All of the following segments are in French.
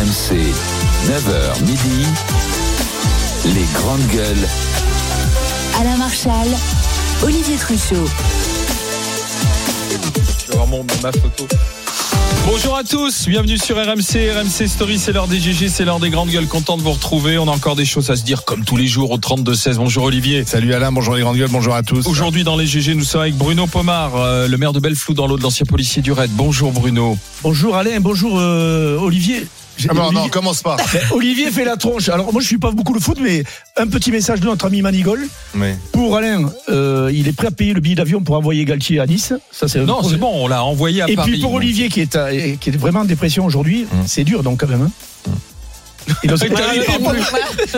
RMC, 9h midi, les grandes gueules. Alain Marchal, Olivier Truchot. Je vais avoir mon- ma photo. Bonjour à tous, bienvenue sur RMC, RMC Story, c'est l'heure des GG, c'est l'heure des grandes gueules, content de vous retrouver, on a encore des choses à se dire comme tous les jours au 32-16, bonjour Olivier. Salut Alain, bonjour les grandes gueules, bonjour à tous. Aujourd'hui dans les GG, nous sommes avec Bruno Pomar, euh, le maire de Belleflou dans l'Aude, l'ancien policier du RAID. Bonjour Bruno. Bonjour Alain, bonjour euh, Olivier. J'ai- Ah Olivier, non, commence pas. Ben, Olivier fait la tronche. Alors moi je suis pas beaucoup le foot, mais un petit message de notre ami Manigol. Oui. Pour Alain, euh, il est prêt à payer le billet d'avion pour envoyer Galtier à Nice. Ça c'est Non, c'est bon, on l'a envoyé à Et Paris. puis pour Olivier qui est, à- qui est vraiment en dépression aujourd'hui, Hum. c'est dur donc quand même. Hein. Il ose-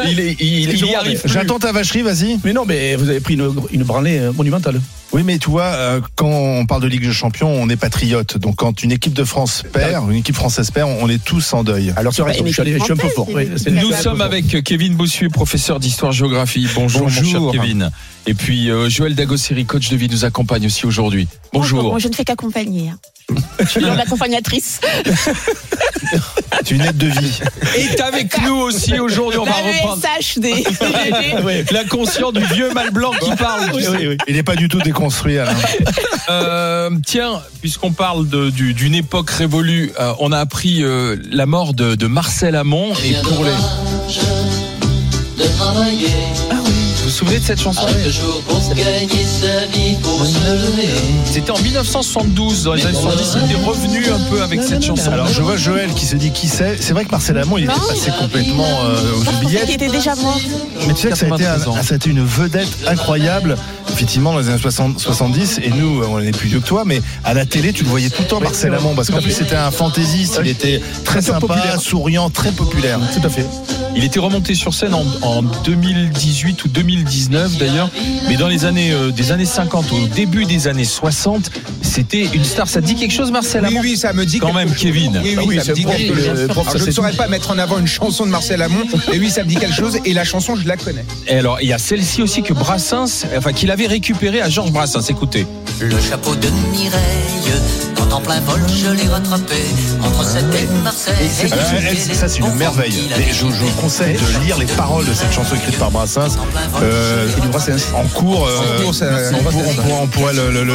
Il Il. J'attends ta vacherie, vas-y. mais non, mais vous avez pris une, une branlée euh, monumentale. Oui, mais tu vois, euh, quand on parle de Ligue des Champions, on est patriote. Donc quand une équipe de France perd, une équipe française perd, on est tous en deuil. Alors c'est vrai, je, suis allé- je suis un peu fort. Oui, Nous sommes avec Kevin Bossuet, professeur d'histoire-géographie. Bonjour, mon cher Bonjour. Kevin. Et puis euh, Joël Dagosseri, coach de vie, nous accompagne aussi aujourd'hui. Bonjour. Moi, je ne fais qu'accompagner. hein. Je suis l'accompagnatrice. C'est une aide de vie. Et avec nous aussi aujourd'hui, on va La reprendre SHD. l'inconscient du vieux mal blanc qui parle. tu Oui, sais. oui, oui. Il n'est pas du tout Alain. Euh, tiens, puisqu'on parle du- d'une époque révolue, euh, on a appris euh, la mort de, de Marcel Amont. Et pour les... de travailler souvenez de cette chanson. C'était en 1972, dans les années 70, il était revenu un peu avec cette chanson. Alors je vois Joël qui se dit qui c'est? C'est vrai que Marcel Amont, il était passé complètement euh, aux oubliettes. était déjà mort. Mais tu sais que ça a, été un- 93 ans. ça a été une vedette incroyable, effectivement, dans les années 60, 70. Et nous, on est plus vieux que toi, mais à la télé, tu le voyais tout le temps, Marcel Amont, parce qu'en plus, c'était un fantaisiste. Il était très Très sympa, populaire. souriant, très populaire. Tout à fait. Il était remonté sur scène en, en 2018 ou 2019 d'ailleurs, mais dans les années euh, des années 50 au début des années 60, c'était une star. Ça te dit quelque chose, Marcel Oui, Amont? Oui, ça me dit Quand même. Kevin. Oui, Ah oui, oui, ça me dit quelque chose. je ne saurais pas mettre en avant une chanson de Marcel Amont, mais oui, ça me dit quelque chose, et la chanson, je la connais. Et alors, il y a celle-ci aussi que Brassens, enfin qu'il avait récupérée à Georges Brassens. Écoutez. Le chapeau de Mireille, quand en plein vol je l'ai rattrapé, entre cette et Marseille. Elle, ça, c'est une merveille. Mais je, je vous conseille de lire les paroles de cette chanson écrite par Brassens. Euh, en cours, euh, En cours, ça- on, pour- on pourra- on pourrait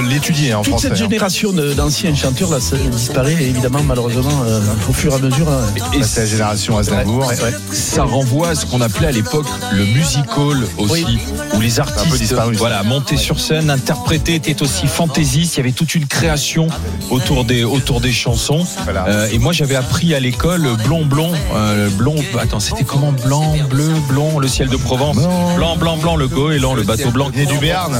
l'étudier hein, en Toute français. cette hein. génération d'anciens chanteurs là, ça disparaît évidemment malheureusement euh, au fur et à mesure. là. Et Bah, c'est la génération Aznavour. Ça renvoie à ce qu'on appelait à l'époque le music hall aussi, Oui. où les artistes voilà, montaient sur scène, interprétaient, étaient aussi fantaisistes. Il y avait toute une création autour des, autour des chansons. Voilà. Euh, et moi, j'avais appris à l'école blond, blond, euh, blond. Attends, c'était comment? Blanc, bleu, blond, le ciel de Provence. Blanc, blanc, blanc, le goéland, le bateau blanc. Né du Béarn.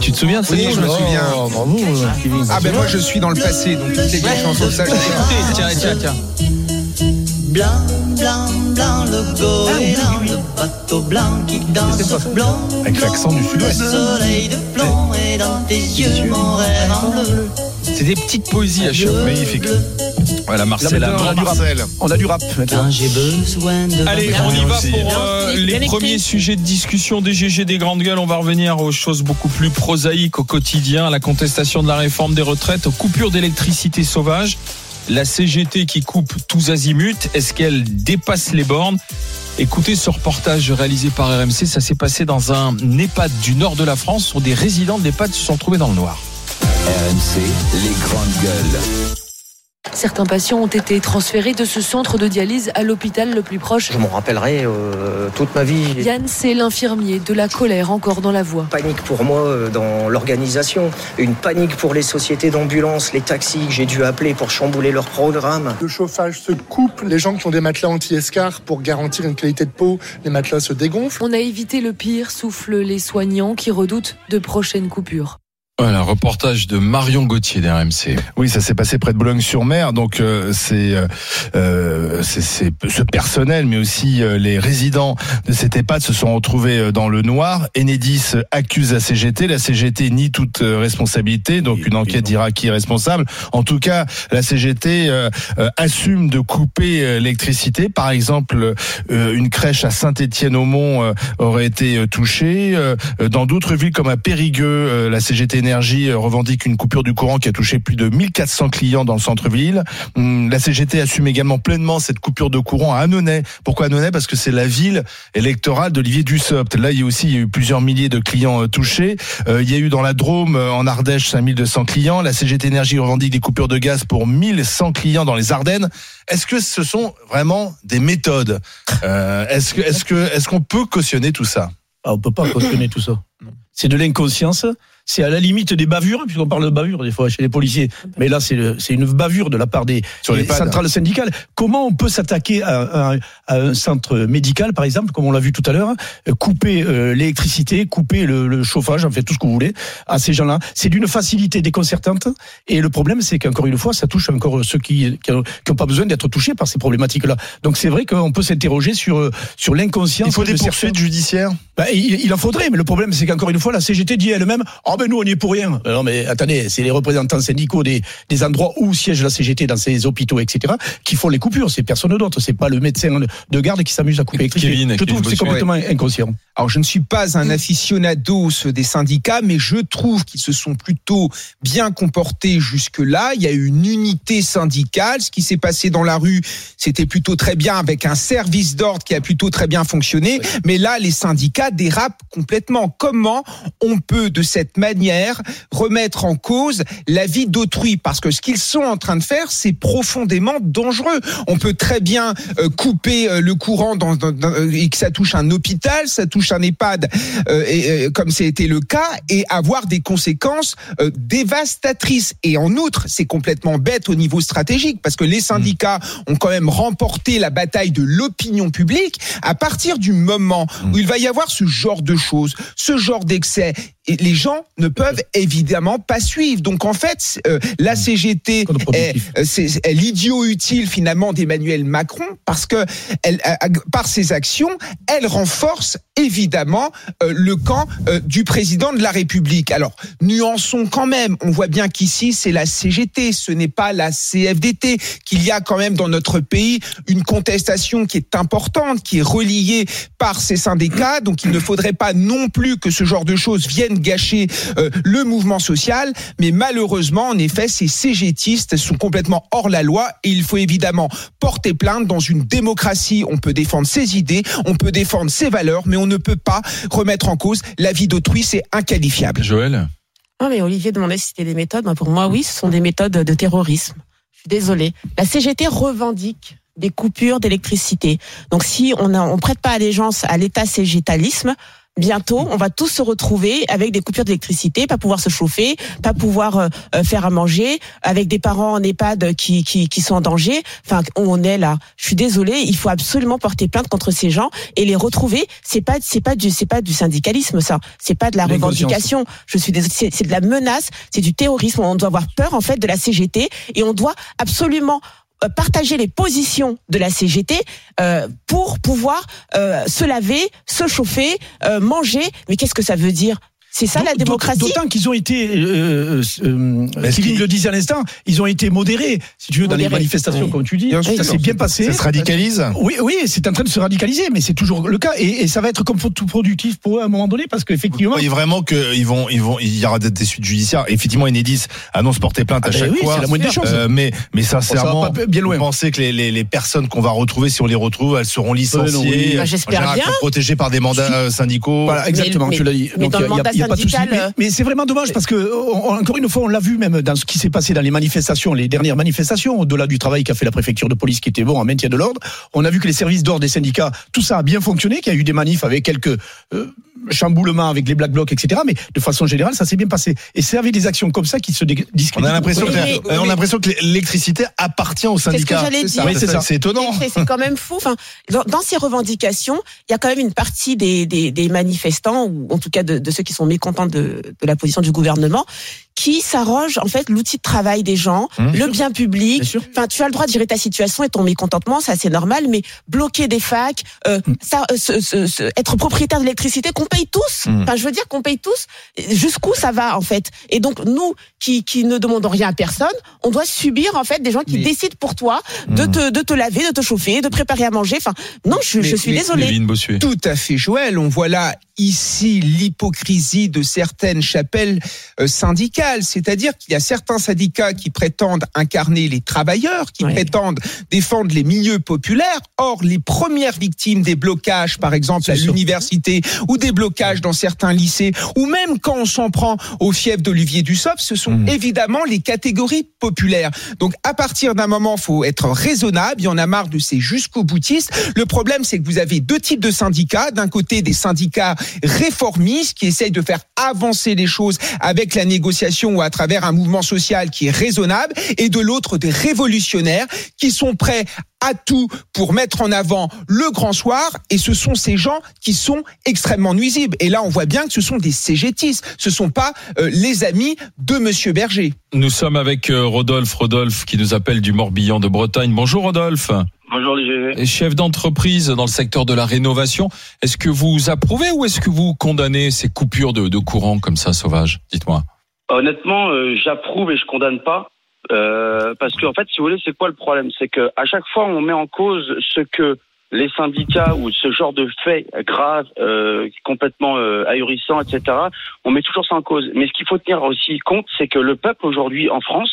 Tu te souviens Oui, je me chanson souviens. Oh, bravo, Kevin. Ah, ben moi, je suis dans le passé, donc toutes ces vieilles chansons, ça, les tiens, tiens, tiens. Blanc, blanc, blanc, le goéland, le bateau blanc qui danse blanc. Avec l'accent du Le sud-ouest. soleil de plomb est dans tes yeux, mon rêve en bleu. C'est des petites poésies à chaque fois. Magnifique. Voilà, Là, Marcel on a du rap. On a du rap de Allez, on y va aussi. pour euh, les premiers sujets de discussion des GG des grandes gueules. On va revenir aux choses beaucoup plus prosaïques au quotidien, à la contestation de la réforme des retraites, aux coupures d'électricité sauvage, la CGT qui coupe tous azimuts. Est-ce qu'elle dépasse les bornes? Écoutez ce reportage réalisé par RMC. Ça s'est passé dans un EHPAD du nord de la France où des résidents de l'EHPAD se sont trouvés dans le noir. RMC, les grandes gueules. Certains patients ont été transférés de ce centre de dialyse à l'hôpital le plus proche. Je m'en rappellerai euh, toute ma vie. Yann, c'est l'infirmier, de la colère encore dans la voix. Panique pour moi euh, dans l'organisation, une panique pour les sociétés d'ambulance, les taxis que j'ai dû appeler pour chambouler leur programme. Le chauffage se coupe, les gens qui ont des matelas anti-escar pour garantir une qualité de peau, les matelas se dégonflent. On a évité le pire, soufflent les soignants qui redoutent de prochaines coupures. Voilà, reportage de Marion Gauthier d'RMC. Oui, ça s'est passé près de Boulogne-sur-Mer. Donc euh, c'est euh, euh, c'est c'est ce personnel, mais aussi euh, les résidents de cet EHPAD se sont retrouvés dans le noir. Enedis accuse la CGT. La CGT nie toute euh, responsabilité. Donc une enquête dira qui est responsable. En tout cas, la CGT euh, euh, assume de couper l'électricité. Par exemple, euh, une crèche à Saint-Étienne-au-Mont euh, aurait été euh, touchée. Euh, dans d'autres villes comme à Périgueux, euh, la CGT Énergie euh, revendique une coupure du courant qui a touché plus de 1400 clients dans le centre-ville. Hum, La CGT assume également pleinement cette coupure de courant à Annonay. Pourquoi Annonay? Parce que c'est la ville électorale d'Olivier Dussopt. Là, il y a aussi eu plusieurs milliers de clients euh, touchés. Euh, il y a eu dans la Drôme, en Ardèche, 5200 clients. La CGT Énergie revendique des coupures de gaz pour 1100 clients dans les Ardennes. Est-ce que ce sont vraiment des méthodes? Est-ce que est-ce que est-ce qu'on peut cautionner tout ça? Ah, on peut pas cautionner tout ça. C'est de l'inconscience. C'est à la limite des bavures, puisqu'on parle de bavures des fois chez les policiers. Mais là, c'est une bavure de la part des, centrales syndicales. Comment on peut s'attaquer à, à- à un centre médical, par exemple, comme on l'a vu tout à l'heure, couper euh, l'électricité, couper le, le chauffage, en fait tout ce que vous voulez, à ces gens-là? C'est d'une facilité déconcertante. Et le problème, c'est qu'encore une fois, ça touche encore ceux qui n'ont pas besoin d'être touchés par ces problématiques-là. Donc c'est vrai qu'on peut s'interroger sur sur l'inconscience. Il faut des de certains- poursuites judiciaires? Bah, il, il en faudrait, mais le problème, c'est qu'encore une fois, la CGT dit elle-même Ah ben nous, on y est pour rien. Euh, Non, mais attendez, c'est les représentants syndicaux des, des endroits où siège la CGT dans ces hôpitaux, etc., qui font les coupures. C'est personne d'autre. C'est pas le médecin de garde qui s'amuse à couper. Kevin, Je trouve que c'est complètement inconscient. Alors, je ne suis pas un aficionados des syndicats, mais je trouve qu'ils se sont plutôt bien comportés jusque-là. Il y a eu une unité syndicale. Ce qui s'est passé dans la rue, c'était plutôt très bien avec un service d'ordre qui a plutôt très bien fonctionné. Mais là, les syndicats dérapent complètement. Comment on peut, de cette manière, remettre en cause la vie d'autrui Parce que ce qu'ils sont en train de faire, c'est profondément dangereux. On peut très bien euh, couper euh, le courant dans, dans- euh, et que ça touche un hôpital, ça touche un EHPAD, euh, et, comme c'était le cas, et avoir des conséquences dévastatrices. Et en outre, c'est complètement bête au niveau stratégique, parce que les syndicats ont quand même remporté la bataille de l'opinion publique. À partir du moment où il va y avoir ce genre de choses, ce genre d'excès, les gens ne peuvent évidemment pas suivre. Donc en fait, euh, la CGT est, euh, est l'idiot utile finalement d'Emmanuel Macron parce que elle, a- par ses actions, elle renforce évidemment euh, le camp euh, du président de la République. Alors nuançons quand même. On voit bien qu'ici c'est la CGT, ce n'est pas la CFDT. Qu'il y a quand même dans notre pays une contestation qui est importante, qui est reliée par ces syndicats. Donc il ne faudrait pas non plus que ce genre de choses viennent gâcher euh, le mouvement social. Mais malheureusement, en effet, ces CGTistes sont complètement hors la loi et il faut évidemment porter plainte dans une démocratie. On peut défendre ses idées, on peut défendre ses valeurs, mais on ne peut pas remettre en cause la vie d'autrui. C'est inqualifiable. Joël? Non, mais Olivier demandait si c'était des méthodes. Moi, Pour moi, oui, ce sont des méthodes de terrorisme. Je suis désolée. La CGT revendique des coupures d'électricité. Donc, si on ne on prête pas allégeance à l'état cégétalisme, bientôt, on va tous se retrouver avec des coupures d'électricité, pas pouvoir se chauffer, pas pouvoir euh, euh, faire à manger, avec des parents en EHPAD qui, qui, qui sont en danger. Enfin, on est là. Je suis désolée, il faut absolument porter plainte contre ces gens et les retrouver. C'est pas, c'est pas du, c'est pas du syndicalisme, ça. C'est pas de la revendication. Je suis désolée, c'est de la menace, c'est du terrorisme. On doit avoir peur en fait de la CGT et on doit absolument partager les positions de la CGT euh, pour pouvoir euh, se laver, se chauffer, euh, manger. Mais qu'est-ce que ça veut dire? C'est ça la démocratie? D'autant qu'ils ont été, euh, euh, Kevin qu'il- le disait à l'instant, ils ont été modérés, si tu veux, dans les manifestations, oui. comme tu dis. Bien Ça s'est bien passé. Ça se radicalise Oui, oui, c'est en train de se radicaliser, mais c'est toujours le cas, et, et ça va être comme tout productif pour eux à un moment donné, parce Vous qu'effectivement. croyez vraiment qu'ils vont, ils vont, il y aura des suites judiciaires? Effectivement, Enedis annonce porter plainte à Ah ben chaque oui, fois. c'est la moindre des choses. Euh, mais, mais sincèrement, Ça bien loin. vous pensez que les, les, les personnes qu'on va retrouver, si on les retrouve, elles seront Euh, non, licenciées, oui. Bah, j'espère en général, bien. protégées par des mandats euh, syndicaux. Voilà, exactement, Mais- tu l'as dit. Donc, y a- pas de souci. Mais, euh, mais c'est vraiment dommage parce que, on- encore une fois, on l'a vu même dans ce qui s'est passé dans les manifestations, les dernières manifestations, au-delà du travail qu'a fait la préfecture de police qui était bon en maintien de l'ordre. On a vu que les services d'ordre des syndicats, tout ça a bien fonctionné, qu'il y a eu des manifs avec quelques euh, chamboulements avec les black blocs, etc. Mais de façon générale, ça s'est bien passé. Et c'est avec des actions comme ça qui se dé- On discréditent. a l'impression que, Mais- on a l'impression que l'électricité appartient aux C'est ce que syndicats. j'allais dire. Oui, étonnant. C'est- quand même fou. Enfin, dans, dans ces revendications, il y a quand même une partie des, des, des manifestants, ou en tout cas de, de ceux qui sont mécontents de, de la position du gouvernement, qui s'arrogent en fait l'outil de travail des gens, Mmh. le bien public. Bien. Enfin, tu as le droit de gérer ta situation et ton mécontentement, ça c'est normal, mais bloquer des facs, euh, Mmh. ça, euh, être propriétaire de l'électricité qu'on paye tous. Mm. Enfin, je veux dire qu'on paye tous. Jusqu'où ça va en fait? Et donc nous, qui, qui ne demandons rien à personne, on doit subir en fait des gens qui Mais- décident pour toi de Mm. te, de te laver, de te chauffer, de préparer à manger. Enfin, non, je, je suis mais- désolée. Tout à fait, Joël. On voit là ici l'hypocrisie de certaines chapelles euh, syndicales, c'est-à-dire qu'il y a certains syndicats qui prétendent incarner les travailleurs, qui prétendent défendre les milieux populaires. Or, les premières victimes des blocages, par exemple à l'université, ou des blocages dans certains lycées, ou même quand on s'en prend au fief d'Olivier Dussopt, ce sont Mmh. évidemment les catégories populaires. Donc, à partir d'un moment, faut être raisonnable. Il y en a marre de ces jusqu'au boutistes. Le problème, c'est que vous avez deux types de syndicats. D'un côté, des syndicats réformistes qui essayent de faire avancer les choses avec la négociation ou à travers un mouvement social qui est raisonnable, et de l'autre, des révolutionnaires qui sont prêts à tout pour mettre en avant le grand soir et ce sont ces gens qui sont extrêmement nuisibles et là on voit bien que ce sont des CGTistes ce sont pas euh, les amis de monsieur Berger Nous sommes avec euh, Rodolphe. Rodolphe qui nous appelle du Morbihan de Bretagne. Bonjour Rodolphe. Bonjour les Chef d'entreprise dans le secteur de la rénovation. Est-ce que vous approuvez ou est-ce que vous condamnez ces coupures de, de courant comme ça sauvages? Dites-moi. Honnêtement, euh, j'approuve et je condamne pas. Euh, parce que en fait, si vous voulez, c'est quoi le problème? C'est que à chaque fois, on met en cause ce que les syndicats ou ce genre de faits graves, euh, complètement euh, ahurissants, etc. On met toujours ça en cause. Mais ce qu'il faut tenir aussi compte, c'est que le peuple aujourd'hui en France,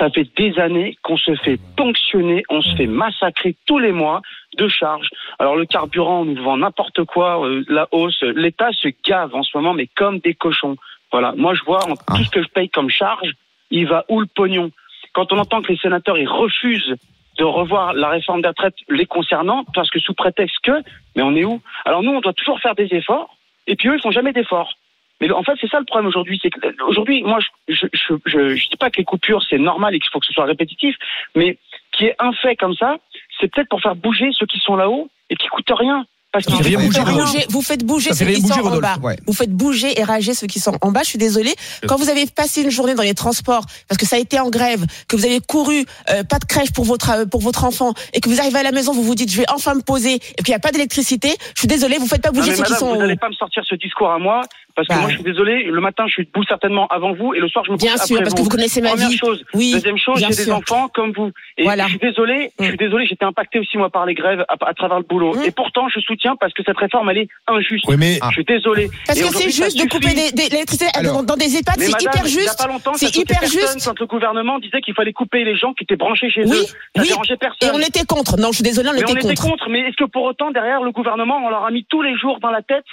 ça fait des années qu'on se fait ponctionner, on se fait massacrer tous les mois de charges. Alors le carburant, on nous vend n'importe quoi, euh, la hausse, l'État se gave en ce moment, mais comme des cochons. Voilà, moi je vois en- tout ce que je paye comme charge, il va où le pognon? Quand on entend que les sénateurs ils refusent de revoir la réforme des retraites les concernant, parce que sous prétexte que, mais on est où? Alors nous, on doit toujours faire des efforts, et puis eux, ils font jamais d'efforts. Mais en fait, c'est ça le problème aujourd'hui. C'est que euh, aujourd'hui, moi, je je, je, je, je dis pas que les coupures c'est normal et qu'il faut que ce soit répétitif, mais qui est un fait comme ça, c'est peut-être pour faire bouger ceux qui sont là-haut et qui coûtent rien. Parce rien vous, bouger, faites bouger, vous faites bouger ceux qui bouger, sont en bas. Ouais. Vous faites bouger et rager ceux qui sont en bas. Je suis désolée. Quand vous avez passé une journée dans les transports, parce que ça a été en grève, que vous avez couru, euh, pas de crèche pour votre euh, pour votre enfant, et que vous arrivez à la maison, vous vous dites je vais enfin me poser, et qu'il n'y a pas d'électricité. Je suis désolée, vous faites pas Non, bouger mais ceux qui sont. vous en n'allez pas me sortir ce discours à moi, parce que Bah. moi, je suis désolé, le matin, je suis debout certainement avant vous, et le soir, je me couche Bien sûr, parce que vous connaissez ma Première vie. chose. Oui, Deuxième chose, j'ai des enfants comme vous. Et Voilà. je suis désolé, je suis désolé, j'étais impacté aussi, moi, par les grèves à, à travers le boulot. Mmh. Et pourtant, je soutiens parce que cette réforme, elle est injuste. Oui, mais Je suis désolé. Parce Et que c'est juste de couper suffit. des- des- l'électricité Alors. dans, des EHPAD, c'est hyper Il n'y a juste. pas longtemps, C'est hyper juste. quand le gouvernement disait qu'il fallait couper les gens qui étaient branchés chez Oui, eux. Ça oui. dérangeait Et personne. on était contre. Non, je suis désolée, on Mais on était était contre. contre. Mais est-ce que pour autant, derrière le gouvernement, on leur a mis tous les jours dans la tête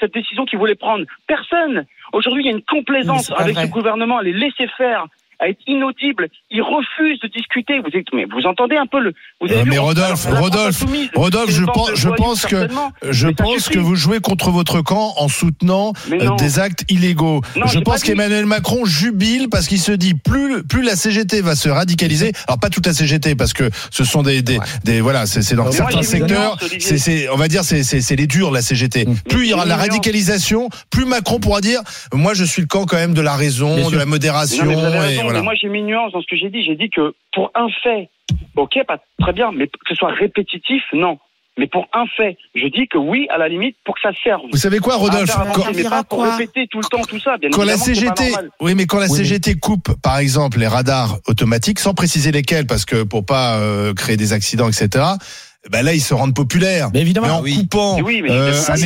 cette décision qu'ils voulaient prendre Personne. Aujourd'hui, il y a une complaisance avec ce gouvernement, à les laisser faire, à être inaudible. Ils refusent de discuter. Vous êtes, mais vous entendez un peu le. Vous avez Euh, vu, mais Rodolphe, la Rodolphe, Rodolphe, je pense, je pense que je pense que vous jouez contre votre camp en soutenant euh, des actes illégaux. Non, je pense qu'Emmanuel Macron jubile parce qu'il se dit plus plus la CGT va se radicaliser. Alors pas toute la CGT parce que ce sont des des, des voilà, c'est c'est dans Mais certains secteurs, c'est c'est on va dire c'est c'est c'est les durs la CGT. Plus il y aura de la radicalisation, plus Macron pourra dire moi je suis le camp quand même de la raison, de la modération Non, mais voilà. moi j'ai mis une nuance dans ce que j'ai dit. J'ai dit que pour un fait, ok, pas très bien, mais que ce soit répétitif, non. Mais pour un fait, je dis que oui, à la limite, pour que ça serve. Vous savez quoi Rodolphe quand, mais pas pour répéter tout le temps tout ça. Bien quand la CGT, oui, mais quand la Oui, CGT coupe, par exemple, les radars automatiques, sans préciser lesquels, parce que pour pas euh, créer des accidents, etc. Ben là, ils se rendent populaires. Mais évidemment. en coupant, Oui, mais euh, c'est à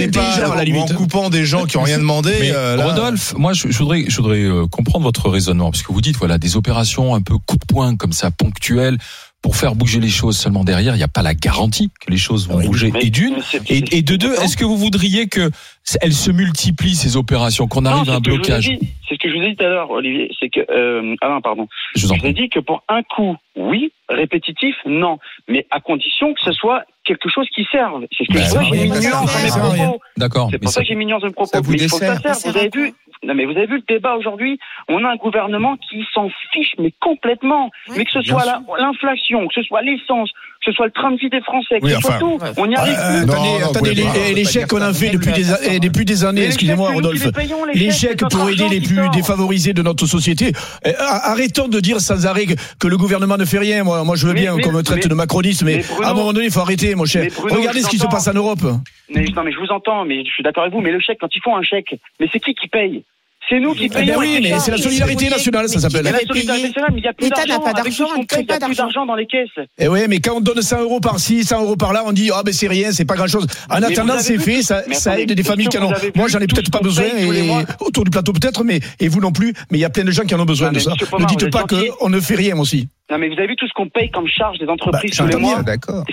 la en coupant des gens qui ont rien demandé. Mais euh, là- Rodolphe, moi je, je voudrais, je voudrais euh, comprendre votre raisonnement parce que vous dites voilà des opérations un peu coup de poing comme ça ponctuelles pour faire bouger les choses. Seulement derrière, il n'y a pas la garantie que les choses vont Oui. bouger. Mais- Et d'une, et, de deux, est-ce que vous voudriez que elles se multiplient ces opérations, qu'on Non, arrive à un blocage. C'est ce que je vous ai dit tout à l'heure, Olivier. C'est que euh, Alain, pardon. Je vous en Je vous ai dit que pour un coup, oui, répétitif, non, mais à condition que ce soit quelque chose qui serve. C'est ce que Bah, je. J'ai mis nuance dans mes propos. D'accord. C'est pour ça- que j'ai mis nuance dans mes propos. ça vous Mais il faut que ça dessert. serve. Vous avez vu non mais vous avez vu le débat aujourd'hui? On a un gouvernement qui s'en fiche mais complètement. Oui, mais que ce soit l'inflation, que ce soit l'essence, que ce soit le train de vie des Français, que Oui, ce soit tout, on y arrive Euh, plus. Non, attendez, non, attendez, les, chèques qu'on a fait depuis des, eh, depuis des années, excusez-moi Rodolphe, les chèques, pour aider les plus défavorisés de notre société. Eh, Arrêtons de dire sans arrêt que, le gouvernement ne fait rien. Moi, moi je veux Mais- bien qu'on me traite mais- de macroniste, mais, mais Bruno- à un moment donné, il faut arrêter, mon cher. Bruno, Regardez ce qui se passe en Europe. Non, mais je vous entends, mais je suis d'accord avec vous. Mais le chèque, quand ils font un chèque, mais c'est qui qui paye? C'est nous qui Eh payons. ben oui, mais c'est la solidarité nationale, ça s'appelle. La Vous avez solidarité payé. nationale, mais il y a plus L'État n'a pas d'argent, il qu'on ne crée paye, il y a pas plus d'argent. dans les caisses. Eh oui, mais quand on donne 100 euros par-ci, 100 euros par-là, on dit ah ben c'est rien, c'est pas grand-chose. En Mais attendant, c'est fait, ça, ça aide des familles qui en ont. Moi, j'en ai peut-être pas besoin, et autour du plateau peut-être, mais et vous non plus. Mais il y a plein de gens qui en ont besoin de mais ça. Ne dites pas qu'on ne fait rien aussi. Non, mais vous avez vu tout ce qu'on paye comme charge des entreprises Bah, tous les mois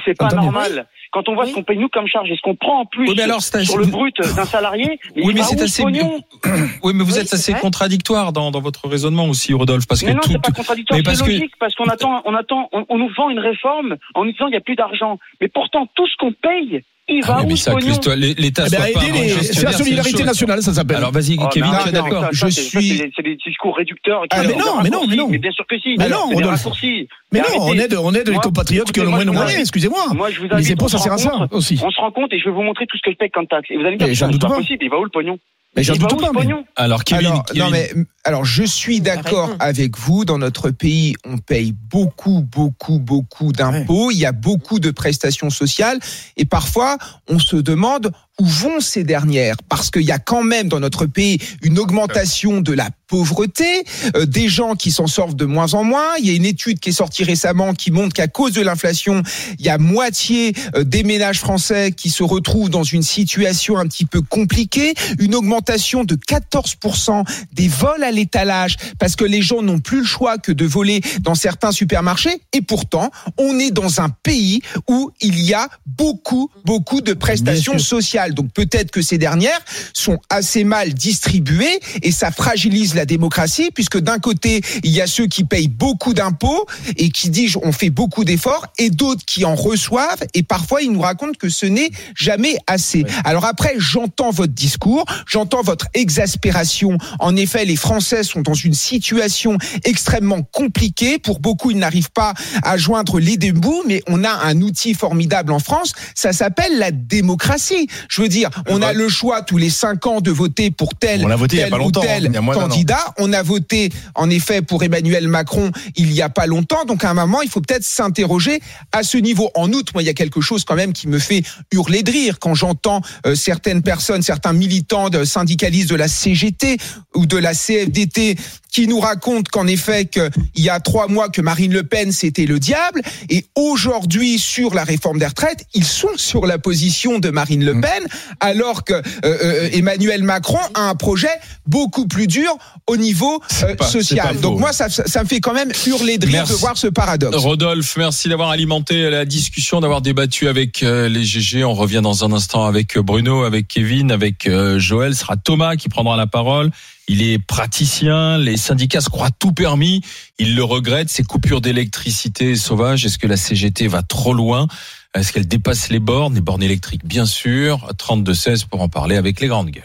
c'est pas normal. Quand on voit ce qu'on paye nous comme charge et ce qu'on prend en plus Oui, mais alors, c'est- sur le brut d'un salarié, mais Oui, mais c'est assez. pognon Oui, mais vous Oui, êtes assez vrai. contradictoire dans, dans votre raisonnement aussi, Rodolphe, parce que Mais non, tout. c'est pas contradictoire, mais parce c'est que- logique, parce qu'on attend, on attend, on, on nous vend une réforme en nous disant il n'y a plus d'argent. Mais pourtant, tout ce qu'on paye, il Ah va où mais ce ça, l'État Eh soit ben, pas les- C'est la solidarité nationale, ça s'appelle. Alors vas-y, Oh, Kevin, mais tu es d'accord ça, Je suis- c'est des- C'est des discours réducteurs. qui Ah, mais non, mais non, mais non. Mais bien sûr que si. Mais non, raccourcis. Mais non, on aide, on aide les compatriotes qui ont le moins de moyens, excusez-moi. Moi, je vous Les invite, impôts, on ça se sert à ça aussi. On se rend compte et je vais vous montrer tout ce que je paye comme taxe. Et vous allez me dire c'est pas. possible. Il va où le pognon? Mais j'en doute pas, Alors Kevin, alors, Kevin, non, mais, alors, je suis d'accord raison. avec vous. Dans notre pays, on paye beaucoup, beaucoup, beaucoup d'impôts. Il y a beaucoup de prestations sociales. Et parfois, on se demande où vont ces dernières? Parce qu'il y a quand même dans notre pays une augmentation de la pauvreté, euh, des gens qui s'en sortent de moins en moins. Il y a une étude qui est sortie récemment qui montre qu'à cause de l'inflation, il y a moitié euh, des ménages français qui se retrouvent dans une situation un petit peu compliquée, une augmentation de 14% des vols à l'étalage parce que les gens n'ont plus le choix que de voler dans certains supermarchés et pourtant on est dans un pays où il y a beaucoup beaucoup de prestations Bien donc peut-être que ces dernières sont assez mal distribuées et ça fragilise la démocratie puisque d'un côté il y a ceux qui payent beaucoup d'impôts et qui disent on fait beaucoup d'efforts et d'autres qui en reçoivent et parfois ils nous racontent que ce n'est jamais assez. Alors après j'entends votre discours, j'entends votre exaspération. En effet, les Français sont dans une situation extrêmement compliquée. Pour beaucoup, ils n'arrivent pas à joindre les deux bouts, mais on a un outil formidable en France. Ça s'appelle la démocratie. Je veux dire, on a le choix tous les cinq ans de voter pour tel, On l'a voté il y a tel pas ou tel hein. Candidat. On a voté, en effet, pour Emmanuel Macron il y a pas longtemps. Donc, à un moment, il faut peut-être s'interroger à ce niveau. En outre, moi, il y a quelque chose quand même qui me fait hurler de rire quand j'entends euh, certaines personnes, certains militants de syndicalistes de la CGT ou de la CFDT qui nous racontent qu'en effet, qu'il y a trois mois que Marine Le Pen c'était le diable, et aujourd'hui sur la réforme des retraites, ils sont sur la position de Marine. Le Pen, alors que euh, euh, Emmanuel Macron a un projet beaucoup plus dur au niveau euh, pas- social. Donc moi, ça, ça, me fait quand même hurler de rire de voir ce paradoxe. Rodolphe, merci d'avoir alimenté la discussion, d'avoir débattu avec euh, les GG. On revient dans un instant avec euh, Bruno, avec Kevin, avec euh, Joël. Ce sera Thomas qui prendra la parole. Il est praticien. Les syndicats se croient tout permis. Ils le regrettent. Ces coupures d'électricité sauvages. Est-ce que la CGT va trop loin? Est-ce qu'elle dépasse les bornes, les bornes électriques, bien sûr. 32-16 pour en parler avec les grandes gueules.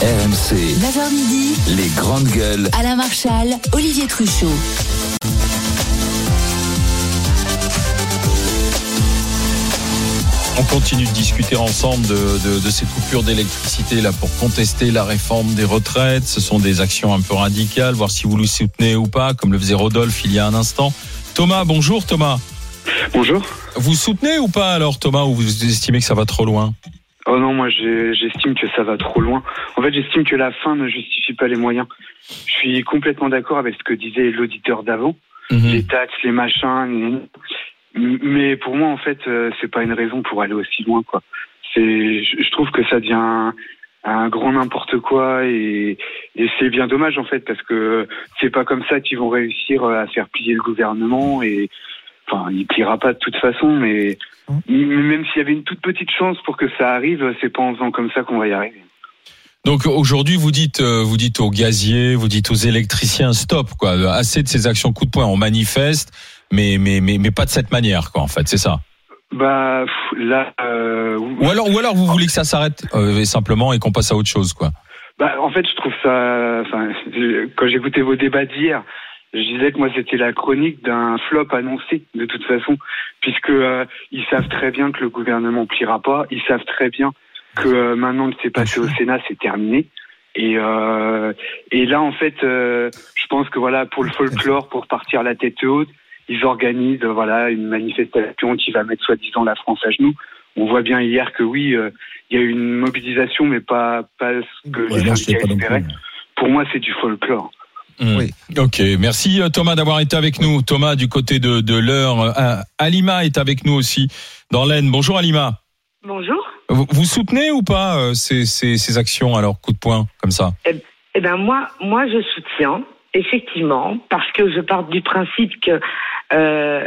RMC, 9h midi, les grandes gueules. Alain Marchal, Olivier Truchot. On continue de discuter ensemble de, de, de ces coupures d'électricité là pour contester la réforme des retraites. Ce sont des actions un peu radicales, voir si vous le soutenez ou pas, comme le faisait Rodolphe il y a un instant. Thomas, bonjour Thomas. Bonjour. Vous soutenez ou pas alors Thomas ou vous estimez que ça va trop loin? Oh non, moi j'estime que ça va trop loin. En fait, j'estime que la fin ne justifie pas les moyens. Je suis complètement d'accord avec ce que disait l'auditeur d'avant. Les taxes, les machins. Mais pour moi, en fait, euh, c'est pas une raison pour aller aussi loin, quoi. C'est, je trouve que ça devient un, un grand n'importe quoi et, et c'est bien dommage en fait parce que c'est pas comme ça qu'ils vont réussir euh, à faire plier le gouvernement et enfin, il pliera pas de toute façon, mais m- même s'il y avait une toute petite chance pour que ça arrive, c'est pas en faisant comme ça qu'on va y arriver. Donc aujourd'hui vous dites euh, vous dites aux gaziers, vous dites aux électriciens stop quoi, assez de ces actions coup de poing, on manifeste mais mais mais mais pas de cette manière quoi en fait, c'est ça. Bah là, euh, Ou alors ou alors vous voulez que ça s'arrête euh, simplement et qu'on passe à autre chose quoi. Bah, en fait, je trouve ça. Enfin, quand j'écoutais vos débats d'hier, je disais que moi c'était la chronique d'un flop annoncé de toute façon, puisque euh, ils savent très bien que le gouvernement pliera pas, ils savent très bien que maintenant que c'est passé au Sénat, c'est terminé. Et et là, en fait, je pense que voilà, pour le folklore, pour partir la tête haute, ils organisent euh, voilà une manifestation qui va mettre soi-disant la France à genoux. On voit bien hier que oui, euh, il y a eu une mobilisation, mais pas pas ce que Ouais, les non, espéraient. pour moi, c'est du folklore. Mmh. Ok, merci euh, Thomas d'avoir été avec nous. Thomas du côté de, de l'heure. Euh, Alima est avec nous aussi dans l'Aisne. Bonjour Alima. Bonjour. Vous, vous soutenez ou pas euh, ces, ces, ces, actions alors coup de poing comme ça? Eh, eh ben moi, moi je soutiens effectivement parce que je pars du principe que euh,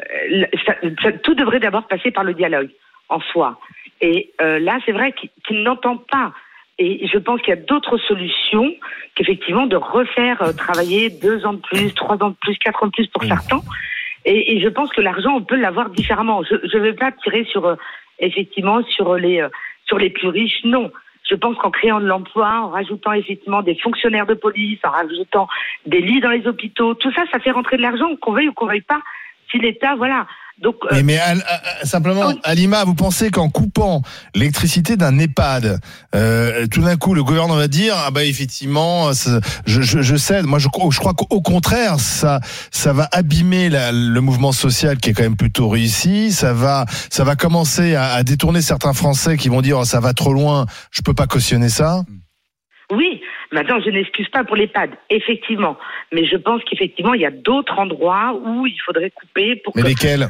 ça, ça, tout devrait d'abord passer par le dialogue en soi. Et euh, là, c'est vrai qu'il qu n'entend pas. Et je pense qu'il y a d'autres solutions qu'effectivement de refaire euh, travailler deux ans de plus, trois ans de plus, quatre ans de plus pour certains. Et, et, je pense que l'argent, on peut l'avoir différemment. Je ne vais pas tirer sur euh, effectivement sur les euh, sur les plus riches, non. Je pense qu'en créant de l'emploi, en rajoutant effectivement des fonctionnaires de police, en rajoutant des lits dans les hôpitaux, tout ça, ça fait rentrer de l'argent, qu'on veuille ou qu'on veuille pas. Si l'État, voilà, donc, euh, mais, mais à, à, simplement, oui. Alima, vous pensez qu'en coupant l'électricité d'un EHPAD, euh, tout d'un coup, le gouvernement va dire ah bah effectivement, je, je, je cède. Moi, je, je crois qu'au contraire, ça, ça va abîmer la, le mouvement social qui est quand même plutôt réussi. Ça va, ça va commencer à, à détourner certains Français qui vont dire oh, ça va trop loin, je peux pas cautionner ça. Oui, Maintenant, je n'excuse pas pour l'EHPAD, effectivement. Mais je pense qu'effectivement, il y a d'autres endroits où il faudrait couper pour Mais que... lesquels?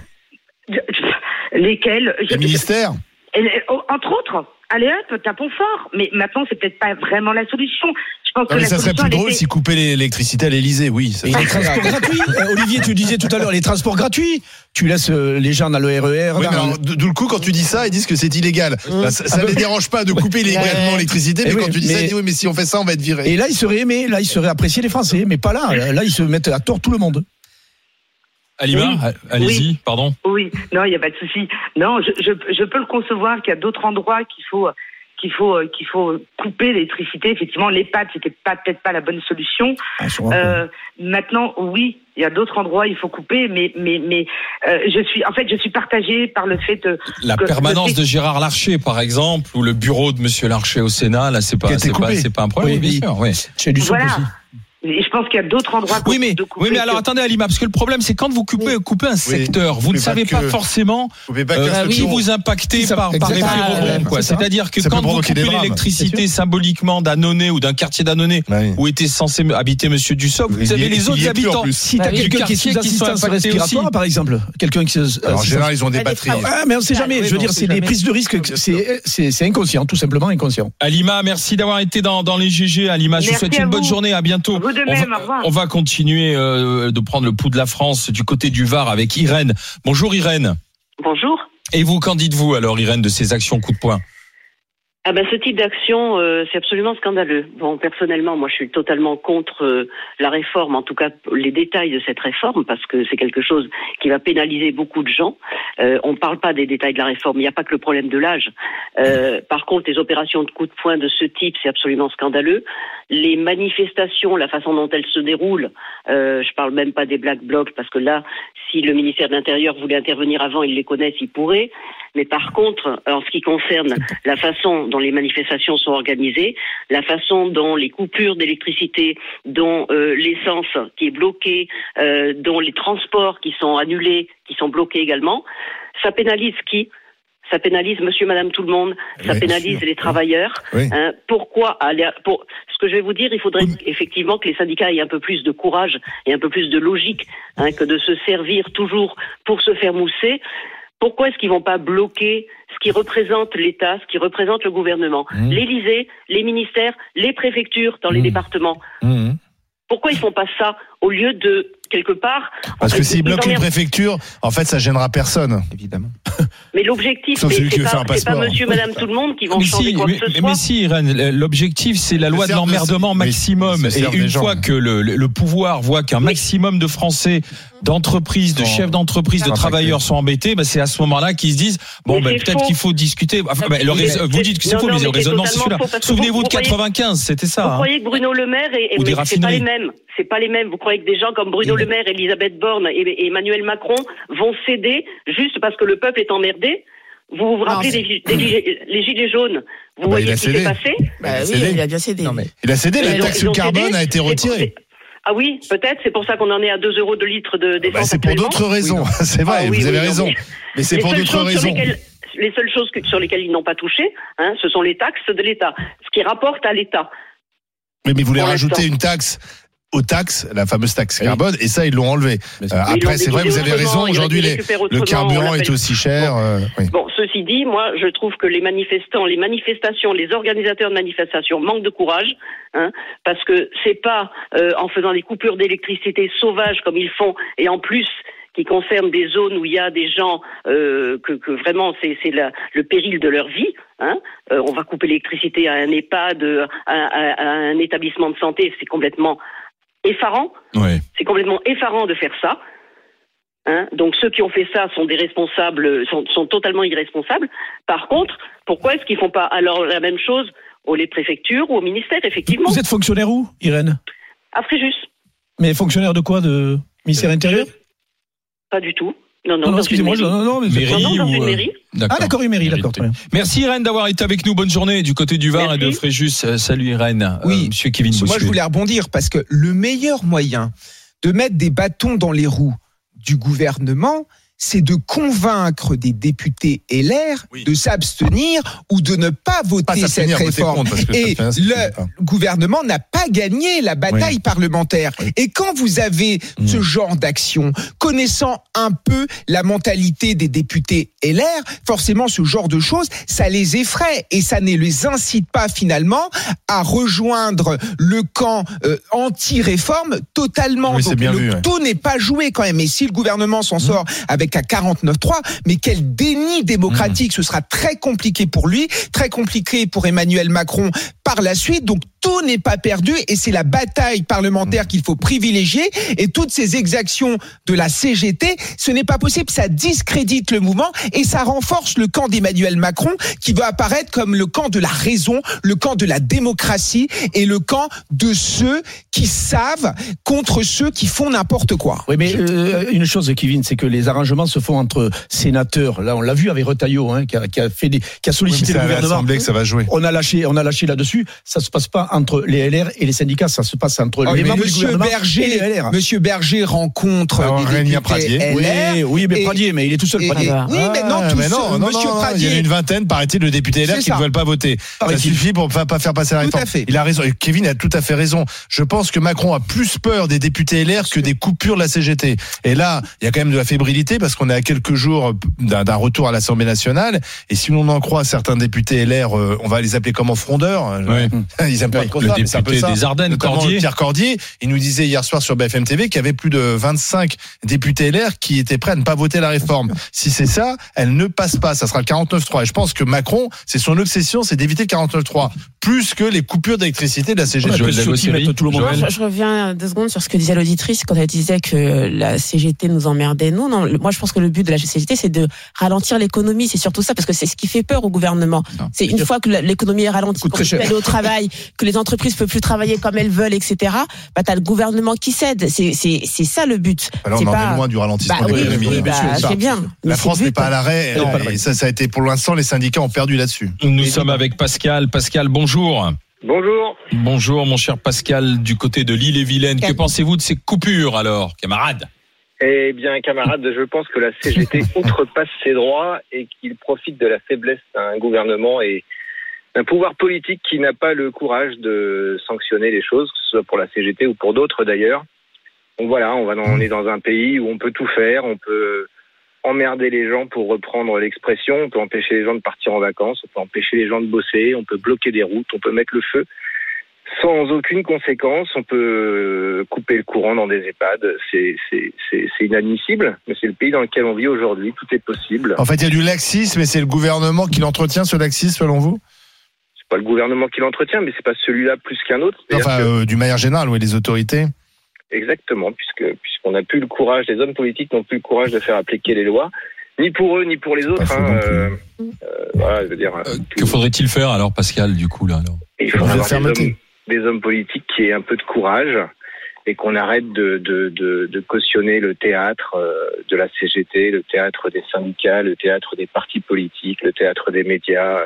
Lesquels? Le ministère Entre autres. Allez hop, tapons fort. Mais maintenant, c'est peut-être pas vraiment la solution. Je pense non, que mais ça serait plus drôle si couper l'électricité à l'Elysée, oui. Ça Et les transports gratuits. Euh, Olivier, tu disais tout à l'heure les transports gratuits. Tu laisses euh, les gens dans le RER. Oui, D'où le coup, quand tu dis ça, ils disent que c'est illégal. Mmh. Bah, ça ne les dérange pas de couper illégalement l'électricité, mais, Eh mais oui, quand tu dis mais... ça, ils disent oui, mais si on fait ça, on va être viré. Et là, ils seraient aimés, là, ils seraient appréciés les Français, mais pas là. Là, ils se mettent à tort tout le monde. Alima, Oui. allez-y, Oui. pardon. Oui, non, il n'y a pas de souci. Non, je, je, je peux le concevoir qu'il y a d'autres endroits qu'il faut qu'il faut euh, qu'il faut couper l'électricité. Effectivement, l'EHPAD c'était pas peut-être pas la bonne solution. Ah, Euh, maintenant, oui, il y a d'autres endroits il faut couper, mais mais mais euh, je suis en fait je suis partagée par le fait de La que- permanence de Gérard Larcher, par exemple, ou le bureau de Monsieur Larcher au Sénat, là, c'est pas, c'est pas, pas un problème, Oui, bien oui. sûr, oui. Chez du Voilà. Et je pense qu'il y a d'autres endroits Oui, mais, de couper oui, mais alors que- attendez, Alima, parce que le problème, c'est quand vous coupez, coupez un secteur, vous ne pas savez que. pas forcément Vous pouvez pas euh, que la qui vous impactez par, par effet rebond, ça. C'est-à-dire que Ça quand vous coupez l'électricité symboliquement d'Annonay ou d'un quartier d'Annonay Oui. où était censé habiter Monsieur Dussopt, vous avez les autres habitants. Si Bah t'as oui. quelqu'un qui est quartiers sous assistance respiratoire, par exemple, quelqu'un qui se. Alors, en euh, général, ils ont des Ah, batteries. Ah, mais on sait jamais. oui, je veux dire, c'est des jamais. prises de risque. C'est inconscient, tout simplement inconscient. Alima, merci d'avoir été dans, les GG. Alima, je vous souhaite une bonne journée. À bientôt. Vous de on, même, va, au revoir. on va continuer euh, de prendre le pouls de la France du côté du Var avec Irène. Bonjour Irène. Bonjour. Et vous, qu'en dites-vous alors, Irène, de ces actions coup de poing? Ah ben ce type d'action, euh, c'est absolument scandaleux. Bon, personnellement, moi, je suis totalement contre euh, la réforme, en tout cas les détails de cette réforme, parce que c'est quelque chose qui va pénaliser beaucoup de gens. Euh, on ne parle pas des détails de la réforme. Il n'y a pas que le problème de l'âge. Euh, par contre, les opérations de coup de poing de ce type, c'est absolument scandaleux. Les manifestations, la façon dont elles se déroulent, euh, je parle même pas des black blocs, parce que là, si le ministère de l'Intérieur voulait intervenir avant, ils les connaissent, ils pourraient. Mais par contre, en ce qui concerne la façon dont les manifestations sont organisées, la façon dont les coupures d'électricité, dont euh, l'essence qui est bloquée, euh, dont les transports qui sont annulés, qui sont bloqués également, ça pénalise qui? Ça pénalise monsieur, madame, tout le monde. Ça Oui, pénalise sûr. les travailleurs. Oui. Hein, pourquoi aller à- pour ce que je vais vous dire, il faudrait effectivement que les syndicats aient un peu plus de courage et un peu plus de logique hein, que de se servir toujours pour se faire mousser. Pourquoi est-ce qu'ils vont pas bloquer ce qui représente l'État, ce qui représente le gouvernement, Mmh. l'Élysée, les ministères, les préfectures dans les Mmh. départements Mmh. Pourquoi ils font pas ça au lieu de quelque part Parce que ils bloquent une préfecture, en fait, ça gênera personne. Évidemment. Mais l'objectif, c'est pas, pas monsieur, madame, tout le monde qui vont mais changer si, quoi mais, que ce mais- soit. mais si, Irène, l'objectif, c'est la loi de l'emmerdement oui, maximum. Et une gens. fois que le, le- le pouvoir voit qu'un maximum de Français, d'entreprises, de chefs d'entreprise, de travailleurs sont embêtés, bah, c'est à ce moment-là qu'ils se disent bon, c'est peut-être qu'il faut discuter. Enfin, bah, le vous dites que c'est faux, non, mais le raisonnement, c'est celui-là. Souvenez-vous vous- de vous croyez- 95, c'était ça. Vous hein. croyez que Bruno Le Maire et, mais c'est pas les mêmes. C'est pas les mêmes. Vous croyez que des gens comme Bruno Le Maire, Elisabeth Borne et, Emmanuel Macron vont céder juste parce que le peuple est emmerdé? Vous vous rappelez des, des les gilets jaunes? Vous bah, voyez il a ce qui s'est cédé. passé? Bah Il a oui, cédé. il a bien cédé. Non, mais Il a cédé, la taxe carbone cédé. a été retirée. Ah oui, peut-être. C'est pour ça qu'on en est à 2 euros de litre de Bah, d'essence. c'est pour d'autres raisons. C'est vrai, Ah oui, vous avez oui, raison. mais- Mais c'est pour d'autres raisons. les seules choses que- sur lesquelles ils n'ont pas touché, hein, ce sont les taxes de l'État, ce qui rapporte à l'État. Mais, mais vous voulez rajouter une taxe aux taxes, la fameuse taxe carbone, et ça, ils l'ont enlevé. Euh, après, c'est vrai, vous avez raison, aujourd'hui, le carburant est aussi cher. euh, oui. Bon, ceci dit, moi, je trouve que les manifestants, les manifestations, les organisateurs de manifestations manquent de courage, hein, parce que c'est pas euh, en faisant des coupures d'électricité sauvages comme ils font, et en plus qui concernent des zones où il y a des gens euh, que, que vraiment c'est le péril de leur vie. Hein. Euh, on va couper l'électricité à un EHPAD, euh, à, à- à un établissement de santé, c'est complètement effarant. Ouais. C'est complètement effarant de faire ça. Hein Donc ceux qui ont fait ça sont des responsables, sont, sont totalement irresponsables. Par contre, pourquoi est-ce qu'ils font pas alors la même chose aux les préfectures ou au ministère effectivement Vous êtes fonctionnaire où, Irène? À Fréjus, Mais fonctionnaire de quoi? De ministère intérieur? Pas du tout. Non, non, Non, excusez-moi, non, non, mais Mairie Non, non, dans ou, une euh, mairie. Ah d'accord, une mairie, d'accord. très bien. Merci Irène d'avoir été avec nous. Bonne journée du côté du Var et de Fréjus. Euh, Salut Irène. Oui. Euh, Monsieur Kevin Moi, je voulais rebondir parce que le meilleur moyen de mettre des bâtons dans les roues du gouvernement, c'est de convaincre des députés LR de s'abstenir ou de ne pas voter Pas cette réforme. Et le gouvernement n'a pas gagné la bataille Oui. parlementaire. Et quand vous avez Mm. ce genre d'action, connaissant un peu la mentalité des députés LR, forcément ce genre de choses, ça les effraie et ça ne les incite pas finalement à rejoindre le camp euh, anti-réforme totalement. Oui, Donc bien le vu, ouais. tout n'est pas joué quand même. Et si le gouvernement s'en sort avec un 49-3, mais quel déni démocratique Ce sera très compliqué pour lui, très compliqué pour Emmanuel Macron par la suite. Donc tout n'est pas perdu et c'est la bataille parlementaire qu'il faut privilégier. Et toutes ces exactions de la CGT, ce n'est pas possible. Ça discrédite le mouvement et ça renforce le camp d'Emmanuel Macron qui veut apparaître comme le camp de la raison, le camp de la démocratie et le camp de ceux qui savent contre ceux qui font n'importe quoi. Oui, mais euh, une chose, Kevin, c'est que les arrangements se font entre sénateurs. Là, on l'a vu avec Retailleau, hein, qui, a, qui a fait des, qui a sollicité Oui, le gouvernement. que ça va jouer. On a lâché, on a lâché là-dessus. Ça se passe pas entre les LR et les syndicats, ça se passe entre Oh, les membres du Monsieur gouvernement et Berger, les LR. Monsieur Berger rencontre Alors, des députés Pradier. LR. Oui, oui, mais et- Pradier, mais il est tout seul, et- Pradier. et- oui, mais non, Ah, tout mais non, seul, non, Monsieur non, Pradier. Il y en a une vingtaine, paraît-il, de députés LR qui ne ça. veulent pas voter. Ça Paraît-il. suffit pour pas, pas faire passer la Tout réforme. à fait. Il a raison. Et Kevin a tout à fait raison. Je pense que Macron a plus peur des députés LR que des coupures de la CGT. Et là, il y a quand même de la fébrilité parce qu'on est à quelques jours d'un retour à l'Assemblée nationale. Et si l'on en croit certains députés LR, euh, on va les appeler comment frondeurs. Ouais. Ils aiment pas Oui, trop le ça, mais c'est un peu député ça. des Ardennes, Cordier. Pierre Cordier. Il nous disait hier soir sur BFM TV qu'il y avait plus de 25 députés LR qui étaient prêts à ne pas voter la réforme. Si c'est ça, elle ne passe pas. Ça sera le 49-3. Et je pense que Macron, c'est son obsession, c'est d'éviter le 49-3. Plus que les coupures d'électricité de la CGT. Joël tout le monde. Je, je reviens deux secondes sur ce que disait l'auditrice quand elle disait que la CGT nous emmerdait. Nous, non, le- moi, je pense que le but de la CGT, c'est de ralentir l'économie. C'est surtout ça, parce que c'est ce qui fait peur au gouvernement. C'est une fois que l'économie est ralentie, qu'on peut aller au travail, que les entreprises peuvent plus travailler comme elles veulent, etc. Bah, t'as le gouvernement qui cède. C'est ça le but. Alors, C'est on en pas- est loin du ralentissement Bah de oui, l'économie. oui, bah, bien. La France n'est pas à l'arrêt. Et ça, ça a été pour l'instant, les syndicats ont perdu là-dessus. Nous sommes avec Pascal. Pascal, bonjour. Bonjour. Bonjour, mon cher Pascal, du côté de l'île et Vilaine. Que pensez-vous de ces coupures, alors, camarades? Eh bien, camarades, je pense que la CGT outrepasse ses droits et qu'il profite de la faiblesse d'un gouvernement et d'un pouvoir politique qui n'a pas le courage de sanctionner les choses, que ce soit pour la CGT ou pour d'autres d'ailleurs. Donc voilà, on, va dans- on est dans un pays où on peut tout faire, on peut emmerder les gens pour reprendre l'expression, on peut empêcher les gens de partir en vacances, on peut empêcher les gens de bosser, on peut bloquer des routes, on peut mettre le feu sans aucune conséquence. On peut couper le courant dans des EHPAD. C'est inadmissible, mais c'est le pays dans lequel on vit aujourd'hui. Tout est possible. En fait, il y a du laxisme et c'est le gouvernement qui l'entretient, ce laxisme, selon vous? C'est pas le gouvernement qui l'entretient, mais c'est pas celui-là plus qu'un autre. Enfin, que- euh, du manière générale, oui, les autorités. Exactement, puisque puisqu'on n'a plus le courage, les hommes politiques n'ont plus le courage de faire appliquer les lois, ni pour eux ni pour les autres. hein, euh, euh, voilà, je veux dire. Que faudrait-il faire, alors, Pascal, du coup, là alors? Il faut Faut avoir des hommes, des hommes politiques qui aient un peu de courage et qu'on arrête de, de, cautionner le théâtre euh, de la CGT, le théâtre des syndicats, le théâtre des partis politiques, le théâtre des médias.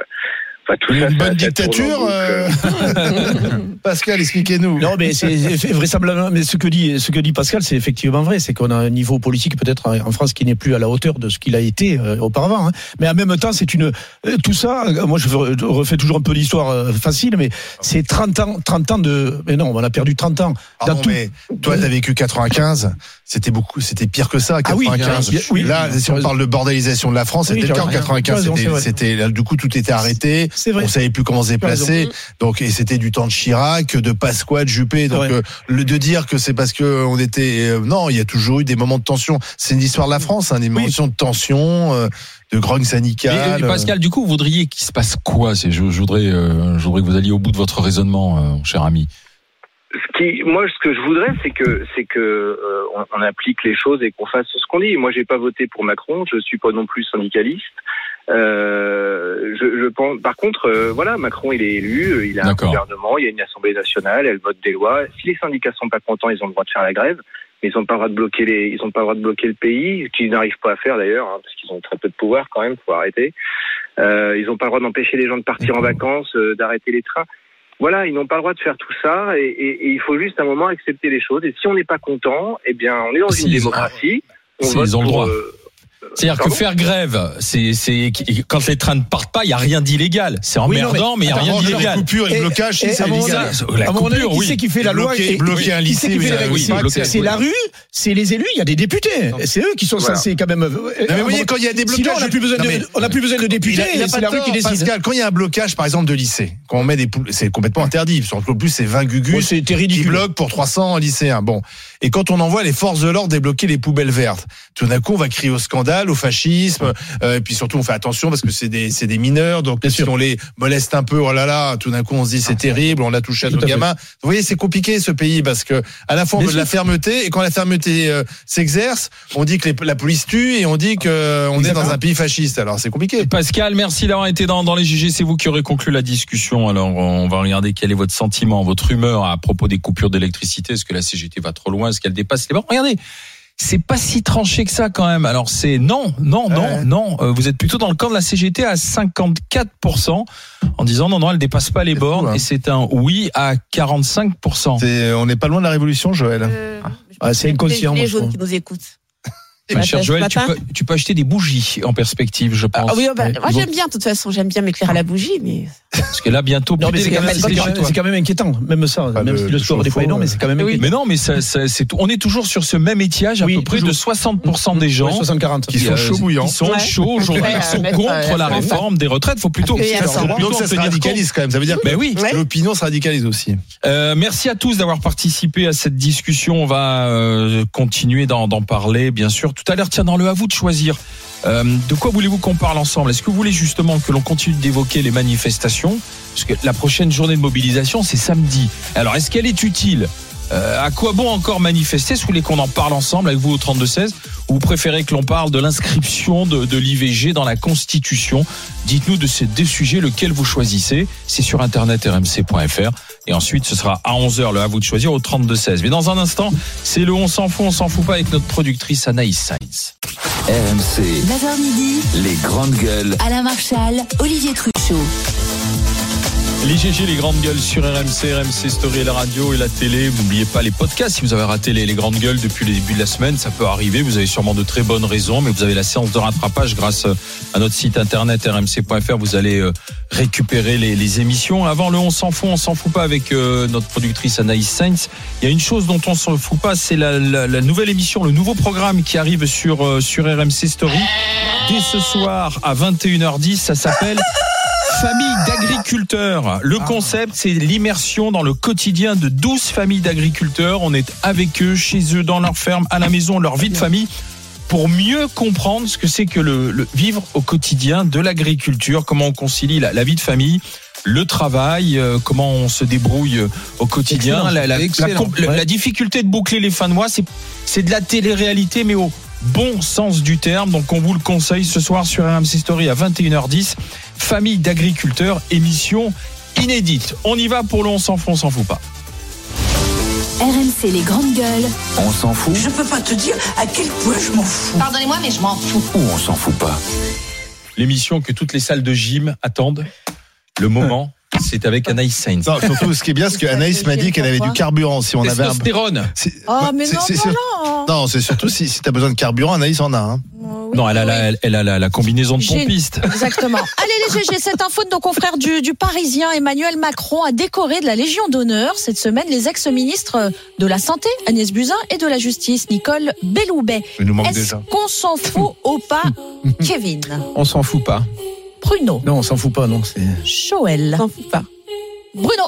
Enfin, tout Une ça, bonne ça- dictature, euh, Pascal, expliquez-nous. Non, mais c'est vraisemblablement. Mais ce que dit, ce que dit Pascal, c'est effectivement vrai. C'est qu'on a un niveau politique peut-être en France qui n'est plus à la hauteur de ce qu'il a été euh, auparavant. hein. Mais en même temps, c'est une. euh, Tout ça, moi, je refais toujours un peu l'histoire euh, facile, mais c'est 30 ans, 30 ans de. Mais non, on a perdu 30 ans. Dans tout- mais toi, t'as vécu 95. C'était beaucoup, c'était pire que ça, Ah oui, 95. oui. là, si on parle de bordélisation de la France, Oui, c'était le cas as en raison. Tu as 95. raison, c'est C'était, du coup, tout était arrêté. C'est vrai. On savait plus comment se déplacer. Donc, et c'était du temps de Chirac, de Pasqua, de Juppé. Donc, euh, le de dire que c'est parce que on était, euh, non, il y a toujours eu des moments de tension. C'est une histoire de la France, hein, des moments de tension, euh, de grogne Et, syndicale. et Pascal, du coup, vous voudriez qu'il se passe quoi? C'est- je, je voudrais, euh, je voudrais que vous alliez au bout de votre raisonnement, euh, cher ami. Ce qui, moi, ce que je voudrais, c'est que, c'est que euh, on, on applique les choses et qu'on fasse ce qu'on dit. Moi, j'ai pas voté pour Macron. Je suis pas non plus syndicaliste. Euh, je, je pense. Par contre, euh, voilà, Macron, il est élu. Il a un gouvernement. Il y a une assemblée nationale. Elle vote des lois. Si les syndicats sont pas contents, ils ont le droit de faire la grève. Mais ils n'ont pas le droit de bloquer les, ils ont pas le droit de bloquer le pays, ce qu'ils n'arrivent pas à faire d'ailleurs, hein, parce qu'ils ont très peu de pouvoir quand même. Faut arrêter. Euh, ils n'ont pas le droit d'empêcher les gens de partir en vacances, euh, d'arrêter les trains. Voilà, ils n'ont pas le droit de faire tout ça et, et- et il faut juste un moment accepter les choses. Et si on n'est pas content, eh bien, on est dans Si, une démocratie. On si, vote ils ont le pour, droit. euh, C'est-à-dire que faire grève, c'est, quand les trains ne partent pas, il y a rien d'illégal. C'est Oui, non, emmerdant, mais il y a rien d'illégal. les coupures et le blocage, et c'est illégal. La moment donné, coupure, qui oui. c'est qui fait la loi Bloquer- et- bloquer un lycée, oui, oui, C'est- la rue, c'est les élus, il y a des députés. Et C'est eux qui sont Voilà. censés quand même. Non, mais vous voyez, quand il y a des blocages. Sinon, on n'a plus besoin de, on n'a plus besoin de députés. Il a, il a et pas c'est la de rue qui décide. Pascal, quand il y a un blocage, par exemple, de lycée, quand on met des c'est complètement interdit. Qu'en plus, c'est 20 gugus c'était qui bloquent pour 300 lycéens. Bon. Et quand on envoie les forces de l'ordre débloquer les poubelles vertes, tout d'un coup, on va crier au scandale, au fascisme, euh, et puis surtout, on fait attention parce que c'est des, c'est des mineurs, donc si on les moleste un peu, oh là là, tout d'un coup, on se dit c'est terrible, on a touché à Tout nos à fait. gamins. Vous voyez, c'est compliqué ce pays parce que à la fois on veut de la fermeté, et quand la fermeté euh, s'exerce, on dit que les- la police tue et on dit que euh, on est dans un pays fasciste. Alors c'est compliqué. Pascal, merci d'avoir été dans, dans les GG. C'est vous qui aurez conclu la discussion. Alors, on va regarder quel est votre sentiment, votre humeur à propos des coupures d'électricité. Est-ce que la CGT va trop loin? Est-ce qu'elle dépasse les bornes? Regardez. C'est pas si tranché que ça quand même. Alors c'est non, non, non, Ouais. non. Euh, vous êtes plutôt dans le camp de la CGT à 54% en disant non, non, elle dépasse pas les bornes. fou, hein. Et c'est un oui à 45%. C'est- on n'est pas loin de la révolution, Joël. Euh, Ah, c'est inconscient, Les moi, je jaunes trouve. qui nous écoutent. Ma chère ce Joël, tu peux, tu peux acheter des bougies en perspective, je pense. Ah oui, bah, moi j'aime bien, de toute façon, j'aime bien m'éclairer à la bougie, mais Parce que là, bientôt, Non, plus mais c'est quand, même- quand inquiétant, même ça, Pas même le- si le le score n'est pas chauffe-eau, énorme, mais c'est quand même Oui, inquiétant. mais non, mais ça, ça, c'est tout. On est toujours sur ce même étiage à Oui, peu près toujours. de 60% des gens Ouais, 60-40. Qui sont chauds bouillants. Qui sont Ouais. chauds aujourd'hui, qui sont contre la réforme des retraites. Faut plutôt, a faut plutôt Donc ça se radicalise quand même. Ça veut dire oui. que l'opinion se radicalise aussi. Euh, merci à tous d'avoir participé à cette discussion. On va euh, continuer d'en parler, bien sûr. Tout à l'heure, tiens, dans le à vous de choisir. Euh, de quoi voulez-vous qu'on parle ensemble? Est-ce que vous voulez justement que l'on continue d'évoquer les manifestations? Parce que la prochaine journée de mobilisation, c'est samedi. Alors, est-ce qu'elle est utile? Euh, à quoi bon encore manifester? Si vous voulez qu'on en parle ensemble avec vous au 32-16 Ou vous préférez que l'on parle de l'inscription de, de l'IVG dans la Constitution? Dites-nous de ces deux sujets lequel vous choisissez. C'est sur internet rmc.fr. Et ensuite, ce sera à 11h le à vous de choisir au 32-16. Mais dans un instant, c'est le on s'en fout, on s'en fout pas avec notre productrice Anaïs Sainz. RMC, 9h midi, les grandes gueules. Alain Marchal, Olivier Truchot. Les GG, les grandes gueules sur RMC, RMC Story la radio et la télé. N'oubliez pas les podcasts. Si vous avez raté les, grandes gueules depuis le début de la semaine, ça peut arriver. Vous avez sûrement de très bonnes raisons, mais vous avez la séance de rattrapage grâce euh, à notre site internet rmc.fr. Vous allez euh, récupérer les, émissions. Avant le on s'en fout, on s'en fout pas avec euh, notre productrice Anaïs Sainz. Il y a une chose dont on s'en fout pas, c'est la, nouvelle émission, le nouveau programme qui arrive sur, sur RMC Story. Dès ce soir à 21h10, ça s'appelle Famille d'agriculteurs. Le concept, c'est l'immersion dans le quotidien de 12 familles d'agriculteurs. On est avec eux, chez eux, dans leur ferme, à la maison, leur vie de famille pour mieux comprendre ce que c'est que le, le vivre au quotidien de l'agriculture, comment on concilie la, la vie de famille, le travail, euh, comment on se débrouille euh, au quotidien, Excellent, la, la- excellent. com- la- difficulté de boucler les fins de mois, c'est c'est de la télé-réalité, mais au bon sens du terme. Donc on vous le conseille ce soir sur RMC Story à 21h10. Famille d'agriculteurs, émission inédite. On y va pour le on s'en fout, on s'en fout pas. RMC les grandes gueules. On s'en fout Je peux pas te dire à quel point je m'en fous. Pardonnez-moi, mais je m'en fous. ou on s'en fout pas L'émission que toutes les salles de gym attendent. Le moment, c'est avec Anaïs Sainz. Non, surtout, ce qui est bien, c'est qu'Anaïs m'a dit qu'elle avait du carburant. Si on avait un... Testostérone. C'est- Oh, mais non, non, non. Non, c'est surtout si, si t'as besoin de carburant, Anaïs en a. Hein. Non, elle a la, elle, elle a la, la combinaison de J'ai- pompiste. Exactement. Allez les GG, cette info de nos confrères du, du Parisien, Emmanuel Macron a décoré de la Légion d'honneur cette semaine les ex-ministres de la Santé, Agnès Buzyn, et de la Justice, Nicole Belloubet. Il nous manque Est-ce déjà. qu'on s'en fout ou pas, Kevin? On s'en fout pas. Bruno Non, on s'en fout pas, non. C'est. Joël S'en fout pas. Bruno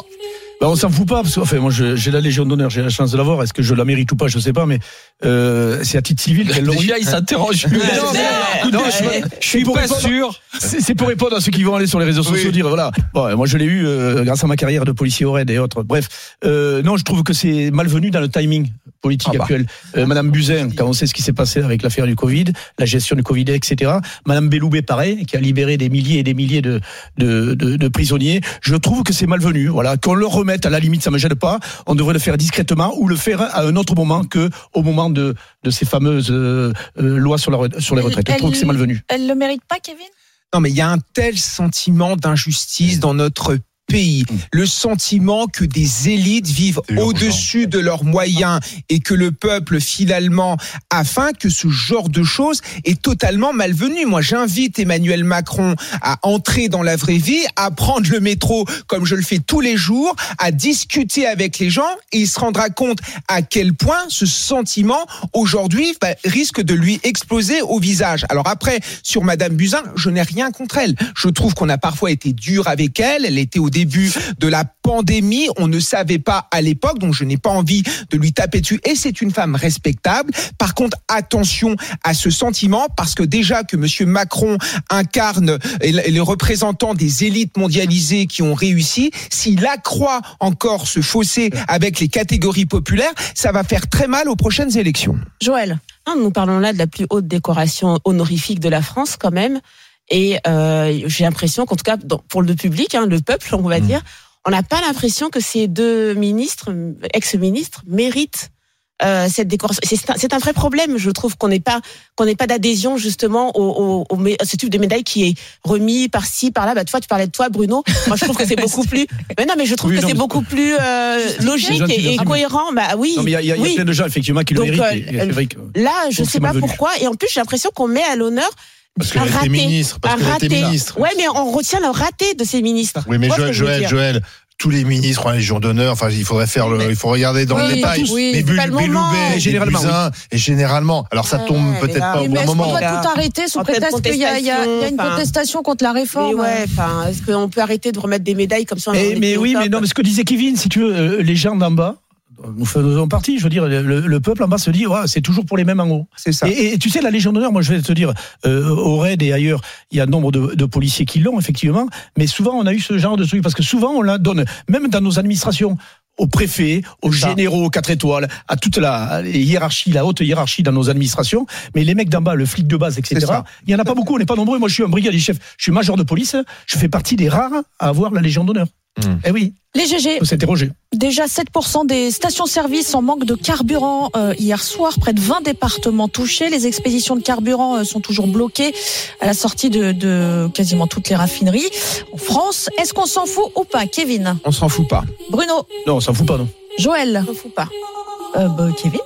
Bah, on s'en fout pas parce que enfin, moi j'ai la Légion d'honneur, j'ai la chance de l'avoir. Est-ce que je la mérite ou pas Je sais pas, mais euh, c'est à titre civil. Déjà, il s'interroge. Non, non, je, je suis pas répondre- sûr. C'est pour répondre à ceux qui vont aller sur les réseaux sociaux Oui. dire voilà. Bon, moi je l'ai eu euh, grâce à ma carrière de policier au raid et autres. Bref, euh, non, je trouve que c'est malvenu dans le timing politique Ah bah. actuel. Euh, Madame Buzyn, quand on sait ce qui s'est passé avec l'affaire du Covid, la gestion du Covid, etc. Madame Belloubet, pareil, qui a libéré des milliers et des milliers de de, de, de prisonniers. Je trouve que c'est malvenu. Voilà, qu'on le remette à la limite, ça me gêne pas. On devrait le faire discrètement ou le faire à un autre moment que au moment de de ces fameuses euh, euh, lois sur la sur les retraites. Je trouve que c'est malvenu. Elle le mérite pas, Kevin? Non, mais il y a un tel sentiment d'injustice dans notre pays. Le sentiment que des élites vivent au-dessus de leurs moyens et que le peuple, finalement, a faim, que ce genre de choses est totalement malvenu. Moi, j'invite Emmanuel Macron à entrer dans la vraie vie, à prendre le métro comme je le fais tous les jours, à discuter avec les gens et il se rendra compte à quel point ce sentiment, aujourd'hui, bah, risque de lui exploser au visage. Alors après, sur Madame Buzyn, je n'ai rien contre elle. Je trouve qu'on a parfois été dur avec elle. Elle était au début de la pandémie. On ne savait pas à l'époque, donc je n'ai pas envie de lui taper dessus. Et c'est une femme respectable. Par contre, attention à ce sentiment, parce que déjà que Monsieur Macron incarne et le- et le représentant des élites mondialisées qui ont réussi, s'il accroît encore ce fossé avec les catégories populaires, ça va faire très mal aux prochaines élections. Joël Non, nous parlons là de la plus haute décoration honorifique de la France quand même. Et euh, j'ai l'impression qu'en tout cas, dans- pour le public, hein, le peuple, on va Mmh. dire, on n'a pas l'impression que ces deux ministres, ex-ministres, méritent euh, cette décoration. C'est un, vrai problème, je trouve, qu'on n'ait pas qu'on n'ait pas d'adhésion justement au, au, au à ce type de médaille qui est remis par-ci, par-là. Bah, toi, tu parlais de toi, Bruno. Moi, je trouve que c'est beaucoup plus. Mais non, mais je trouve Oui, que c'est beaucoup plus euh, logique et, cohérent. Bah oui. Non, mais il y a, y a- il y a oui. plein de gens effectivement qui le Donc, méritent. euh, et- et que- Là, je Donc, sais pas pourquoi. Et en plus, j'ai l'impression qu'on met à l'honneur Parce qu'elle était ministre, parce un qu'elle était ministre. Ouais, mais on retient le raté de ces ministres. Oui, mais Joël, Joël, Joël, tous les ministres ont la Légion d'honneur. Enfin, il faudrait faire le, il faut regarder dans Oui, le détail. Oui, mais c'est Bul- pas le moment. Belloubet, Mais et généralement, Buzyn, et généralement. Alors ça tombe Ouais, mais peut-être pas au Mais bon est-ce qu'on moment. doit Là. tout arrêter sous prétexte qu'il y y a- il y a une contestation, contre la Mais réforme ouais, enfin, est-ce qu'on peut arrêter de remettre des médailles comme ça on en Mais, mais oui, mais non, mais ce que disait Kevin, si tu veux, euh, les gens d'en bas, nous faisons partie, je veux dire, le, le peuple en bas se dit, ouais, c'est toujours pour les mêmes en haut. C'est ça. Et, et tu sais, la Légion d'honneur, moi je vais te dire, euh, au raid et ailleurs, il y a nombre de, de policiers qui l'ont, effectivement, mais souvent on a eu ce genre de truc, parce que souvent on la donne, même dans nos administrations, aux préfets, aux généraux, aux quatre étoiles, à toute la hiérarchie, la haute hiérarchie dans nos administrations. Mais les mecs d'en bas, le flic de base, etc., il y en a pas beaucoup, on n'est pas nombreux. Moi, je suis un brigadier chef, je suis major de police, je fais partie des rares à avoir la Légion d'honneur. Eh oui, Les GG, faut s'interroger. déjà 7% des stations-service en manque de carburant euh, hier soir, près de 20 départements touchés. Les expéditions de carburant euh, sont toujours bloquées à la sortie de, de quasiment toutes les raffineries en France. Est-ce qu'on s'en fout ou pas, Kevin? On s'en fout pas. Bruno? Non, on s'en fout pas, non. Joël? On fout pas. euh, bah, Kevin?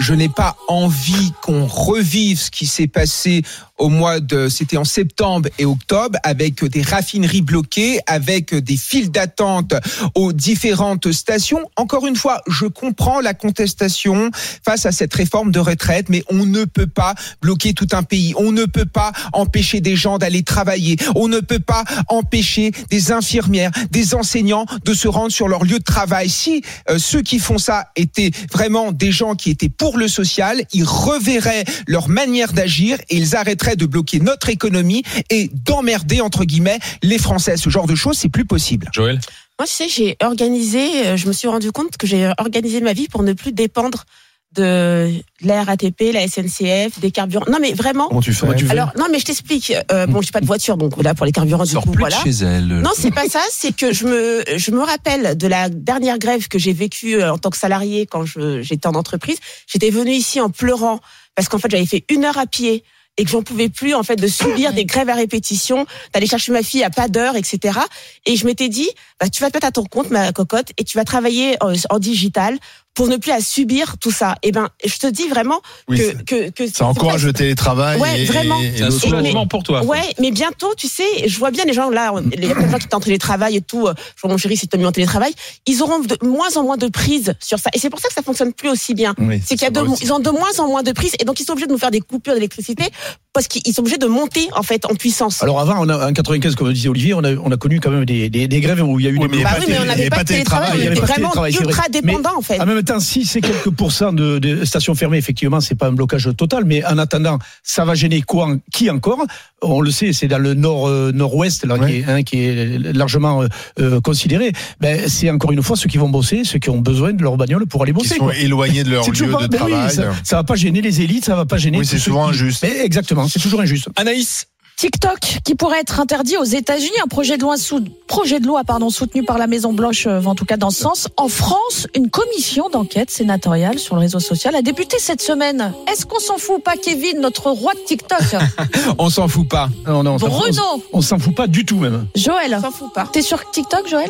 Je n'ai pas envie qu'on revive ce qui s'est passé au mois de, c'était en septembre et octobre, avec des raffineries bloquées, avec des files d'attente aux différentes stations. Encore une fois, je comprends la contestation face à cette réforme de retraite, mais on ne peut pas bloquer tout un pays. On ne peut pas empêcher des gens d'aller travailler. On ne peut pas empêcher des infirmières, des enseignants de se rendre sur leur lieu de travail. Si euh, ceux qui font ça étaient vraiment des gens qui étaient pour le social, ils reverraient leur manière d'agir et ils arrêteraient de bloquer notre économie et d'emmerder entre guillemets les Français. Ce genre de choses, c'est plus possible. Joël Moi, tu sais, j'ai organisé, euh, je me suis rendu compte que j'ai organisé ma vie pour ne plus dépendre de la RATP, la SNCF, des carburants. Non, mais vraiment. Comment tu fais Alors, non, mais je t'explique. Euh, bon, j'ai pas de voiture, donc là, pour les carburants, du Sors coup, plus voilà. de chez elle. Non, c'est pas ça. C'est que je me, je me rappelle de la dernière grève que j'ai vécue euh, en tant que salarié quand je- j'étais en entreprise. J'étais venue ici en pleurant parce qu'en fait, j'avais fait une heure à pied et que j'en pouvais plus en fait de subir des grèves à répétition, d'aller chercher ma fille à pas d'heure, etc. Et je m'étais dit, bah, tu vas te mettre à ton compte, ma cocotte, et tu vas travailler en, en digital pour ne plus à subir tout ça. Et ben, je te dis vraiment Oui, que, c'est- que, que Ça encourage le télétravail. Ouais, et- vraiment. et- et C'est un soulagement pour toi. Ouais, mais bientôt, tu sais, je vois bien les gens là, on- il y a plein de gens qui étaient en télétravail et tout. euh, Je vois mon chéri, c'est mis en télétravail. Ils auront de moins en moins de prise sur ça. Et c'est pour ça que ça fonctionne plus aussi bien. Oui, c'est qu'il y a ça de, va aussi. ils ont de moins en moins de prise et donc ils sont obligés de nous faire des coupures d'électricité parce qu'ils sont obligés de monter en fait en puissance. Alors avant, on a, en 95, comme disait Olivier, on a, on a connu quand même des, des, des grèves où il y a eu Oui, des mais bah pas oui, de mais on n'avait avait pas de télétravail, télétravail, il y on avait était vraiment ultra vrai. dépendants en fait. Même temps, si c'est quelques pourcents de, de stations fermées, effectivement, c'est pas un blocage total, mais en attendant, ça va gêner quoi, qui encore? On le sait, c'est dans le nord euh, nord-ouest là, qui, est, hein, qui est largement euh, euh, considéré. Ben, c'est encore une fois ceux qui vont bosser, ceux qui ont besoin de leur bagnole pour aller Qui bosser. sont quoi. éloignés de leur lieu toujours de ben oui, travail. ça, ça va pas gêner les élites, ça va pas gêner. Oui, c'est souvent qui- injuste. Mais exactement, c'est toujours injuste. Anaïs, TikTok qui pourrait être interdit aux États-Unis, un projet de loi sous, projet de loi pardon soutenu par la Maison Blanche euh, va en tout cas dans ce sens. En France, une commission d'enquête sénatoriale sur le réseau social a débuté cette semaine. Est-ce qu'on s'en fout pas Kevin, notre roi de TikTok On s'en fout pas. Non, non, on s'en fout- Bruno, on s'en fout pas du tout même. Joël, On s'en fout pas. t'es sur TikTok Joël?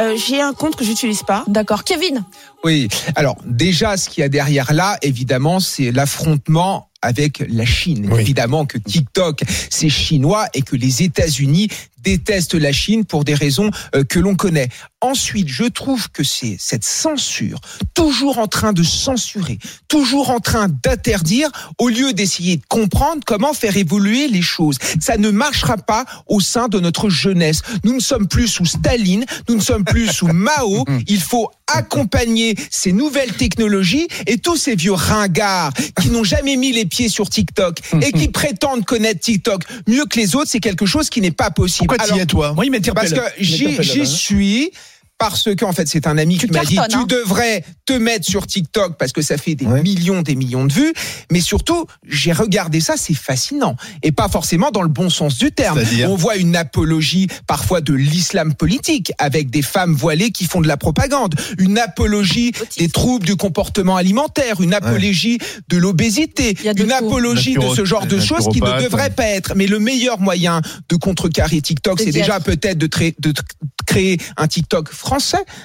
Euh, J'ai un compte que j'utilise pas. D'accord. Kevin, Oui. Alors déjà, ce qu'il y a derrière là, évidemment, c'est l'affrontement avec la Chine. Oui. Évidemment que TikTok, c'est chinois et que les États-Unis détestent la Chine pour des raisons euh, que l'on connaît. Ensuite, je trouve que c'est cette censure, toujours en train de censurer, toujours en train d'interdire, au lieu d'essayer de comprendre comment faire évoluer les choses. Ça ne marchera pas au sein de notre jeunesse. Nous ne sommes plus sous Staline, nous ne sommes plus sous Mao. Il faut accompagner ces nouvelles technologies et tous ces vieux ringards qui n'ont jamais mis les pieds sur TikTok et qui prétendent connaître TikTok mieux que les autres, c'est quelque chose qui n'est pas possible. Pourquoi es, toi? Moi, il parce que j'y hein. suis parce que en fait c'est un ami Tu qui m'a dit cartonnes, tu hein. devrais te mettre sur TikTok parce que ça fait des Ouais. millions des millions de vues. Mais surtout j'ai regardé ça c'est fascinant. Et pas forcément dans le bon sens du terme. On voit une apologie parfois de l'islam politique avec des femmes voilées qui font de la propagande. Une apologie des troubles du comportement alimentaire. Une apologie de l'obésité. Une tout. apologie de ce genre de choses qui ne devraient pas être. Mais le meilleur moyen de contrecarrer TikTok c'est déjà peut-être de, de créer un TikTok français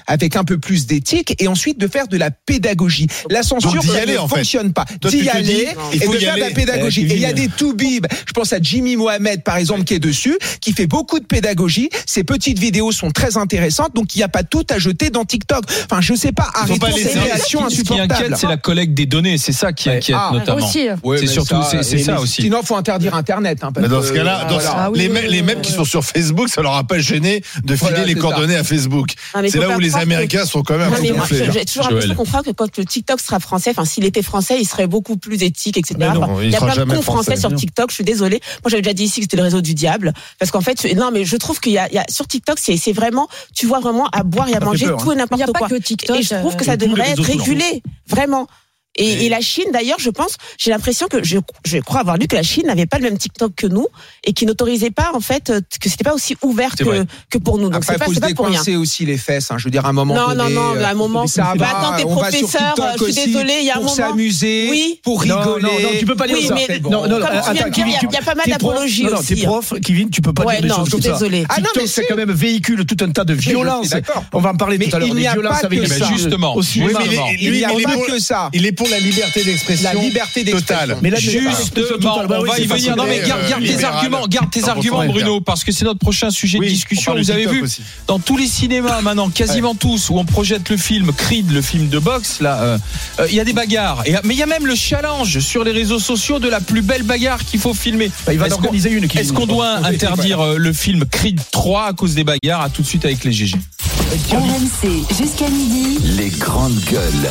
avec un peu plus d'éthique et ensuite de faire de la pédagogie. La censure Donc aller, ne en fait. fonctionne pas. D'y dis, aller il et de y faire de la pédagogie. Eh, Et il y a des toubibs. Je pense à Jimmy Mohamed par exemple qui est dessus, qui fait beaucoup de pédagogie. Ses petites vidéos sont très intéressantes, donc il n'y a pas tout à jeter dans TikTok. Enfin, je sais pas, arrêtons ces réactions ce qui inquiète, insupportables. c'est la collecte des données. C'est ça qui inquiète Ah, notamment. aussi. Ouais, C'est surtout- c'est- ça aussi. Sinon, faut interdire Internet. hein, parce Mais dans ce cas-là, voilà. Les, oui, mê- oui, les oui, mêmes oui. qui sont sur Facebook, ça leur a pas gêné de filer Voilà, les coordonnées à Facebook. C'est là pas où les que- Américains sont quand même Non, un mais peu moi, gonflés. j'ai toujours l'impression qu'on croit que quand le TikTok sera français, enfin s'il était français, il serait beaucoup plus éthique, etc. Mais non, Enfin, il il y a plein de cons français français. sur. TikTok. Je suis désolée. Moi, j'avais déjà dit ici que c'était le réseau du diable, parce qu'en fait, non, mais je trouve qu'il y a, il y a sur TikTok, c'est vraiment, tu vois vraiment à boire et à manger peur, tout et Il n'y a n'importe pas quoi. que TikTok. Et je trouve que euh, ça devrait être régulé, vraiment. Et, et la Chine, d'ailleurs, je pense, j'ai l'impression que je, je crois avoir lu que la Chine n'avait pas le même TikTok que nous et qui n'autorisait pas, en fait, euh, que c'était pas aussi ouvert que, que pour nous. Donc c'est pas, pas pour rien. aussi les fesses. Hein. Je veux dire, à un moment Non, non, donné. non, mais à un euh, moment, ça bah, va, attends, t'es professeur, TikTok je suis aussi désolée, il y a un pour moment- s'amuser, Oui. pour Non, rigoler. non, non, tu peux pas dire Oui, ça. mais non, non, comme tu viens attends, de dire, Kevin, il y a- y pas mal t'es prof- d'apologie non, non, aussi, T'es hein. prof, Kevin, tu peux pas dire des non, choses je comme suis ça. Ah non, mais c'est quand même véhicule tout un tas de violences. d'accord. On va en parler Mais tout à l'heure. il des n'y a violences pas avec que les ça. Justement. Non. Il n'y a pas pour- que ça. Il est pour la liberté d'expression. La liberté d'expression. totale. Mais là, Justement, on va y venir. Non, mais garde, garde tes arguments, garde tes arguments, Bruno, parce que c'est notre prochain sujet Oui, de on discussion. Vous avez vu aussi. dans tous les cinémas maintenant, quasiment tous, où on projette le film Creed, le film de boxe, là, euh, euh, il y a des bagarres. Et, mais il y a même le challenge sur les réseaux sociaux de la plus belle bagarre qu'il faut filmer. Bah, il va Est-ce en qu'on- organiser une. Est-ce qu'on doit interdire euh, le film Creed 3 à cause des bagarres? À tout de suite avec les GG. RMC jusqu'à midi. Les grandes gueules.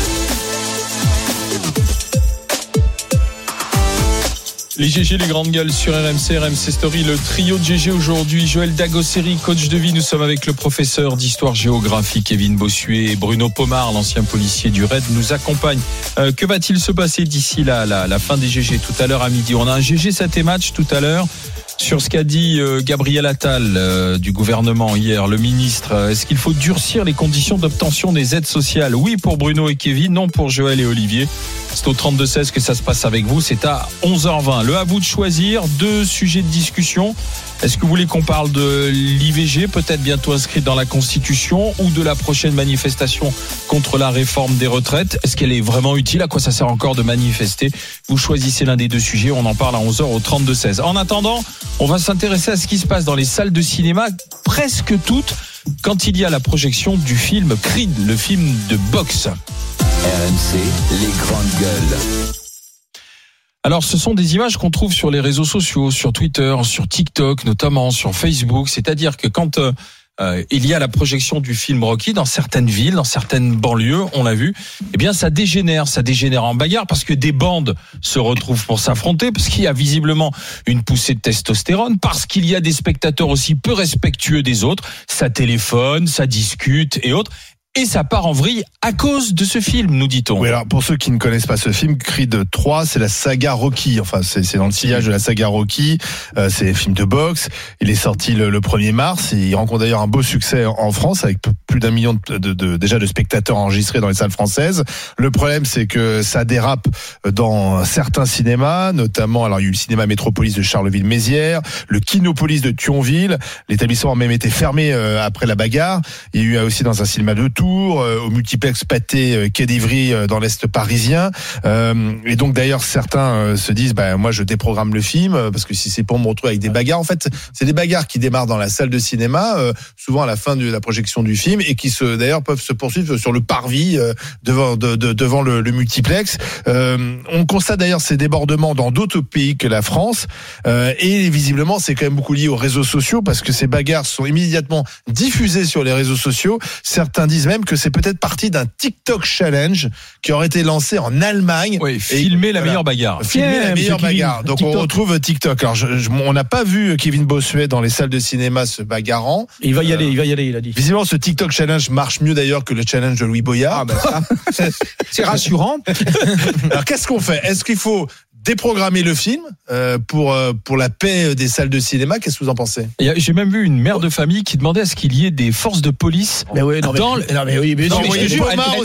Les GG, les grandes gueules sur RMC, RMC Story, le trio de GG aujourd'hui. Joël Dagosseri, coach de vie. Nous sommes avec le professeur d'histoire-géographie Kevin Bossuet et Bruno Pomar, l'ancien policier du RAID, nous accompagne. Euh, que va-t-il se passer d'ici la, la, fin des GG tout à l'heure à midi? On a un GG 7 match tout à l'heure sur ce qu'a dit euh, Gabriel Attal euh, du gouvernement hier, le ministre. Est-ce qu'il faut durcir les conditions d'obtention des aides sociales? Oui pour Bruno et Kevin, non pour Joël et Olivier. C'est au 32-16 que ça se passe avec vous. C'est à 11h20. Le à vous de choisir deux sujets de discussion. Est-ce que vous voulez qu'on parle de l'IVG, peut-être bientôt inscrite dans la Constitution, ou de la prochaine manifestation contre la réforme des retraites? Est-ce qu'elle est vraiment utile? À quoi ça sert encore de manifester? Vous choisissez l'un des deux sujets. On en parle à 11h au 32-16. En attendant, on va s'intéresser à ce qui se passe dans les salles de cinéma, presque toutes, quand il y a la projection du film Creed, le film de boxe. RMC, les grandes gueules. Alors, ce sont des images qu'on trouve sur les réseaux sociaux, sur Twitter, sur TikTok, notamment sur Facebook. C'est-à-dire que quand euh, euh, il y a la projection du film Rocky dans certaines villes, dans certaines banlieues, on l'a vu, eh bien, ça dégénère, ça dégénère en bagarre parce que des bandes se retrouvent pour s'affronter, parce qu'il y a visiblement une poussée de testostérone, parce qu'il y a des spectateurs aussi peu respectueux des autres. Ça téléphone, ça discute et autres. Et ça part en vrille à cause de ce film, nous dit-on. Oui, alors pour ceux qui ne connaissent pas ce film, Creed 3, c'est la saga Rocky. Enfin, c'est dans le sillage de la saga Rocky. Euh, c'est un film de boxe. Il est sorti le, le 1er mars. Il rencontre d'ailleurs un beau succès en, France avec plus d'un million de, de- de- déjà de spectateurs enregistrés dans les salles françaises. Le problème, c'est que ça dérape dans certains cinémas, notamment alors il y a eu le cinéma Métropolis de Charleville-Mézières, le Kinopolis de Thionville. L'établissement a même été fermé euh, après la bagarre. Il y a eu aussi dans un cinéma de Euh, au multiplex Pâté euh, Quai d'Ivry euh, dans l'est parisien. Et donc d'ailleurs certains se disent, bah moi je déprogramme le film parce que si c'est pour me retrouver avec des bagarres, en fait c'est des bagarres qui démarrent dans la salle de cinéma, souvent à la fin de la projection du film et qui se d'ailleurs peuvent se poursuivre sur le parvis devant de- de- devant le, le multiplex. On constate d'ailleurs ces débordements dans d'autres pays que la France et visiblement c'est quand même beaucoup lié aux réseaux sociaux parce que ces bagarres sont immédiatement diffusées sur les réseaux sociaux. Certains disent même que c'est peut-être parti d'un TikTok challenge qui aurait été lancé en Allemagne. Oui, filmer la meilleure bagarre. Filmer la meilleure Kevin, bagarre. Donc on TikTok. retrouve TikTok. Alors je- je- on n'a pas vu Kevin Bossuet dans les salles de cinéma se bagarrant. Il va y aller, il va y aller, il a dit. Visiblement ce TikTok challenge marche mieux d'ailleurs que le challenge de Louis Boyard. Ah, ça, c'est- c'est rassurant. Alors qu'est-ce qu'on fait? Est-ce qu'il faut déprogrammer le film euh, pour euh, pour la paix des salles de cinéma Qu'est-ce que vous en pensez? J'ai même vu une mère de famille qui demandait à ce qu'il y ait des forces de police Mais oui, non, mais, dans le- non, mais oui, mais Non, mais mais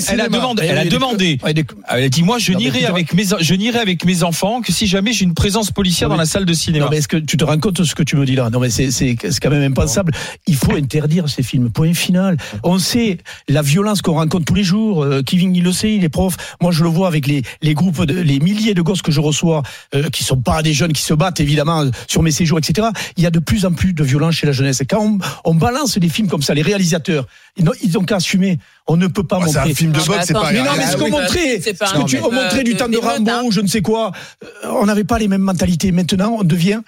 elle, a demandé. Ouais, Elle a demandé. Elle dit moi je mais n'irai avec mes je n'irai avec mes enfants que si jamais j'ai une présence policière dans mais- la salle de cinéma. Non, mais est-ce que tu te rends compte de ce que tu me dis là? Non, mais c'est c'est c'est quand même impensable. Il faut interdire ces films. Point final. On sait la violence qu'on rencontre tous les jours. Euh, Kevin, il le sait, il est prof. Moi, je le vois avec les les groupes, de, les milliers de gosses que je reçois, euh, qui sont pas des jeunes qui se battent évidemment euh, sur mes séjours, etc. Il y a de plus en plus de violence chez la jeunesse. Et quand on, on balance des films comme ça, les réalisateurs, ils n'ont- ils ont qu'à assumer. On ne peut pas Ouais, C'est montrer. un film de boxe, c'est pas Mais non, mais Ah ce qu'on oui, montrait, c'est pas ce que tu film, on montrait euh, du temps de Rambo ou je ne sais quoi, euh, on n'avait pas les mêmes mentalités. Maintenant, on devient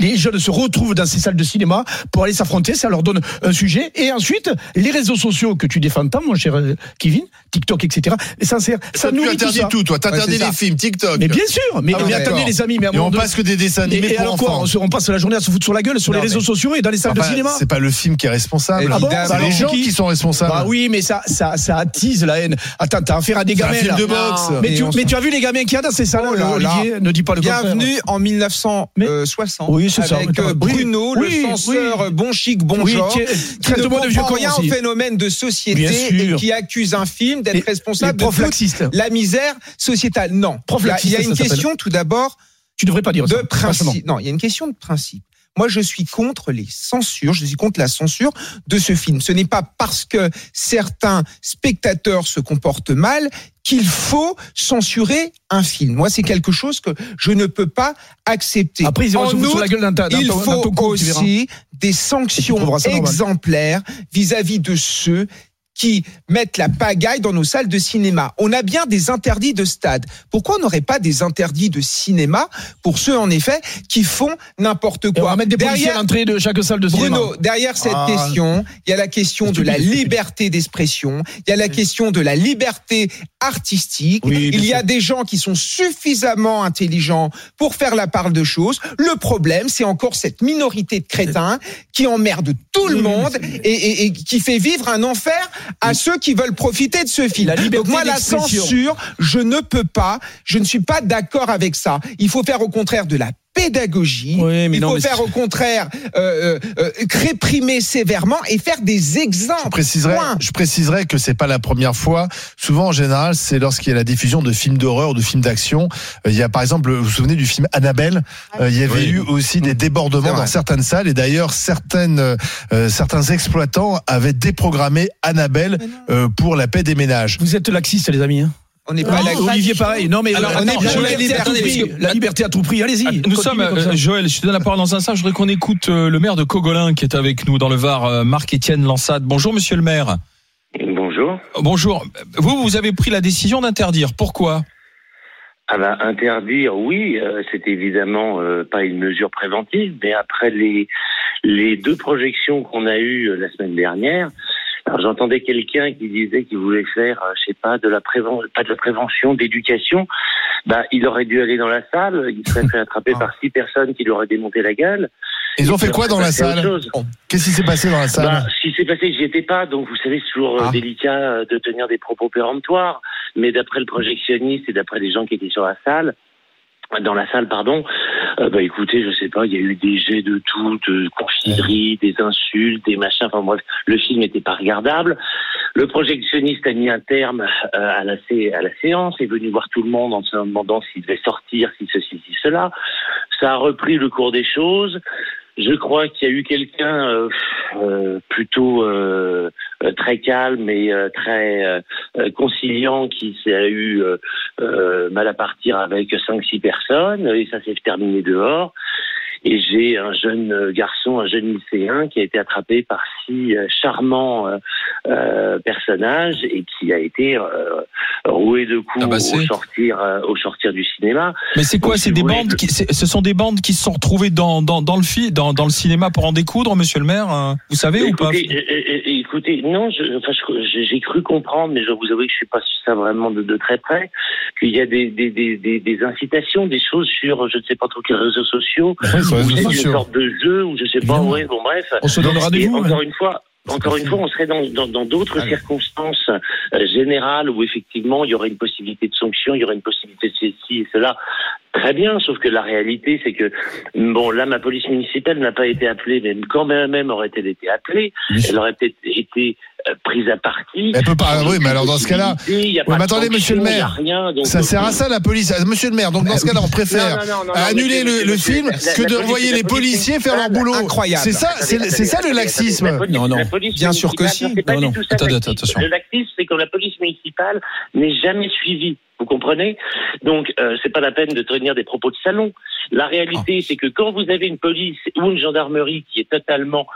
les jeunes se retrouvent dans ces salles de cinéma pour aller s'affronter, ça leur donne un sujet. Et ensuite, les réseaux sociaux que tu défends tant, mon cher euh, Kevin, TikTok, etc. Et ça sert, ça Toi, tu nourrit tout ça. tout, toi. T'interdis Ouais, les ça. films, TikTok. Mais bien sûr, mais, Ah mais attendez les amis, mais à Et on donné- passe que des dessins animés et pour alors quoi on, se- on passe la journée à se foutre sur la gueule sur Non, les réseaux mais- sociaux et dans les salles Enfin, de cinéma C'est pas le film qui est responsable. Ah bon c'est les gens qui qui sont responsables. Bah oui, mais ça, ça, ça attise la haine. Attends, t'as affaire à des gamins film de boxe. Mais tu, mais as vu les gamins qu'il y a dans ces salles Oh. Olivier Ne dis pas le contraire. Bienvenue en 1960 Oui, c'est ça. avec euh, Bruno, oui, le censeur oui. bon chic, bon Oui, genre, qui ne traite-moi de vieux comprend rien au phénomène de société et qui accuse un film d'être responsable de toute la misère sociétale. Non, il y a, une ça question tout d'abord Tu devrais pas dire ça. de franchement. principe. Non, il y a une question de principe. Moi, je suis contre les censures, je suis contre la censure de ce film. Ce n'est pas parce que certains spectateurs se comportent mal qu'il faut censurer un film. Moi, c'est quelque chose que je ne peux pas accepter. Après, ils En sur la outre, gueule dans il faut aussi des sanctions exemplaires vis-à-vis de ceux qui mettent la pagaille dans nos salles de cinéma. On a bien des interdits de stade. Pourquoi on n'aurait pas des interdits de cinéma pour ceux, en effet, qui font n'importe Et on quoi va mettre des policiers à l'entrée de chaque salle de cinéma. Bruno, derrière cette Ah. question, il y a la question de la liberté d'expression, il y a la question de la liberté artistique. Oui, il y a des gens qui sont suffisamment intelligents pour faire la part de choses. Le problème, c'est encore cette minorité de crétins qui emmerde tout le monde et, et- et qui fait vivre un enfer à ceux qui veulent profiter de ce film. La liberté Donc moi, la censure, je ne peux pas, je ne suis pas d'accord avec ça. Il faut faire au contraire de la pédagogie. Oui, mais il non, faut mais faire au contraire euh, euh, euh, réprimer sévèrement et faire des exemples. Je préciserai, Point. je préciserai que c'est pas la première fois. Souvent, en général, c'est lorsqu'il y a la diffusion de films d'horreur ou de films d'action. Euh, Il y a par exemple, vous vous souvenez du film Annabelle? Euh, Il y avait Oui. eu aussi des C'est débordements dans certaines salles et d'ailleurs certaines, euh, certains exploitants avaient déprogrammé Annabelle euh, pour la paix des ménages. Vous êtes laxiste, les amis. hein On n'est pas pas là. Olivier, pareil. Non, mais Alors, attends, la, Joël, liberté à tout attendez, prix. parce que- la liberté à tout prix. Allez-y. Nous sommes, comme ça. euh, Joël, je te donne la parole dans un instant. Je voudrais qu'on écoute euh, le maire de Cogolin qui est avec nous dans le Var, euh, Marc-Étienne Lansade. Bonjour, monsieur le maire. Bonjour. Bonjour. Vous, vous avez pris la décision d'interdire. Pourquoi? Ah ben, interdire, oui, euh, c'est évidemment euh, pas une mesure préventive, mais après les les deux projections qu'on a eues euh, la semaine dernière, alors j'entendais quelqu'un qui disait qu'il voulait faire, euh, je sais pas, de la préven pas de la prévention, d'éducation. Bah, il aurait dû aller dans la salle, il serait fait attraper Ah. par six personnes qui lui auraient démonté la gueule. Ils ont fait quoi dans la salle. Qu'est-ce qui s'est passé dans la salle Bah, ce qui s'est passé, j'y étais pas, donc vous savez, c'est toujours euh, Ah. délicat euh, de tenir des propos péremptoires. Mais d'après le projectionniste et d'après les gens qui étaient sur la salle, dans la salle, pardon, euh, bah écoutez, je sais pas, il y a eu des jets de tout, de confiseries, des insultes, des machins. Enfin bref, le film n'était pas regardable. Le projectionniste a mis un terme euh, à, la, à la séance, est venu voir tout le monde en se demandant s'il devait sortir, si ceci, si cela. Ça a repris le cours des choses. Je crois qu'il y a eu quelqu'un euh, euh, plutôt euh, très calme et très conciliant qui s'est eu mal à partir avec cinq six personnes et ça s'est terminé dehors. Et j'ai un jeune garçon, un jeune lycéen qui a été attrapé par six euh, charmants euh, euh, personnages et qui a été euh, roué de coups Ah bah au sortir euh, au sortir du cinéma. Mais c'est quoi C'est des bandes je- qui, c'est- Ce sont des bandes qui se sont retrouvées dans, dans, dans le fi, dans, dans le cinéma pour en découdre, monsieur le maire euh, Vous savez ou pas? Écoutez, non, enfin, j'ai cru comprendre, mais je vous avouer que je suis pas sur ça vraiment de, de très près, qu'il y a des, des, des, des, des incitations, des choses sur, je ne sais pas trop quels réseaux sociaux, sur les ou réseaux c'est une sociaux. sorte de jeu, ou je sais pas, Évidemment. ouais, bon bref. On se donne Et rendez-vous. Encore hein. une fois. Encore une fois, on serait dans dans dans d'autres circonstances euh, générales où effectivement il y aurait une possibilité de sanction, il y aurait une possibilité de ceci et cela. Très bien, sauf que la réalité, c'est que bon, là, ma police municipale n'a pas été appelée, mais quand même, même aurait-elle été appelée, elle aurait peut-être été euh, prise à partie. Elle peut pas. Oui, mais alors dans ce cas-là, Il y a Oui, mais de attendez, monsieur le maire. rien, donc- ça sert à ça la police, Ah, monsieur le maire. Donc dans ce cas-là, on préfère Non, non, non, non, annuler monsieur, le, le monsieur, film la- que la de envoyer les policiers faire leur boulot. incroyable. C'est ça, c'est ça le laxisme. attendez, la police- Non, non. Bien sûr que si. Non, non. Attendez, le laxisme. attention. Le laxisme, c'est que la police municipale n'est jamais suivie. Vous comprenez Donc, euh, c'est pas la peine de tenir des propos de salon. La réalité, c'est que quand vous avez une police ou une gendarmerie qui est totalement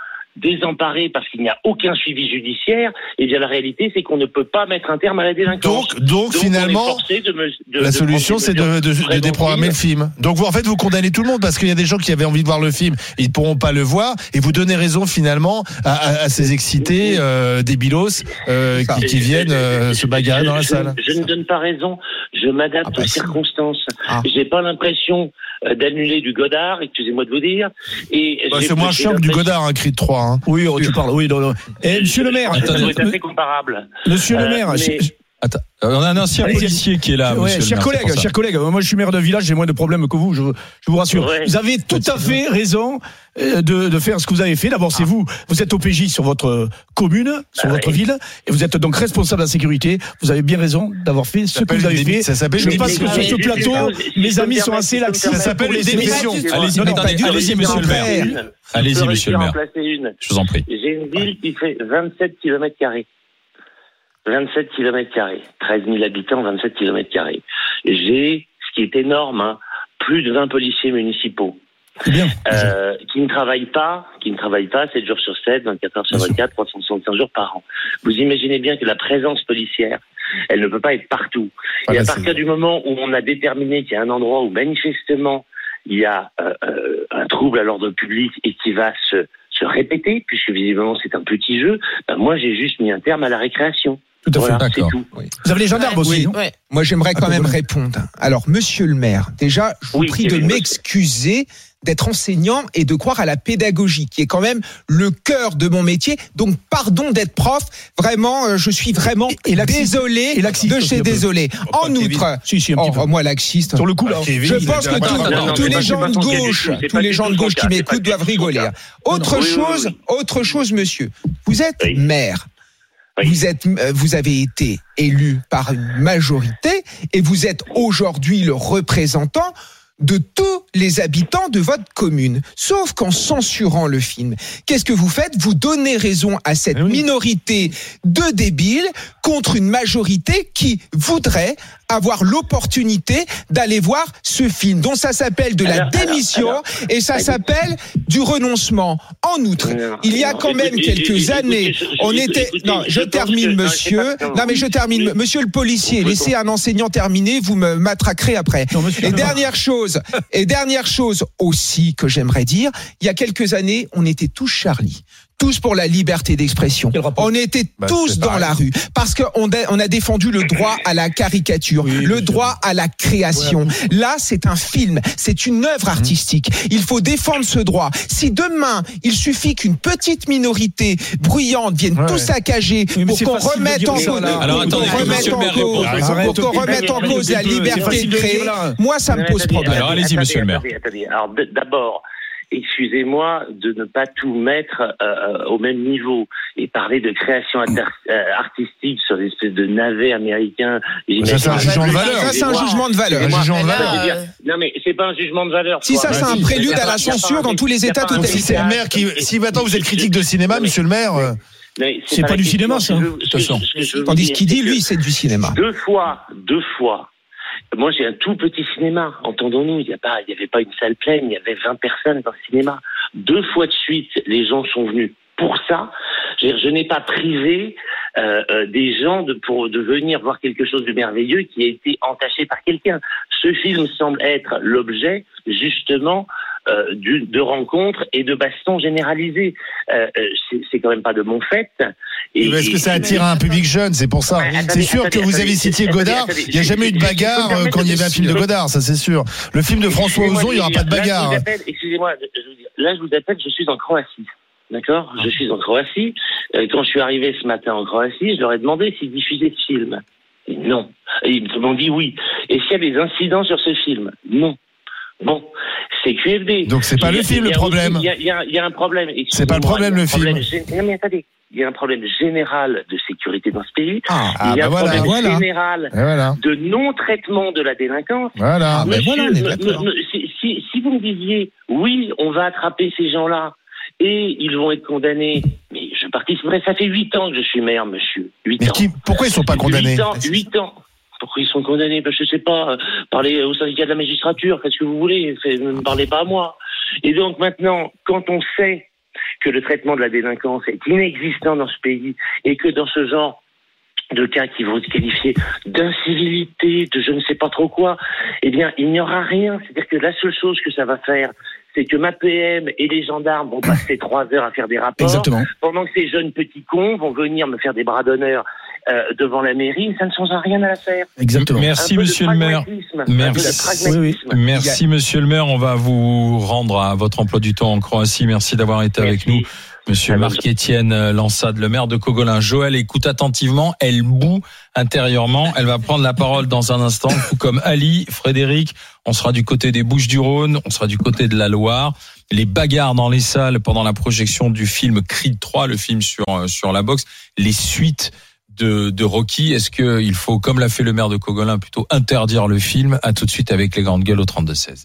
désemparée parce qu'il n'y a aucun suivi judiciaire, eh bien la réalité, c'est qu'on ne peut pas mettre un terme à la délinquance. Donc, donc, finalement, forcé de me- de- la solution, c'est de, déprogrammer le film. Donc, vous, en fait, vous condamnez tout le monde parce qu'il y a des gens qui avaient envie de voir le film, ils ne pourront pas le voir, et vous donnez raison finalement à, à- à ces excités euh, débilos euh, qui, qui viennent euh, se bagarrer dans la Je- salle. Je, ne donne pas raison, je m'adapte Ah bah aux circonstances. Ah. J'ai pas l'impression d'annuler du Godard, excusez-moi de vous dire. Et Bah, c'est moins chiant que du Godard, un cri de 3. Hein. Oui, oh, tu parles. Oui, non, non. Eh, monsieur le maire. Ça doit euh, être assez comparable. Monsieur le Euh, maire. mais- Attends, euh, on a un ancien Allez-y. policier qui est là, Ouais, monsieur le chers collègues, ça. chers collègues, moi je suis maire de village, j'ai moins de problèmes que vous, je, je vous rassure. Ouais. Vous avez tout à fait raison euh, de, de faire ce que vous avez fait. D'abord, c'est vous, vous êtes OPJ sur votre commune, sur Bah votre ville, et vous êtes donc responsable de la sécurité. Vous avez bien raison d'avoir fait ce que vous avez fait. ça s'appelle je pense que sur ce plateau, mes amis sont assez laxistes permettre, s'appelle les une démission. émissions. Allez-y, monsieur le maire. Allez-y, monsieur le maire. Je vous en prie. J'ai une ville qui fait 27 km carrés. 27 km carrés. 13 000 habitants, 27 km. J'ai, ce qui est énorme, hein, plus de 20 policiers municipaux. euh, qui ne travaillent pas, qui ne travaillent pas 7 jours sur 7, 24 heures sur 24, 365 jours par an. Vous imaginez bien que la présence policière, elle ne peut pas être partout. Ah Et à partir du moment où on a déterminé qu'il y a un endroit où manifestement il y a euh, euh, un trouble à l'ordre public et qui va se, se répéter, puisque visiblement c'est un petit jeu, ben moi j'ai juste mis un terme à la récréation. Tout à fait. Voilà, D'accord. Vous avez les gendarmes aussi, Oui. Moi, j'aimerais quand Ah, même répondre. Alors, monsieur le maire, déjà, je vous Oui, prie de m'excuser d'être enseignant et de croire à la pédagogie, qui est quand même le cœur de mon métier. Donc, pardon d'être prof. Vraiment, euh, je suis vraiment Et laxiste. désolé Et laxiste de chez désolé. pas En outre, Si, si, oh, moi laxiste. Sur le coup, là. Kevin, Je pense que tous- non, non, tous c'est les gens de gauche, tous les gens de gauche qui m'écoutent doivent rigoler. Autre chose, autre chose, monsieur. Vous êtes maire. Oui. Vous êtes, euh, vous avez été élu par une majorité et vous êtes aujourd'hui le représentant de tous les habitants de votre commune. Sauf qu'en censurant le film, qu'est-ce que vous faites? Vous donnez raison à cette minorité de débiles contre une majorité qui voudrait avoir l'opportunité d'aller voir ce film. Donc ça s'appelle de la Alors, démission alors. et ça s'appelle du renoncement. En outre, il y a quand même quelques années, on était... Non, je termine, monsieur. Non, mais je termine. Monsieur le policier, laissez un enseignant terminer, vous me matraquerez après. Et dernière chose, et dernière chose aussi que j'aimerais dire, il y a quelques années, on était tous Charlie. Tous pour la liberté d'expression. On était Bah, tous dans pareil. la rue parce qu'on a, on a défendu le droit à la caricature, Oui, le droit à la création. Là, c'est un film, c'est une œuvre artistique. Il faut défendre ce droit. Si demain, il suffit qu'une petite minorité bruyante vienne Ouais, tout saccager pour qu'on remette en cause, pour qu'on remette en cause, la liberté de créer. Moi, ça me pose problème. Alors, allez-y, monsieur le maire. Alors, d'abord, excusez-moi de ne pas tout mettre euh, au même niveau et parler de création euh, artistique sur des espèces de navets américains. Ça, c'est un jugement de valeur. Ça, c'est un jugement de valeur. Un jugement de Excusez-moi. valeur. Je veux dire, Non, mais c'est pas un jugement de valeur. Si ça, c'est un prélude à la censure dans tous les États Donc, si c'est le maire qui, si maintenant vous êtes critique de cinéma, monsieur le maire, euh, C'est pas du cinéma, ça, Tandis qu'il dit, lui, c'est du cinéma. Deux fois, deux fois. Moi, j'ai un tout petit cinéma. Entendons-nous, il n'y avait pas une salle pleine, il y avait 20 personnes dans le cinéma. Deux fois de suite, les gens sont venus pour ça. Je n'ai pas privé euh, euh, des gens de, pour de venir voir quelque chose de merveilleux qui a été entaché par quelqu'un. Ce film semble être l'objet justement euh, de rencontres et de bastons généralisés. Euh, euh, c'est- quand même pas de mon fait. Et, Parce et- que ça attire un public jeune, c'est pour ça. C'est sûr que vous avez cité Godard. attendez, Il n'y a jamais eu de bagarre quand il y avait un film de Godard, ça c'est sûr. Le film de François Ozon, il n'y aura pas de bagarre. excusez-moi, là, je vous appelle, je suis en Croatie. D'accord? Je suis en Croatie. Quand je suis arrivé ce matin en Croatie, je leur ai demandé s'ils diffusaient ce film. Non. Et ils m'ont dit oui. Et s'il y a des incidents sur ce film? Non. Bon, c'est QFD. Donc c'est pas le film, le problème. Il y a- y, y un problème. C'est pas le problème, le film. problème Non mais attendez, il y a un problème général de sécurité dans ce pays. Ah, Ah, il y a bah un voilà. problème Voilà. général voilà. de non-traitement de la délinquance. Voilà. Ah, ben voilà, me- me- si, si- si vous me disiez, oui, on va attraper ces gens-là et ils vont être condamnés, mais je participerai, ça fait huit ans que je suis maire, monsieur. Huit Mais ans. qui, pourquoi ils sont pas condamnés Huit ans, huit ans. Pourquoi ils sont condamnés ben, Je sais pas. euh, Parlez au syndicat de la magistrature, faites ce que vous voulez. Ne me parlez pas à moi. Et donc maintenant, quand on sait que le traitement de la délinquance est inexistant dans ce pays et que dans ce genre de cas qui vont être qualifiés d'incivilité, de je ne sais pas trop quoi, eh bien, il n'y aura rien. C'est-à-dire que la seule chose que ça va faire, c'est que ma PM et les gendarmes vont passer trois heures à faire des rapports, Exactement. pendant que ces jeunes petits cons vont venir me faire des bras d'honneur euh, devant la mairie, ça ne change rien à l'affaire. Exactement. Merci, monsieur le maire. Merci. Merci, monsieur le maire. On va vous rendre à votre emploi du temps en Croatie. Merci d'avoir été avec nous. Monsieur Marc-Étienne Lansade, le maire de Cogolin. Joël écoute attentivement, elle boue intérieurement. Elle va prendre la parole dans un instant, tout comme Ali, Frédéric. On sera du côté des Bouches-du-Rhône, on sera du côté de la Loire. Les bagarres dans les salles pendant la projection du film Creed 3, le film sur, euh, sur la boxe. Les suites de, de Rocky. Est-ce qu'il faut, comme l'a fait le maire de Cogolin, plutôt interdire le film? À tout de suite avec les grandes gueules au 32-16.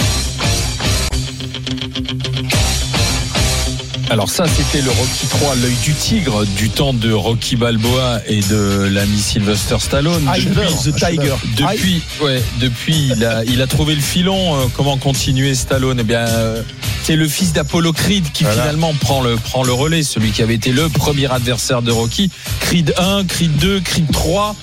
Alors ça, c'était le Rocky 3, l'œil du tigre, du temps de Rocky Balboa et de l'ami Sylvester Stallone. Ah, The Tiger. Depuis, ouais, depuis, il a, il a trouvé le filon. euh, comment continuer Stallone? Eh bien, euh, c'est le fils d'Apollo Creed qui Voilà. finalement prend le, prend le relais, celui qui avait été le premier adversaire de Rocky. Creed 1, Creed 2, Creed 3.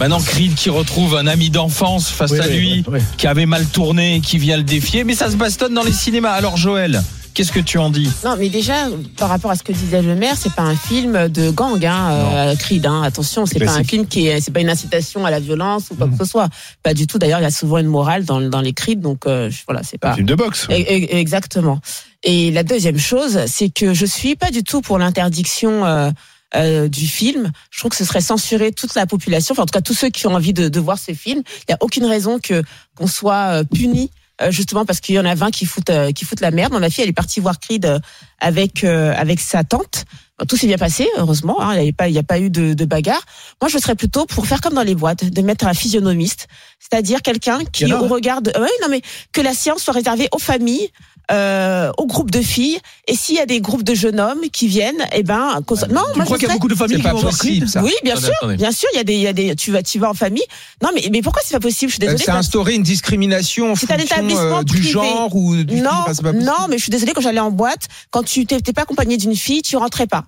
Maintenant, Creed qui retrouve un ami d'enfance face Oui, à oui, lui, oui. qui avait mal tourné, qui vient le défier. Mais ça se bastonne dans les cinémas. Alors, Joël, qu'est-ce que tu en dis? Non, mais déjà, par rapport à ce que disait le maire, c'est pas un film de gang, hein, euh, Creed. Hein, attention, c'est pas un film qui est, c'est pas une incitation à la violence ou quoi que ce soit. Pas du tout. D'ailleurs, il y a souvent une morale dans, dans les Creed, donc euh, voilà, c'est Un pas. film de boxe. E- e- Exactement. Et la deuxième chose, c'est que je suis pas du tout pour l'interdiction euh, euh, du film. Je trouve que ce serait censurer toute la population, enfin en tout cas tous ceux qui ont envie de, de voir ce film. Il y a aucune raison que qu'on soit euh, puni. Euh, justement parce qu'il y en a 20 qui foutent euh, qui foutent la merde. Ma fille, elle est partie voir Creed euh, avec euh, avec sa tante. Tout s'est bien passé, heureusement. hein, il n'y avait pas, il y a pas eu de, de bagarre. Moi, je serais plutôt pour faire comme dans les boîtes, de mettre un physionomiste, c'est-à-dire quelqu'un qui, a, au regard oui, non mais que la séance soit réservée aux familles, euh, aux groupes de filles, et s'il y a des groupes de jeunes hommes qui viennent, eh ben, non, Tu moi crois je qu'il y a beaucoup de familles C'est qui pas vont possible, ça. oui, bien Attendez, sûr, attendez. bien sûr, il y a des, il y a des, tu vas, tu vas en famille. Non, mais, mais pourquoi c'est pas possible? Je suis désolée. C'est parce- instaurer une discrimination en C'est un fonction établissement euh, du privé. genre ou du non, enfin, c'est pas possible. non, mais je suis désolée quand j'allais en boîte, quand tu t'es t'es pas accompagné d'une fille, tu rentrais pas.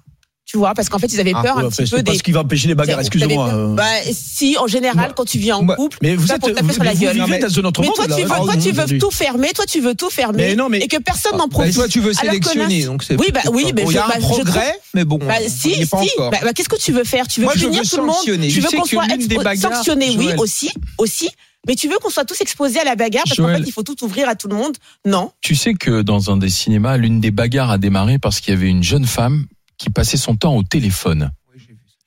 Tu vois, parce qu'en fait, ils avaient Ah, peur Ouais, un petit c'est peu pas des. ce qui va empêcher les bagarres, excusez-moi. euh. Bah, si, en général, quand tu viens en Moi- couple, Mais vous êtes, pour taper vous, sur la vous gueule. vivez dans un autre Mais monde. toi, tu veux, toi, tu veux tout fermer, toi, tu veux tout fermer, Mais non, mais- et que personne n'en Mais profite. toi, tu veux sélectionner, donc c'est. Oui, bah oui, mais il y a je- bah, un je progrès, mais bon, Bah, si, pas si. Bah, bah, qu'est-ce que tu veux faire? Tu veux punir veux tout le monde? Tu veux qu'on que soit l'une des expo- bagarres, sanctionné, oui, aussi, aussi. Mais tu veux qu'on soit tous exposés à la bagarre parce qu'en fait, il faut tout ouvrir à tout le monde? Non. Tu sais que dans un des cinémas, l'une des bagarres a démarré parce qu'il y avait une jeune femme qui passait son temps au téléphone.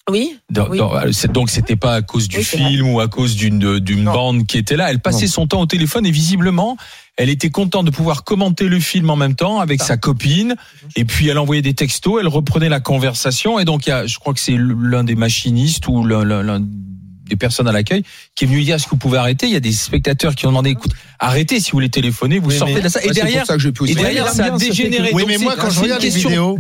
Oui. Dans- Oui. dans- euh, donc c'était pas à cause du Oui, film ou à cause d'une d'une bande qui était là. Elle passait son temps au téléphone et visiblement, elle était contente de pouvoir commenter le film en même temps avec sa copine. Et puis elle envoyait des textos, elle reprenait la conversation. Et donc il y a, je crois que c'est l'un des machinistes ou l'un l'un- l'un des personnes à l'accueil qui est venu dire est-ce que vous pouvez arrêter? Il y a des spectateurs qui ont demandé écoute arrêtez si vous voulez téléphoner, vous Oui, sortez mais- de la salle. Et derrière, ça que je et derrière ça a dégénéré. Oui, mais moi, quand c'est je regarde les vidéos-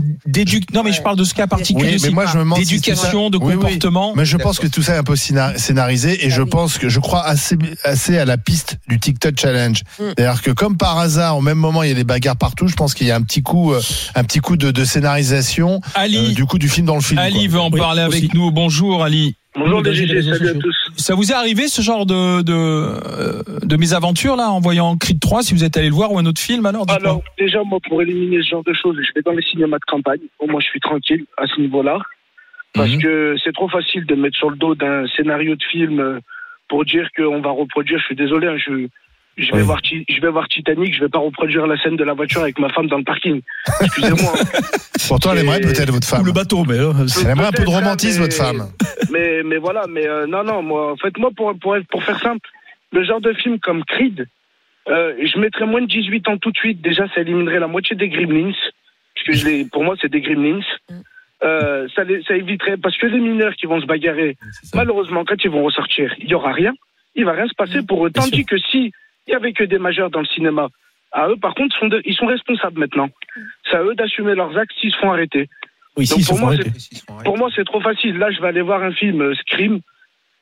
Non, mais je parle de ce cas particulier. Oui, mais moi je me demande d'éducation, de Oui, oui. comportement. Mais je pense que tout ça est un peu scénar- scénarisé et je pense que je crois assez assez à la piste du TikTok challenge. Mm. C'est-à-dire que comme par hasard, au même moment, il y a des bagarres partout. Je pense qu'il y a un petit coup, euh, un petit coup de, de scénarisation Ali, euh, du coup du film dans le film. Ali quoi. veut en Oui, parler aussi. avec nous. Bonjour Ali. Bonjour les Danger des GG, réseaux salut à tous. Ça vous est arrivé ce genre de de, euh, de mésaventure là en voyant Creed 3 si vous êtes allé le voir ou un autre film alors. Alors, déjà, moi, pour éliminer ce genre de choses, je vais dans les cinémas de campagne. Au moins, je suis tranquille à ce niveau-là. Parce Mhm. que c'est trop facile de mettre sur le dos d'un scénario de film euh, pour dire qu'on va reproduire. Je suis désolé, hein, je, je, vais Oui. voir, Ti- je vais voir Titanic, je vais pas reproduire la scène de la voiture avec ma femme dans le parking. Excusez-moi. Pourtant, elle aimerait peut-être votre Ou femme. le bateau, mais. euh, Elle aimerait un peu de romantisme, mais- votre femme. mais, mais voilà, mais euh, non, non, moi, en fait, moi, pour, pour, pour faire simple, le genre de film comme Creed, euh, je mettrais moins de 18 ans tout de suite. Déjà, ça éliminerait la moitié des Gremlins. Parce que je les, pour moi, c'est des Gremlins. Euh, ça, les- ça éviterait, parce que les mineurs qui vont se bagarrer, malheureusement, quand ils vont ressortir, il y aura rien. Il va rien se passer pour eux. Tandis que si il y avait que des majeurs dans le cinéma, à eux, par contre, sont de- ils sont responsables maintenant. C'est à eux d'assumer leurs actes s'ils se font arrêter. Oui, Donc pour moi. Pour moi, c'est trop facile. Là, je vais aller voir un film euh, Scream.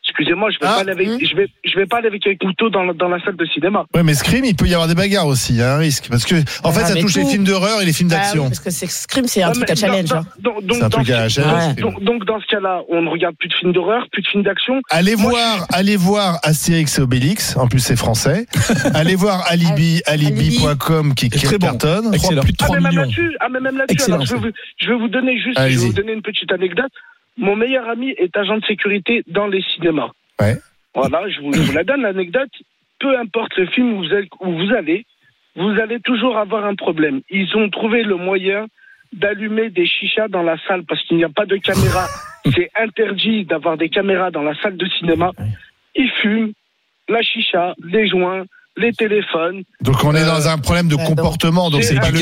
Excusez-moi, je vais Ah. pas aller avec, je vais, je vais pas aller avec un couteau dans, la- dans la salle de cinéma. Ouais, mais Scream, il peut y avoir des bagarres aussi. Il y a un risque parce que en fait, Ah, ça mais touche les films d'horreur et les films Bah oui, d'action. parce que c'est Scream, c'est un Ouais, truc à challenge. hein. donc, dans ce- à challenge. Ouais. donc, donc, dans ce cas-là, on ne regarde plus de films d'horreur, plus de films d'action. Allez Moi, voir, allez voir Astérix et Obélix. En plus, c'est français. allez voir Alibi, alibi.com qui, qui Très bon. cartonne. Excellent. Plus de Ah, 3 mais même millions. là-dessus, ah, mais même là-dessus. Je vais, vous, je vais vous donner juste, je vais vous donner une petite anecdote. Mon meilleur ami est agent de sécurité dans les cinémas. Ouais. Voilà, je vous, je vous la donne l'anecdote. Peu importe le film où vous, allez, où vous allez, vous allez toujours avoir un problème. Ils ont trouvé le moyen d'allumer des chichas dans la salle parce qu'il n'y a pas de caméra. C'est interdit d'avoir des caméras dans la salle de cinéma. Ils fument la chicha, les joints, les téléphones. Donc on est Euh, dans un problème de donc, comportement. Donc c'est pas le,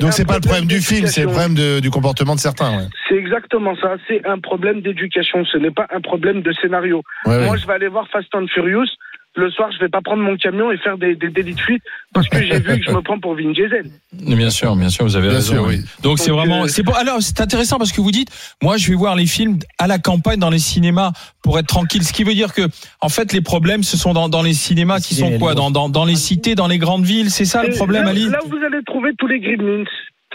donc c'est pas le problème du film, c'est le problème de- du comportement de certains. Ouais. C'est exactement ça. C'est un problème d'éducation. Ce n'est pas un problème de scénario. Ouais, ouais. Moi, je vais aller voir Fast and Furious. Le soir, je vais pas prendre mon camion et faire des, des délits de fuite parce que j'ai vu que je me prends pour Vin Diesel. Bien sûr, bien sûr, vous avez Bien raison. sûr, oui. Donc c'est vraiment, euh, c'est bon. Alors c'est intéressant parce que vous dites, moi je vais voir les films à la campagne dans les cinémas pour être tranquille. Ce qui veut dire que, en fait, les problèmes ce sont dans, dans les cinémas qui sont quoi, dans, dans, dans les cités, dans les grandes villes? C'est ça le problème, là, Ali. là où vous allez trouver tous les gremlins.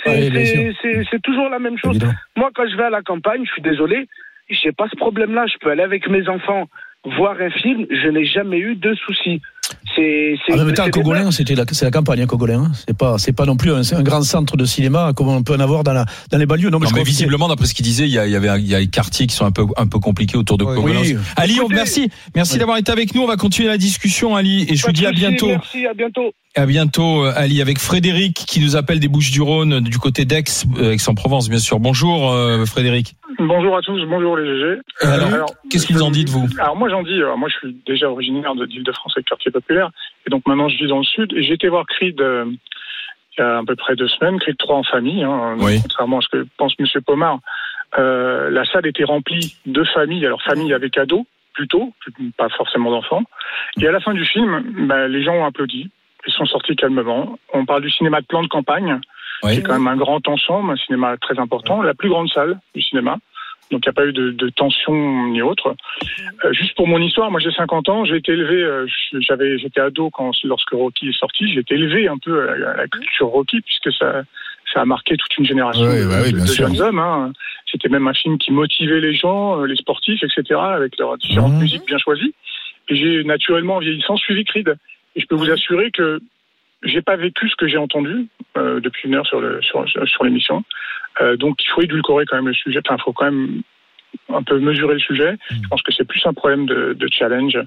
C'est toujours la même chose. Évidemment. Moi, quand je vais à la campagne, je suis désolé, j'ai pas ce problème-là. Je peux aller avec mes enfants voir un film, je n'ai jamais eu de soucis. C'est c'est- En même temps, Cogolin, c'était la, c'est la campagne, hein, Cogolin. hein. C'est pas, c'est pas non plus un, c'est un grand centre de cinéma comme on peut en avoir dans, la, dans les banlieues. Non, mais Non, je mais visiblement, d'après ce qu'il disait, il y a, il y avait, il y a des quartiers qui sont un peu, un peu compliqués autour de Oui. Cogolin. Oui. Ali, on- merci, merci Oui. d'avoir été avec nous. On va continuer la discussion, Ali, et je Pas vous dis à bientôt. Merci, à bientôt. À bientôt, euh, Ali, avec Frédéric qui nous appelle des Bouches-du-Rhône, du côté d'Aix, euh, Aix-en-Provence, bien sûr. Bonjour, euh, Frédéric. Bonjour à tous, bonjour les GG. Alors, qu'est-ce que vous en dites, vous? Alors moi j'en dis, moi je suis déjà originaire de d'Île-de-France avec quartier populaire, et donc maintenant je vis dans le sud, et j'ai été voir Creed euh, il y a à peu près deux semaines, Creed 3 en famille, hein, Oui. contrairement à ce que pense Monsieur Pomard. Euh, la salle était remplie de familles, alors famille avec ados, plutôt, pas forcément d'enfants. Et à la fin du film, bah, les gens ont applaudi, ils sont sortis calmement. On parle du cinéma de plan de campagne, Oui. qui est quand même un grand ensemble, un cinéma très important, la plus grande salle du cinéma. Donc il n'y a pas eu de, de tension ni autre. Euh, juste pour mon histoire, moi j'ai 50 ans, j'ai été élevé, euh, j'avais, j'étais ado quand lorsque Rocky est sorti, j'ai été élevé un peu à la, culture Rocky puisque ça, ça a marqué toute une génération de, bah oui, de- bien de sûr. jeunes hommes. hein. C'était même un film qui motivait les gens, euh, les sportifs, etc. avec leurs différentes Mhm. musiques bien choisies. Et j'ai naturellement, en vieillissant, suivi Creed. Et je peux vous assurer que j'ai pas vécu ce que j'ai entendu euh, depuis une heure sur le sur, sur, sur l'émission. Euh, donc il faut édulcorer quand même le sujet. Enfin, il faut quand même un peu mesurer le sujet. Je pense que c'est plus un problème de, de challenge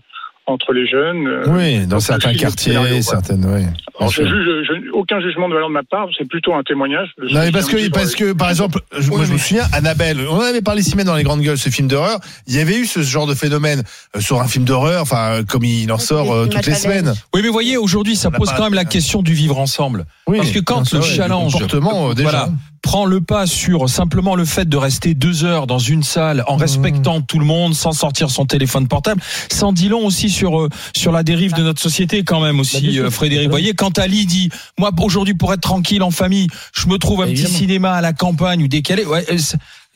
entre les jeunes. euh, Oui, dans certains quartiers, scénario, certaines, Alors, je je- aucun jugement de valeur de ma part, c'est plutôt un témoignage. Non, mais parce que, parce que, par exemple, je, moi, je me souviens, Annabelle, on en avait parlé ici même dans les grandes gueules, ce film d'horreur. Il y avait eu ce genre de phénomène euh, sur un film d'horreur, enfin, comme il en sort euh, toutes les semaines. Oui, mais voyez, aujourd'hui, ça pose quand même la question du vivre ensemble. Oui, Parce que quand le challenge comportement, euh, déjà. voilà, prend le pas sur simplement le fait de rester deux heures dans une salle en respectant tout le monde, sans sortir son téléphone portable, en dit long aussi sur euh, sur la dérive de notre société quand même Bah, aussi, sûr. euh, Frédéric. Vous voyez, quand Ali dit, moi aujourd'hui pour être tranquille en famille, je me trouve un petit Évidemment. cinéma à la campagne ou décalé, ouais,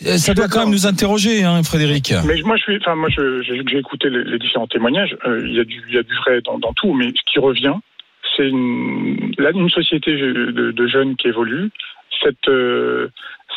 euh, ça, doit quand même nous interroger, hein, Frédéric. Mais moi, je suis, enfin, moi, j'ai écouté les, les différents témoignages. euh, Il y a du, il y a du vrai dans, dans tout, mais ce qui revient, c'est une, là, une société de, de jeunes qui évolue. Cette, euh,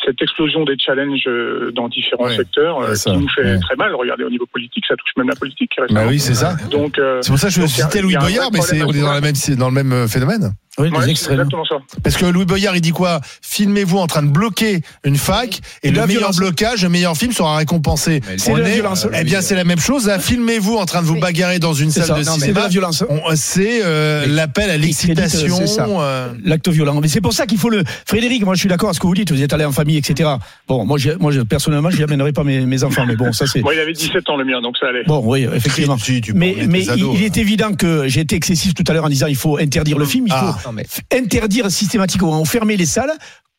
cette explosion des challenges euh, dans différents Ouais, secteurs euh, c'est ça, qui nous fait ouais. très mal. Regardez au niveau politique, ça touche même la politique. Bah oui, c'est ça. Donc, euh, C'est pour ça que je citais Louis Boyard, mais c'est, problème on est dans, la même, c'est dans le même euh, phénomène. Oui, Ouais, c'est exactement ça. Parce que Louis Boyard, il dit quoi? Filmez-vous en train de bloquer une fac et le meilleur violence. blocage, le meilleur film sera récompensé. C'est la est- violence. Eh bien, c'est la même chose. là. Filmez-vous en train de vous bagarrer dans une C'est salle ça. de Non, c'est cinéma. la violence. C'est euh, l'appel à l'excitation. C'est euh, L'acte violent. Mais c'est pour ça qu'il faut le. Frédéric, moi je suis d'accord à ce que vous dites. Vous êtes allé en famille, etc. Bon, moi, moi, je- personnellement, je amènerai pas mes, mes enfants. Mais bon, ça c'est. Bon, il avait 17 ans le mien, donc ça allait. Bon, oui, effectivement. Si, tu Mais, mais ados, il, il hein. est évident que j'ai été excessif tout à l'heure en disant il faut interdire le film, il faut Ah. Non, mais- interdire systématiquement, fermer les salles.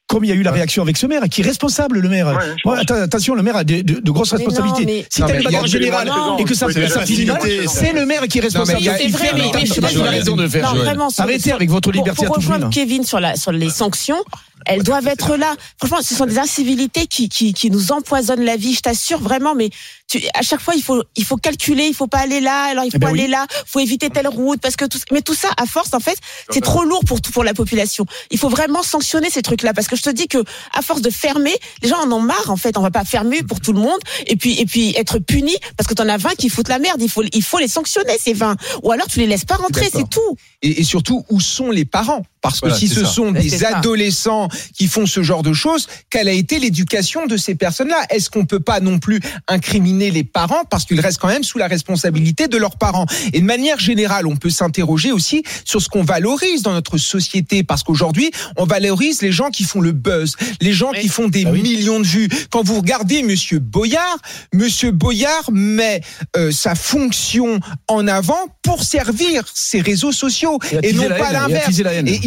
Comme il y a eu la réaction avec ce maire, qui est responsable, le maire. Ouais, attention, le maire a de, de- de grosses Mais non, responsabilités. mais- Si Non, t'as mais une bagarre générale et que ça, finit c'est le maire qui est responsable. y a- Il C'est vrai, mais- mais je suis pas d'accord. raison de le faire. Non, vraiment, Arrêtez avec votre pour- liberté pour, à tout prix. rejoindre. Kevin sur la sur les sanctions, elles doivent être là. Franchement, ce sont des incivilités qui qui, qui nous empoisonnent la vie. Je t'assure vraiment. Mais tu, à chaque fois, il faut il faut calculer. Il faut pas aller là. Alors il faut Eh ben aller oui. là. Faut éviter telle route parce que tout. Mais tout ça, à force, en fait, c'est trop lourd pour tout pour la population. Il faut vraiment sanctionner ces trucs-là parce que je te dis que à force de fermer, les gens en ont marre. En fait, on va pas fermer pour tout le monde et puis et puis être puni parce que t'en as 20 qui foutent la merde. Il faut il faut les sanctionner ces 20 ou alors tu les laisses pas rentrer. C'est tout. et, et surtout où sont les parents? Parce que si ce ça. sont des ça. adolescents qui font ce genre de choses, quelle a été l'éducation de ces personnes-là? Est-ce qu'on peut pas non plus incriminer les parents parce qu'ils restent quand même sous la responsabilité de leurs parents? Et de manière générale, on peut s'interroger aussi sur ce qu'on valorise dans notre société parce qu'aujourd'hui, on valorise les gens qui font le buzz, les gens qui font des Ah oui. millions de vues. Quand vous regardez Monsieur Boyard, Monsieur Boyard met euh, sa fonction en avant pour servir ses réseaux sociaux et non la pas l'inverse.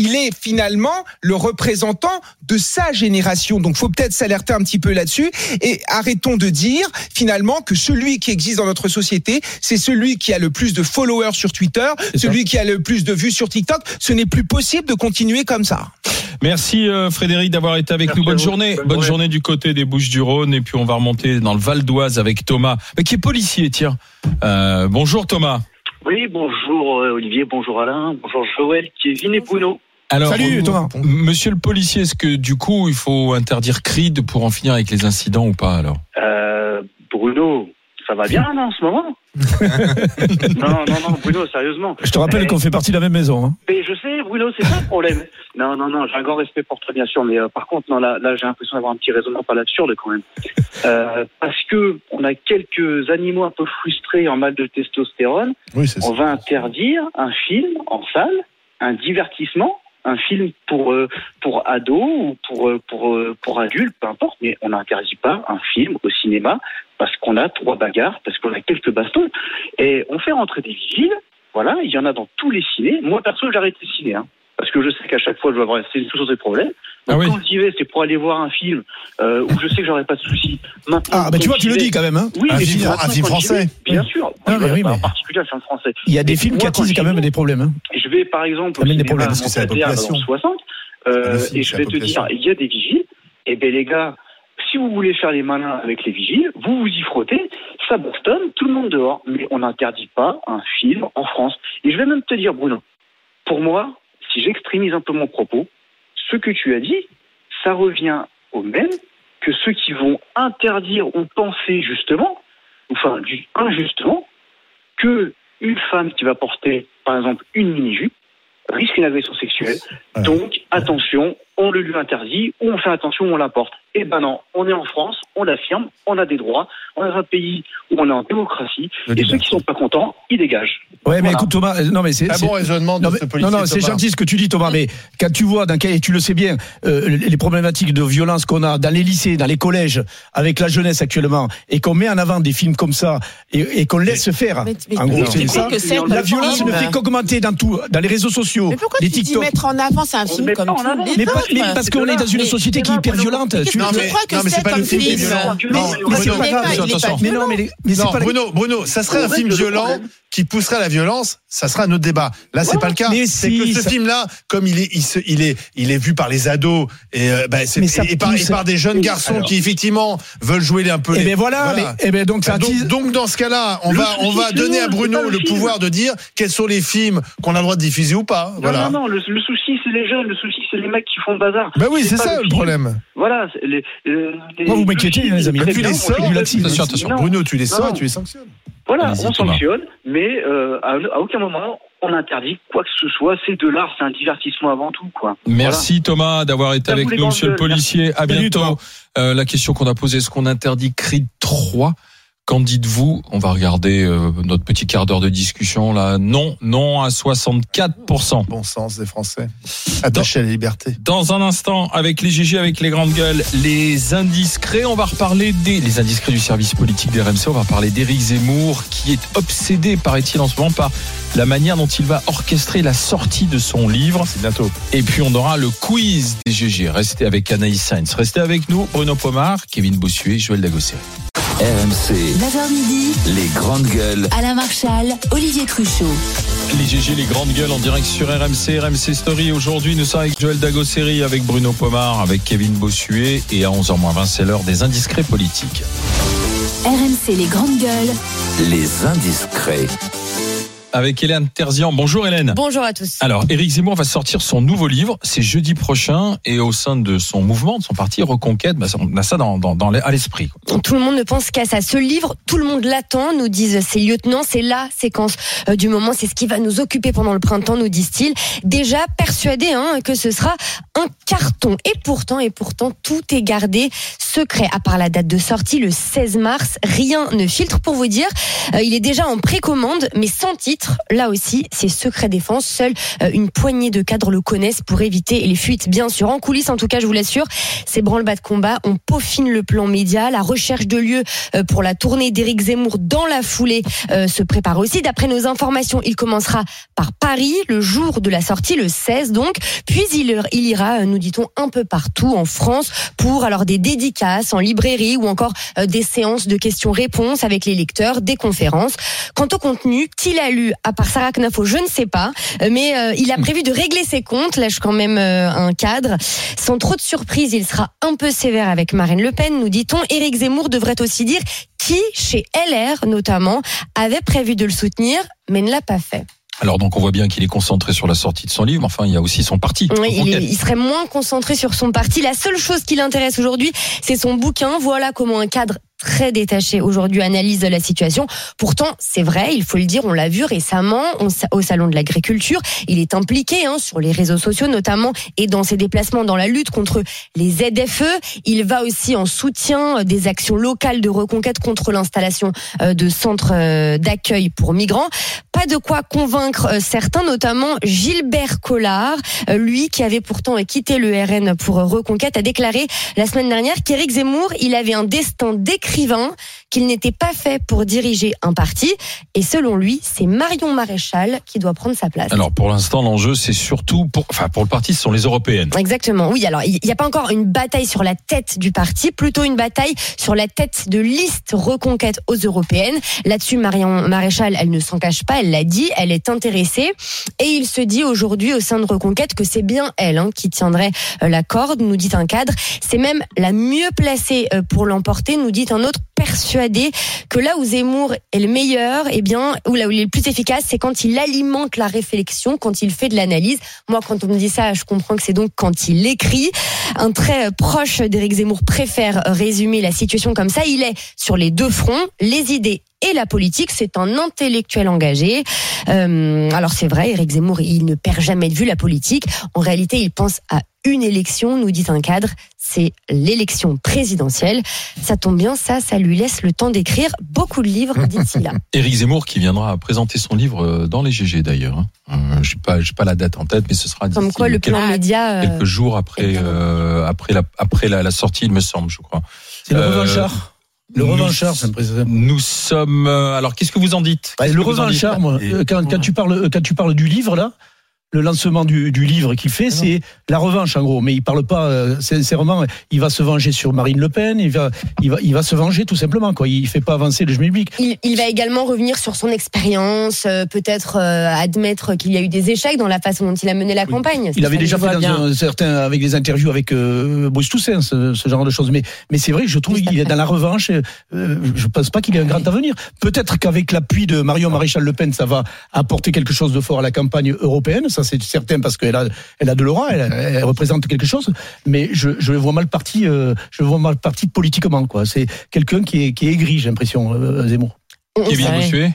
Il est finalement le représentant de sa génération. Donc, faut peut-être s'alerter un petit peu là-dessus et arrêtons de dire finalement que celui qui existe dans notre société, c'est celui qui a le plus de followers sur Twitter, celui qui a le plus de vues sur TikTok. Ce n'est plus possible de continuer comme ça. Merci euh, Frédéric d'avoir été avec nous. Bonne journée. Bonne, journée. du côté des Bouches-du-Rhône et puis on va remonter dans le Val d'Oise avec Thomas, mais qui est policier. Tiens. Euh, bonjour Thomas. Oui, bonjour euh, Olivier, bonjour Alain, bonjour Joël, Kevin et Bruno. Alors, Salut, Thomas. Monsieur le policier, est-ce que du coup il faut interdire Creed pour en finir avec les incidents ou pas alors? Euh, Bruno, ça va bien là en ce moment? Non, non, non, Bruno, sérieusement. Je te rappelle Eh, qu'on fait partie de la même maison. Hein. Mais je sais, Bruno, c'est ça le problème. Non, non, non, j'ai un grand respect pour toi, bien sûr, mais euh, par contre, non, là, là j'ai l'impression d'avoir un petit raisonnement pas l'absurde quand même. Euh, parce que on a quelques animaux un peu frustrés en mal de testostérone. Oui, c'est ça. On va interdire un film en salle, un divertissement, un film pour euh, pour ados ou pour euh, pour euh, pour adultes, peu importe, mais on n'interdit pas un film au cinéma parce qu'on a trois bagarres, parce qu'on a quelques bastons, et on fait rentrer des vigiles. Voilà, il y en a dans tous les cinés. Moi perso, j'arrête les cinés, hein, parce que je sais qu'à chaque fois, je vais avoir c'est toujours des problèmes. Ah Donc, quand j'y vais, c'est pour aller voir un film euh, où je sais que j'aurai pas de soucis. Maintenant, Ah, bah tu quand vois, tu le dis quand même. Hein. Oui, un film, un film quand français. vais, Bien sûr. Ah, mais oui, en particulier un film français. Il y a des films qui quand attisent quand même des problèmes. Hein. je vais par exemple au Amène des problèmes, parce que c'est la population. 60 euh, film, et je vais te dire, il y a des vigiles. Et ben les gars, si vous voulez faire les malins avec les vigiles, vous vous y frottez, ça bastonne, tout le monde dehors. Mais on n'interdit pas un film en France. Et je vais même te dire, Bruno, pour moi, si j'extrémise un peu mon propos, ce que tu as dit, ça revient au même que ceux qui vont interdire ou penser justement, enfin injustement, que une femme qui va porter, par exemple, une mini-jupe risque une agression sexuelle. Donc, attention, on le lui interdit, ou on fait attention, on la porte. Eh ben non, on est en France, on l'affirme, on a des droits, on est dans un pays où on est en démocratie, et ceux qui sont pas contents, ils dégagent. Ouais, mais écoute Thomas, euh, non mais c'est Un c'est- bon raisonnement de non, mais- ce policier, Non non, c'est Thomas. gentil ce que tu dis Thomas, mais quand tu vois dans quel- et tu le sais bien, euh, les problématiques de violence qu'on a dans les lycées, dans les collèges, avec la jeunesse actuellement, et qu'on met en avant des films comme ça et, et qu'on laisse faire. Mais- mais- en gros, mais c'est ça. que La violence ne fait qu'augmenter dans tout, dans les réseaux sociaux, Mais pourquoi les tu dis TikTok. mettre en avant C'est un film comme les Mais, pas- autres. mais parce qu'on est dans une société qui est hyper violente. Tu- crois que c'est comme film violent. Mais non, mais, non, Bruno, Bruno, ça serait un film violent qui pousserait à la violence, ça serait un autre débat. Là, c'est pas le cas. C'est que ce ça- film-là, comme il est, il, se- il est, il est vu par les ados et, euh, bah, et, par, et des jeunes garçons Alors. qui effectivement veulent jouer les- un peu. Eh les- ben voilà, mais eh ben donc ça donc, dans ce cas-là, on Le va, on va donner à Bruno le pouvoir de dire quels sont les films qu'on a le droit de diffuser ou pas. Voilà. Non, non, non, le, le souci, c'est les jeunes, le souci, c'est les mecs qui font le bazar. Bah oui, c'est ça le problème. Voilà, c'est les, euh, les- Moi, vous m'inquiétez, les amis. tu les on sors, attention, attention. Bruno, tu les sors, tu les sanctionnes. Voilà, on Thomas. sanctionne, mais euh, à, à aucun moment on interdit quoi que ce soit. C'est de l'art, c'est un divertissement avant tout, quoi. Merci Thomas d'avoir été avec nous, monsieur le policier. À bientôt. Euh, la question qu'on a posée, est-ce qu'on interdit Creed 3 Qu'en dites-vous? On va regarder euh, notre petit quart d'heure de discussion là. Non, non à 64%. Bon sens des Français. Attachés à la liberté. Dans un instant, avec les GG, avec les grandes gueules, les indiscrets, on va reparler des les indiscrets du service politique des RMC. On va parler d'Éric Zemmour, qui est obsédé, paraît-il, en ce moment par la manière dont il va orchestrer la sortie de son livre. C'est bientôt. Et puis on aura le quiz des GG. Restez avec Anaïs Sainz. Restez avec nous, Bruno Pomar, Kevin Bossuet, Joël Dagossé. RMC, 9h midi, les grandes gueules. Alain Marchal, Olivier Truchot. Les GG, les grandes gueules en direct sur RMC, RMC Story. Aujourd'hui, nous sommes avec Joël Dagosseri, avec Bruno Pomar, avec Kevin Bossuet. Et à 11h20, c'est l'heure des indiscrets politiques. RMC les grandes gueules. Les indiscrets. Avec Hélène Terzian. Bonjour Hélène. Bonjour à tous. Alors, Éric Zemmour va sortir son nouveau livre, c'est jeudi prochain, et au sein de son mouvement, de son parti Reconquête, bah, on a ça dans, dans, dans les- à l'esprit. Tout le monde ne pense qu'à ça. Ce livre, tout le monde l'attend, nous disent ces lieutenants. C'est la séquence euh, du moment. C'est ce qui va nous occuper pendant le printemps, nous disent-ils. Déjà persuadés hein, que ce sera un carton. Et pourtant, et pourtant, tout est gardé secret. À part la date de sortie, le 16 mars, rien ne filtre. Pour vous dire, euh, il est déjà en précommande, mais sans titre. Là aussi, c'est secret défense. Seule euh, une poignée de cadres le connaissent pour éviter les fuites, bien sûr. En coulisses, en tout cas, je vous l'assure, ces branle-bas de combat, on peaufine le plan média. La recherche de lieu euh, pour la tournée d'Éric Zemmour dans la foulée euh, se prépare aussi. D'après nos informations, il commencera par Paris le jour de la sortie, le 16 donc. Puis il, il ira, nous dit-on, un peu partout en France pour alors des dédicaces en librairie ou encore des séances de questions-réponses avec les lecteurs, des conférences. Quant au contenu, qu'il a lu à part Sarah Knafo, je ne sais pas, mais euh, il a prévu de régler ses comptes. Lâche quand même euh, un cadre. Sans trop de surprise, il sera un peu sévère avec Marine Le Pen, nous dit-on. Éric Zemmour devrait aussi dire qui, chez LR notamment, avait prévu de le soutenir, mais ne l'a pas fait. Alors donc on voit bien qu'il est concentré sur la sortie de son livre, enfin il y a aussi son parti. Oui, il, Reconquête. est- il serait moins concentré sur son parti. La seule chose qui l'intéresse aujourd'hui, c'est son bouquin. Voilà comment un cadre très détaché aujourd'hui analyse la situation. Pourtant, c'est vrai, il faut le dire, on l'a vu récemment au salon de l'agriculture. Il est impliqué hein, sur les réseaux sociaux notamment et dans ses déplacements dans la lutte contre les ZFE. Il va aussi en soutien euh, des actions locales de reconquête contre l'installation euh, de centres euh, d'accueil pour migrants. Pas de quoi convaincre certains, notamment Gilbert Collard, lui qui avait pourtant quitté le RN pour Reconquête, a déclaré la semaine dernière qu'Éric Zemmour, il avait un destin d'écrivain, qu'il n'était pas fait pour diriger un parti. Et selon lui, c'est Marion Maréchal qui doit prendre sa place. Alors pour l'instant l'enjeu c'est surtout pour, enfin pour le parti ce sont les européennes. Exactement, oui. Alors, il n'y a pas encore une bataille sur la tête du parti, plutôt une bataille sur la tête de liste reconquête aux européennes. Là-dessus, Marion Maréchal, elle ne s'en cache pas, elle l'a dit, elle est intéressée. Et il se dit aujourd'hui au sein de Reconquête que c'est bien elle hein, qui tiendrait euh, la corde, nous dit un cadre. C'est même la mieux placée euh, pour l'emporter, nous dit un autre persuadé que là où Zemmour est le meilleur, eh bien, ou là où il est le plus efficace, c'est quand il alimente la réflexion, quand il fait de l'analyse. Moi, quand on me dit ça, je comprends que c'est donc quand il écrit. Un très proche d'Éric Zemmour préfère résumer la situation comme ça. Il est sur les deux fronts, les idées et la politique. C'est un intellectuel engagé. Euh, alors c'est vrai, Éric Zemmour, il ne perd jamais de vue la politique. En réalité, il pense à une élection, nous dit un cadre, c'est l'élection présidentielle. Ça tombe bien, ça, ça lui laisse le temps d'écrire beaucoup de livres d'ici là. Éric Zemmour qui viendra présenter son livre euh, dans les GG d'ailleurs. hein. Euh, j'ai pas, j'ai pas la date en tête, mais ce sera Comme quoi, le quelques, plan média. euh, quelques jours après, euh, après la, après la, la sortie, il me semble, je crois. C'est le Euh, revanchard. Le revanchard, c'est un président. Nous sommes. euh, alors, qu'est-ce que vous en dites? Bah, le dites? revanchard, moi, euh, quand, quand tu parles, euh, quand tu parles du livre là, le lancement du, du livre qu'il fait, c'est la revanche en gros. Mais il parle pas euh, sincèrement. Il va se venger sur Marine Le Pen. Il va, il va, il va se venger tout simplement. Quoi. Il fait pas avancer le public. Il, il va également revenir sur son expérience, euh, peut-être euh, admettre qu'il y a eu des échecs dans la façon dont il a mené la campagne. Il avait déjà fait dans un certain, avec des interviews avec euh, Bruce Toussaint, ce, ce genre de choses. Mais, mais c'est vrai que je trouve qu'il est dans la revanche. euh, je pense pas qu'il ait un grand avenir. Peut-être qu'avec l'appui de Marion Maréchal Le Pen, ça va apporter quelque chose de fort à la campagne européenne. Ça, c'est certain parce qu'elle a, elle a de l'aura, elle, elle représente quelque chose. Mais je, je le vois mal parti, euh, je le vois mal parti politiquement. Quoi. C'est quelqu'un qui est, qui est aigri, j'ai l'impression, euh, Zemmour. Kevin Bossuet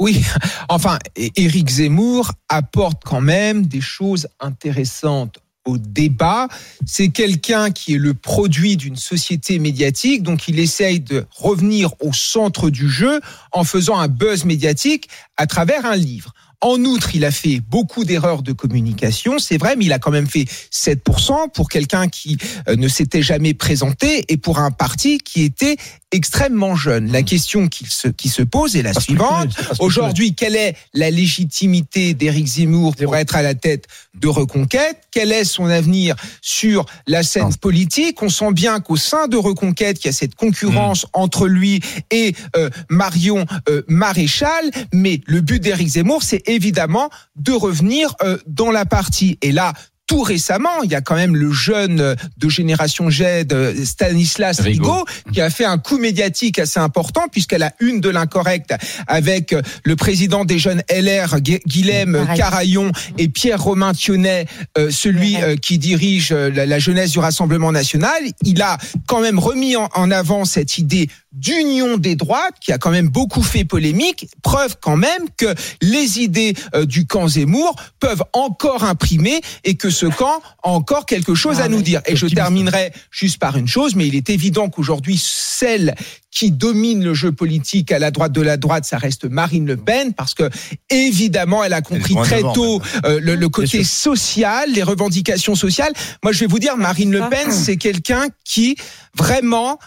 Oui, enfin, Éric Zemmour apporte quand même des choses intéressantes au débat. C'est quelqu'un qui est le produit d'une société médiatique, donc il essaye de revenir au centre du jeu en faisant un buzz médiatique à travers un livre. En outre, il a fait beaucoup d'erreurs de communication, c'est vrai, mais il a quand même fait 7% pour quelqu'un qui euh, ne s'était jamais présenté et pour un parti qui était extrêmement jeune. La question qui se, qui se pose est la suivante. Aujourd'hui, quelle est la légitimité d'Éric Zemmour pour être à la tête de Reconquête? Quel est son avenir sur la scène politique On sent bien qu'au sein de Reconquête, il y a cette concurrence entre lui et euh, Marion euh, Maréchal. Mais le but d'Éric Zemmour, c'est évidemment de revenir euh, dans la partie. Et là, tout récemment, il y a quand même le jeune de génération Z, euh, Stanislas Rigaud. Rigaud, qui a fait un coup médiatique assez important puisqu'elle a une de l'incorrect avec le président des jeunes LR, Gu- Guilhem Pareil. Carayon et Pierre-Romain Thionnet, euh, celui euh, qui dirige la, jeunesse du Rassemblement national. Il a quand même remis en, en avant cette idée d'union des droites qui a quand même beaucoup fait polémique, preuve quand même que les idées euh, du camp Zemmour peuvent encore imprimer et que ce camp a encore quelque chose à nous dire. Et je terminerai juste par une chose, mais il est évident qu'aujourd'hui, celle qui domine le jeu politique à la droite de la droite, ça reste Marine Le Pen, parce que évidemment, elle a compris très tôt euh, le, le côté social, les revendications sociales. Moi, je vais vous dire, Marine Le Pen, c'est quelqu'un qui vraiment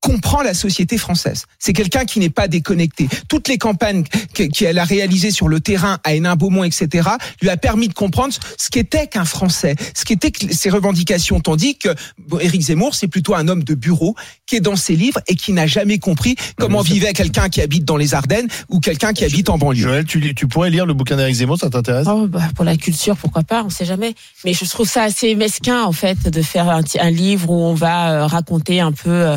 comprend la société française. C'est quelqu'un qui n'est pas déconnecté. Toutes les campagnes que- qu'elle a réalisées sur le terrain à Hénin-Beaumont, etc., lui a permis de comprendre ce qu'était qu'un Français, ce qu'étaient que ses revendications. Tandis que bon, Éric Zemmour, c'est plutôt un homme de bureau qui est dans ses livres et qui n'a jamais compris comment vivait quelqu'un qui habite dans les Ardennes ou quelqu'un qui habite en banlieue. Joël, tu, tu pourrais lire le bouquin d'Éric Zemmour, ça t'intéresse? Oh, bah, pour la culture, pourquoi pas, on sait jamais. Mais je trouve ça assez mesquin, en fait, de faire un, un livre où on va euh, raconter un peu euh,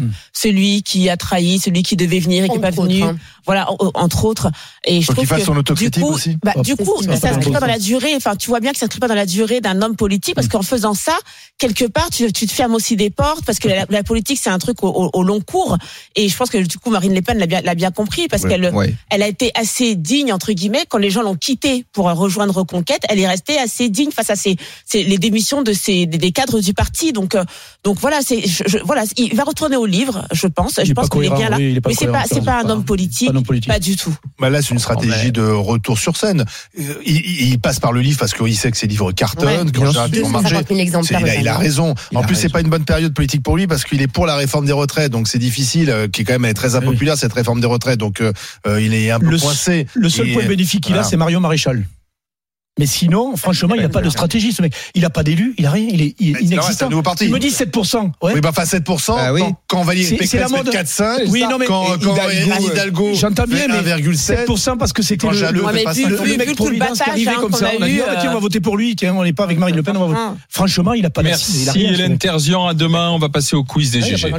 celui qui a trahi, celui qui devait venir et qui n'est pas venu. hein. Voilà, en- entre autres. Et je Faut qu'il trouve fasse que, son autocritique du coup, aussi. Bah, Oh, du coup, ça s'inscrit pas dans la durée. Enfin, tu vois bien que ça s'inscrit pas dans la durée d'un homme politique parce qu'en faisant ça, quelque part, tu, tu te fermes aussi des portes parce que la, la politique, c'est un truc au, au- au long cours. Et je pense que du coup, Marine Le Pen l'a bien, compris parce Ouais, qu'elle ouais. elle a été assez digne entre guillemets quand les gens l'ont quittée pour rejoindre Reconquête. Elle est restée assez digne face à ces, ces- les démissions de ces des, des cadres du parti. Donc euh, donc voilà, c'est voilà, il va retourner au livre, je pense. Je pense qu'il est bien là. est Mais c'est pas c'est pas un homme politique, un homme politique. pas du tout. Bah là, c'est une stratégie de retour sur scène. Euh, Il, il- il passe par le livre parce qu'il sait que ses livres cartonnent, Ouais, sûr. ils vont marcher. 250 000 exemplaires, C'est- Il a, il a raison. Il en a plus, c'est pas une bonne période politique pour lui parce qu'il est pour la réforme des retraites, donc c'est difficile, euh, qui est quand même très impopulaire cette réforme des retraites. Donc euh, il est un peu Le, coincé. le seul Et- point bénéfique qu'il a, c'est Mario Maréchal. Mais sinon, franchement, il n'a pas de stratégie, ce mec. Il n'a pas d'élu, il n'a rien, il est il est normal, inexistant. un nouveau parti. Il me dit 7%. Ouais. Oui, bah, enfin 7%, Ah oui. quand, quand Valérie Pécresse met mode. 4,5, Oui, non, mais quand, quand Hidalgo, Hidalgo J'entends bien, mais 1,7, 7% parce que c'était le, le, le mec le Providence qui arrivait hein, comme ça. a On a dit, ah, bah, tiens, on va euh, voter pour lui. Tiens, on n'est pas avec Marine Le Pen, on va voter. Hum. Franchement, il n'a pas a Merci Hélène mec. Terzian. À demain, on va passer au quiz des Ah, GG.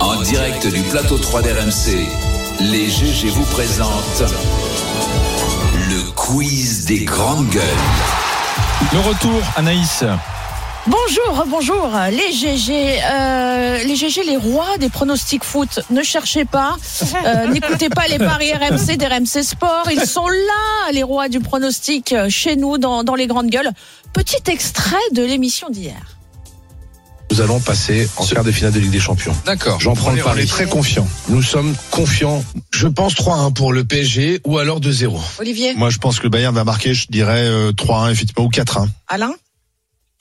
En direct du plateau 3 d'RMC, les GG vous présentent quiz des grandes gueules. Le retour, Anaïs. Bonjour, bonjour, les GG, euh, les GG, les rois des pronostics foot. Ne cherchez pas, euh, n'écoutez pas les paris RMC d'RMC Sport. Ils sont là, les rois du pronostic, euh, chez nous, dans, dans les grandes gueules. Petit extrait de l'émission d'hier. Nous allons passer en quart de finale de Ligue des Champions. D'accord. J'en prends le pari. on est très confiant. Nous sommes confiants. Je pense 3-1 pour le PSG ou alors 2-0. Olivier? Moi, je pense que le Bayern va marquer, je dirais euh, 3-1, effectivement, ou 4-1. Alain?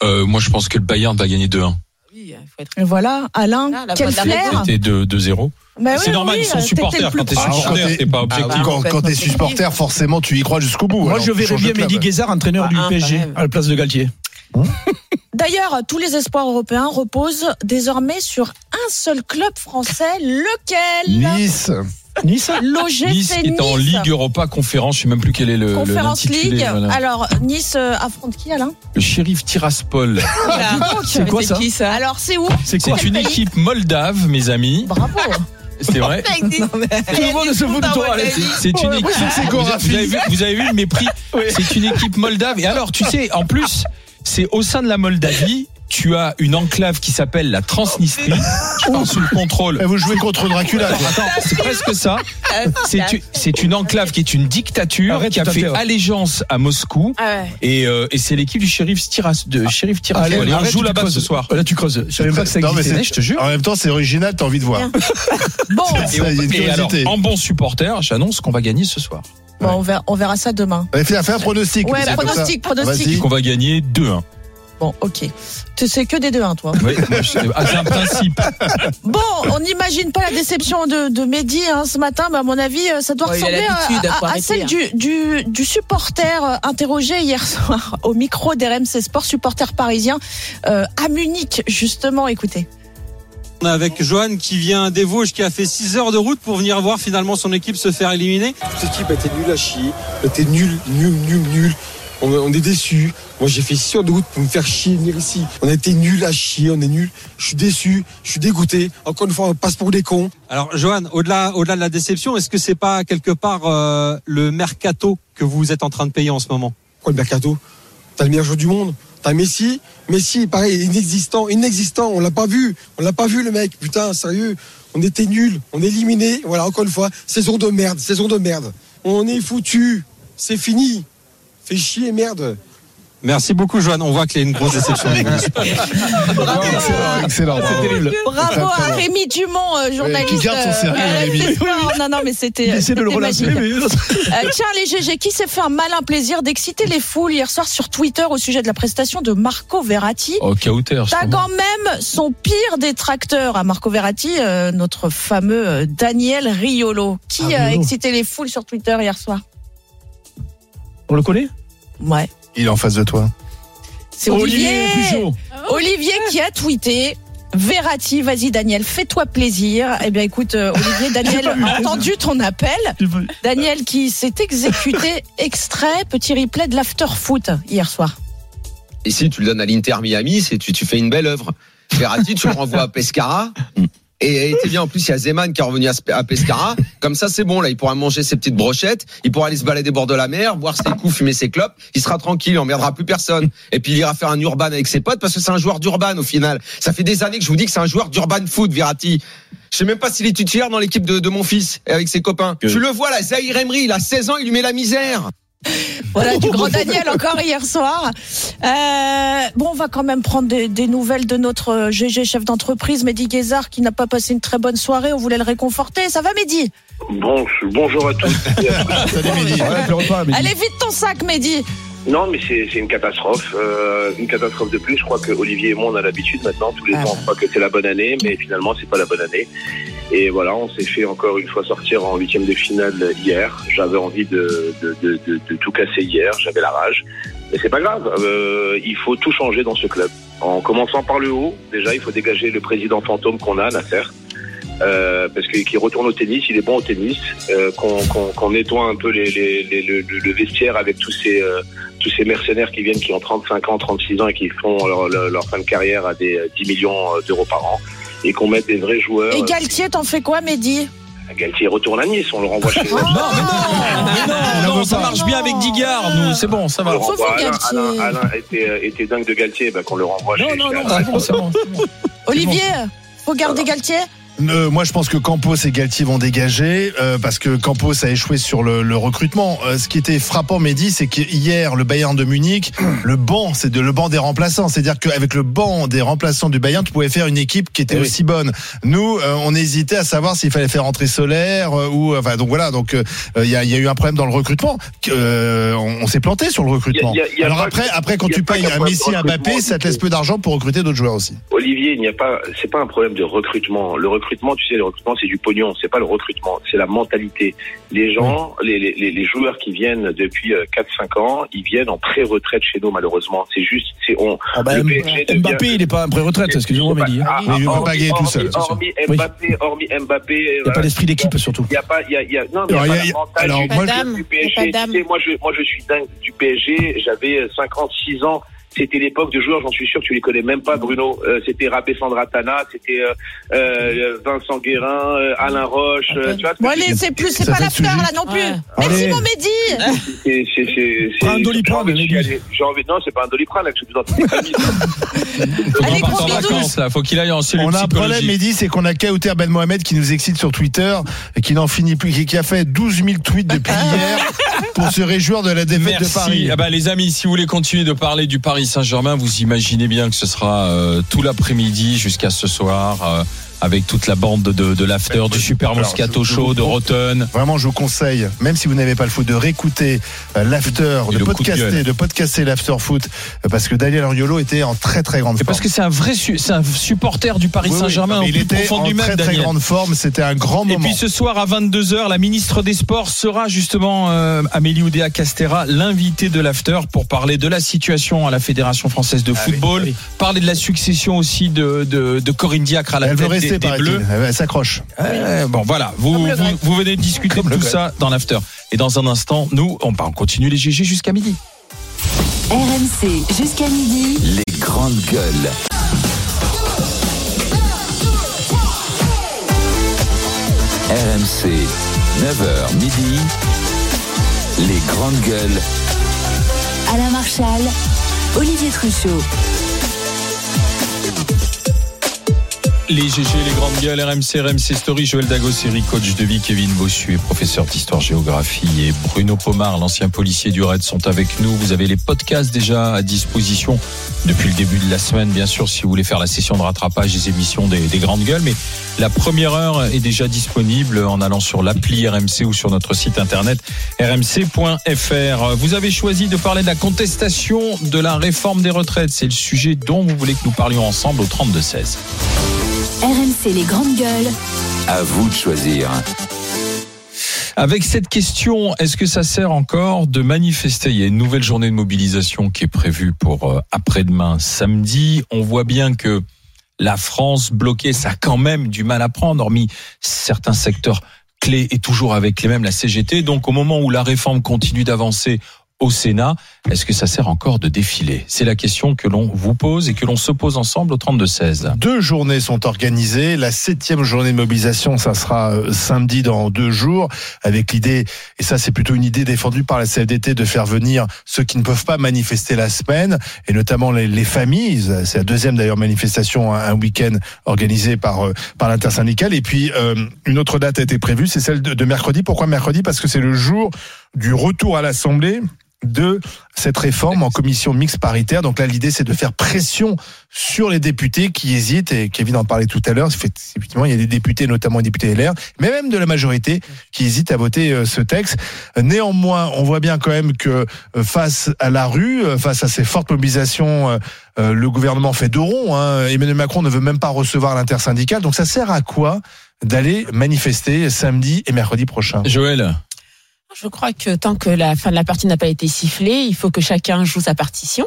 Euh, moi, je pense que le Bayern va gagner 2-1. Oui, il faut être voilà, Alain, Ah, la quel flair. C'était 2 2-0. Bah C'est oui, normal, oui, ils sont euh, supporters. Quand t'es. Ah, supporter, quand t'es pas Ah, objectif. quand quand t'es supporter, forcément, tu y crois jusqu'au bout. Moi, alors je verrais bien Mehdi. Guézard, entraîneur Ah, du PSG, à la place de Galtier. D'ailleurs, tous les espoirs européens reposent désormais sur un seul club français, lequel Nice. Nice L'OGC Nice est en Ligue Europa Conférence, je sais même plus quel est le Conférence voilà. Alors, Nice euh, affronte qui, Alain? Le shérif Tiraspol. C'est quoi ça? qui ça? Alors, c'est où? C'est quoi C'est une équipe moldave, mes amis? Bravo C'est vrai? Tout le monde se fout de toi. C'est une équipe. vous avez vu, vous avez vu le mépris? C'est une équipe moldave. Et alors, tu sais, en plus, c'est au sein de la Moldavie. Tu as une enclave qui s'appelle la Transnistrie, qui est sous le contrôle. Et vous jouez contre Dracula. Attends, c'est presque ça. C'est une, c'est une enclave qui est une dictature Arrête, qui a fait fait, ouais. allégeance à Moscou. Ah ouais. Et, euh, et c'est l'équipe du shérif Tiras, de shérif Tiraspol. Allez, on joue là-bas ce soir. Là, tu creuses. Je savais pas que ça Non, mais existait. je te jure. En même temps, c'est original, t'as envie de voir. Bon, Et, on- Ça, il y a une et alors, en bon supporter, j'annonce qu'on va gagner ce soir. bon, on, verra, on verra ça demain. Allez, fais, un pronostic. Ouais, pronostic, pronostic. Qu'on va gagner 2-1. Bon, ok. Tu sais que des deux, hein, toi. Oui, moi, je- ah, c'est un principe. Bon, on n'imagine pas la déception de, de Mehdi hein, ce matin, mais à mon avis, euh, ça doit ressembler à, celle du, du, du supporter euh, interrogé hier soir au micro d'RMC Sport, supporter parisien euh, à Munich, justement. Écoutez. On est avec Johan qui vient des Vosges, qui a fait 6 heures de route pour venir voir finalement son équipe se faire éliminer. Cette équipe a été nulle à chier, a été nulle, nulle, nulle, nulle. On, on est déçus. Moi, j'ai fait 6 heures de route pour me faire chier, venir ici. On a été nuls à chier, on est nuls. Je suis déçu, je suis dégoûté. Encore une fois, on passe pour des cons. Alors Johan, au-delà au-delà de la déception, est-ce que c'est pas quelque part euh, le mercato que vous êtes en train de payer en ce moment? Quoi, le mercato? T'as le meilleur joueur du monde? T'as Messi? Messi, pareil, inexistant, inexistant. On l'a pas vu. On l'a pas vu, le mec. Putain, sérieux. On était nuls, on est éliminés. Voilà, encore une fois, saison de merde, saison de merde. On est foutu, c'est fini. Fait chier, merde. Merci beaucoup, Joanne. On voit qu'il y a une grosse déception. Excellent, excellent. C'est terrible. Bravo à Rémi Dumont, euh, journaliste. qui garde son sérieux, euh, Rémi. Sport. Non, non, mais c'était. Il essaie de le relancer, mais Euh, tiens, les GG, qui s'est fait un malin plaisir d'exciter les foules hier soir sur Twitter au sujet de la prestation de Marco Verratti? Oh, Kauter, quand même son pire détracteur à Marco Verratti, euh, notre fameux Daniel Riolo. Qui Ah, a excité les foules sur Twitter hier soir? On le connaît? Ouais. Il est en face de toi. C'est Olivier. Pujol. Olivier qui a tweeté. Verratti, vas-y Daniel, fais-toi plaisir. Eh bien écoute, euh, Olivier, Daniel a entendu ton appel. Daniel qui s'est exécuté extrait, petit replay de l'after foot hier soir. Ici, tu le donnes à l'Inter Miami, c'est tu, tu fais une belle œuvre. Verratti, tu le renvoies à Pescara. Et, et bien, en plus, il y a Zeman qui est revenu à, Pescara. Comme ça, c'est bon, là, il pourra manger ses petites brochettes, il pourra aller se balader bord de la mer, boire ses coups, fumer ses clopes, il sera tranquille, il emmerdera plus personne. Et puis, il ira faire un urban avec ses potes parce que c'est un joueur d'urban, au final. Ça fait des années que je vous dis que c'est un joueur d'urban foot, Verratti. Je sais même pas s'il est titulaire dans l'équipe de, de mon fils et avec ses copains. Tu le vois, là, Zahir Emery, il a 16 ans, il lui met la misère. Voilà, du grand Daniel encore hier soir. Euh, bon, on va quand même prendre des, des nouvelles de notre euh, GG chef d'entreprise, Mehdi Guézard, qui n'a pas passé une très bonne soirée. On voulait le réconforter. Ça va, Mehdi? Bon, bonjour à tous. Salut Mehdi. Ouais, Allez vite ton sac, Mehdi non, mais c'est une catastrophe. Euh, une catastrophe de plus. Je crois que Olivier et moi, on a l'habitude maintenant. Tous les Ah ans, on croit que c'est la bonne année, mais finalement, c'est pas la bonne année. Et voilà, on s'est fait encore une fois sortir en huitième de finale hier. J'avais envie de, de, de, de, de tout casser hier. J'avais la rage. Mais c'est pas grave. Euh, il faut tout changer dans ce club. En commençant par le haut, déjà, il faut dégager le président fantôme qu'on a, Nasser. Euh, parce que- qu'il retourne au tennis, il est bon au tennis, euh, qu'on qu'on qu'on nettoie un peu les, les, les- le, le vestiaire avec tous ces euh, tous ces mercenaires qui viennent, qui ont 35 ans, 36 ans et qui font leur, leur, leur fin de carrière à des euh, 10 millions euh, d'euros par an, et qu'on mette des vrais joueurs. Et Galtier, t'en fais quoi, Mehdi? Galtier retourne à Nice, on le renvoie chez Oh, eux. Non, mais non, mais non, non, ça marche bien avec Digard, nous, c'est bon, ça va. le renvoie. Faut Alain, Galtier. Alain, Alain était, euh, était dingue de Galtier, ben, qu'on le renvoie Non, chez, non, non, Alain. c'est bon, c'est bon. c'est bon. Olivier, faut garder Galtier? Euh, moi, je pense que Campos et Galtier vont dégager euh, parce que Campos a échoué sur le, le recrutement. Euh, ce qui était frappant, Mehdi, c'est qu'hier, le Bayern de Munich, le banc, c'est de le banc des remplaçants. C'est-à-dire qu'avec le banc des remplaçants du Bayern, tu pouvais faire une équipe qui était Eh oui. aussi bonne. Nous, euh, on hésitait à savoir s'il fallait faire entrer Solaire euh, ou enfin donc voilà. Donc euh, il y, a, y a eu un problème dans le recrutement. Euh, on on s'est planté sur le recrutement. Il y a- il y a Alors après, après quand tu payes un Messi, un Mbappé, ça te laisse peu d'argent pour recruter d'autres joueurs aussi. Olivier, il n'y a pas, c'est pas un problème de recrutement. Le recrutement, tu sais, le recrutement, c'est du pognon. C'est pas le recrutement, c'est la mentalité. Les gens, les, les, joueurs qui viennent depuis euh, 4-5 ans, ils viennent en pré-retraite chez nous, malheureusement. C'est juste, c'est on. Ah bah, le PSG devient- Mbappé, il est pas en pré-retraite, excusez-moi, Mehdi. hein. Ah, il veut pas gagner tout seul, hormis- Oui. Mbappé, hormis Mbappé. Il n'y a pas d'esprit d'équipe, surtout. Il y a pas, il y a, il y a, non, mais il y a Alors, pas y a- alors, du- moi, du je- PSG. d'âme. Tu sais, moi, je, moi, je suis dingue du PSG. J'avais 56 ans. C'était l'époque de joueurs, j'en suis sûr que tu les connais même pas, Bruno. Euh, c'était Rabé Sandratana, c'était euh, euh, Vincent Guérin, euh, Alain Roche. euh, tu vois, Bon allez, c'est plus, c'est pas l'after là non plus. Ouais. Merci mon Mehdi. c'est, un Doliprane, j'ai envie envie, non, c'est pas un doliprane, là, que je suis dans toute famille. Allez, gros vacances, là, faut qu'il aille en cellule On a un problème. Mehdi, c'est qu'on a Kauter Ben Mohamed qui nous excite sur Twitter et qui n'en finit plus, qui- qui a fait 12 000 tweets depuis hier pour se réjouir de la défaite de Paris. Merci. Ah bah, les amis, si vous voulez continuer de parler du Paris Saint-Germain, vous imaginez bien que ce sera euh, tout l'après-midi jusqu'à ce soir. euh, avec toute la bande de, de l'after, du Super Moscato Show, de Rotten. Vraiment, je vous conseille, même si vous n'avez pas le foot, de réécouter euh, l'after, Et de podcaster, de podcaster l'after foot, euh, parce que Daniel Ariolo était en très très grande Et forme. parce que c'est un vrai su- c'est un supporter du Paris Oui, Saint-Germain il était profond en du très très grande forme, c'était un grand Et moment. puis ce soir à 22h, la ministre des Sports sera justement euh, Amélie Oudéa Castera, l'invitée de l'after pour parler de la situation à la Fédération française de Ah football, ah oui. parler de la succession aussi de, de, de Corinne Diacre à la Elle tête veut des, Bleus. Elle s'accroche. Euh, bon voilà, vous, vous, venez de discuter Comme de tout ça dans l'after. Et dans un instant, nous, on, bah, on continue les GG jusqu'à midi. RMC jusqu'à midi. Les grandes gueules. RMC, 9h midi. Les grandes gueules. Alain Marchal, Olivier Truchot. Les GG, les grandes gueules, RMC, RMC Story, Joël Dagosseri, coach de vie, Kevin Bossuet, professeur d'histoire-géographie et Bruno Pomar, l'ancien policier du RAID, sont avec nous. Vous avez les podcasts déjà à disposition depuis le début de la semaine, bien sûr, si vous voulez faire la session de rattrapage des émissions des, des grandes gueules. Mais la première heure est déjà disponible en allant sur l'appli RMC ou sur notre site internet rmc.fr. Vous avez choisi de parler de la contestation de la réforme des retraites. C'est le sujet dont vous voulez que nous parlions ensemble au 32-16. RMC les grandes gueules. À vous de choisir. Avec cette question, est-ce que ça sert encore de manifester? Il y a une nouvelle journée de mobilisation qui est prévue pour euh, après-demain, samedi. On voit bien que la France bloquée, ça a quand même du mal à prendre, hormis certains secteurs clés et toujours avec les mêmes, la CGT. Donc au moment où la réforme continue d'avancer au Sénat, est-ce que ça sert encore de défiler C'est la question que l'on vous pose et que l'on se pose ensemble au 32-16. Deux journées sont organisées. La septième journée de mobilisation, ça sera euh, samedi dans deux jours, avec l'idée, et ça c'est plutôt une idée défendue par la CFDT, de faire venir ceux qui ne peuvent pas manifester la semaine, et notamment les, les familles. C'est la deuxième d'ailleurs manifestation, un, week-end organisé par, euh, par l'intersyndicale. Et puis euh, une autre date a été prévue, c'est celle de mercredi. Pourquoi mercredi? Parce que c'est le jour du retour à l'Assemblée de cette réforme en commission mixte paritaire. Donc là, l'idée, c'est de faire pression sur les députés qui hésitent, et Kevin en parlait tout à l'heure, effectivement, il y a des députés, notamment des députés LR, mais même de la majorité, qui hésitent à voter euh, ce texte. Néanmoins, on voit bien quand même que euh, face à la rue, euh, face à ces fortes mobilisations, le gouvernement fait deux ronds. Hein. Emmanuel Macron ne veut même pas recevoir l'intersyndicale. Donc ça sert à quoi d'aller manifester samedi et mercredi prochain? Joël Je crois que tant que la fin de la partie n'a pas été sifflée, il faut que chacun joue sa partition.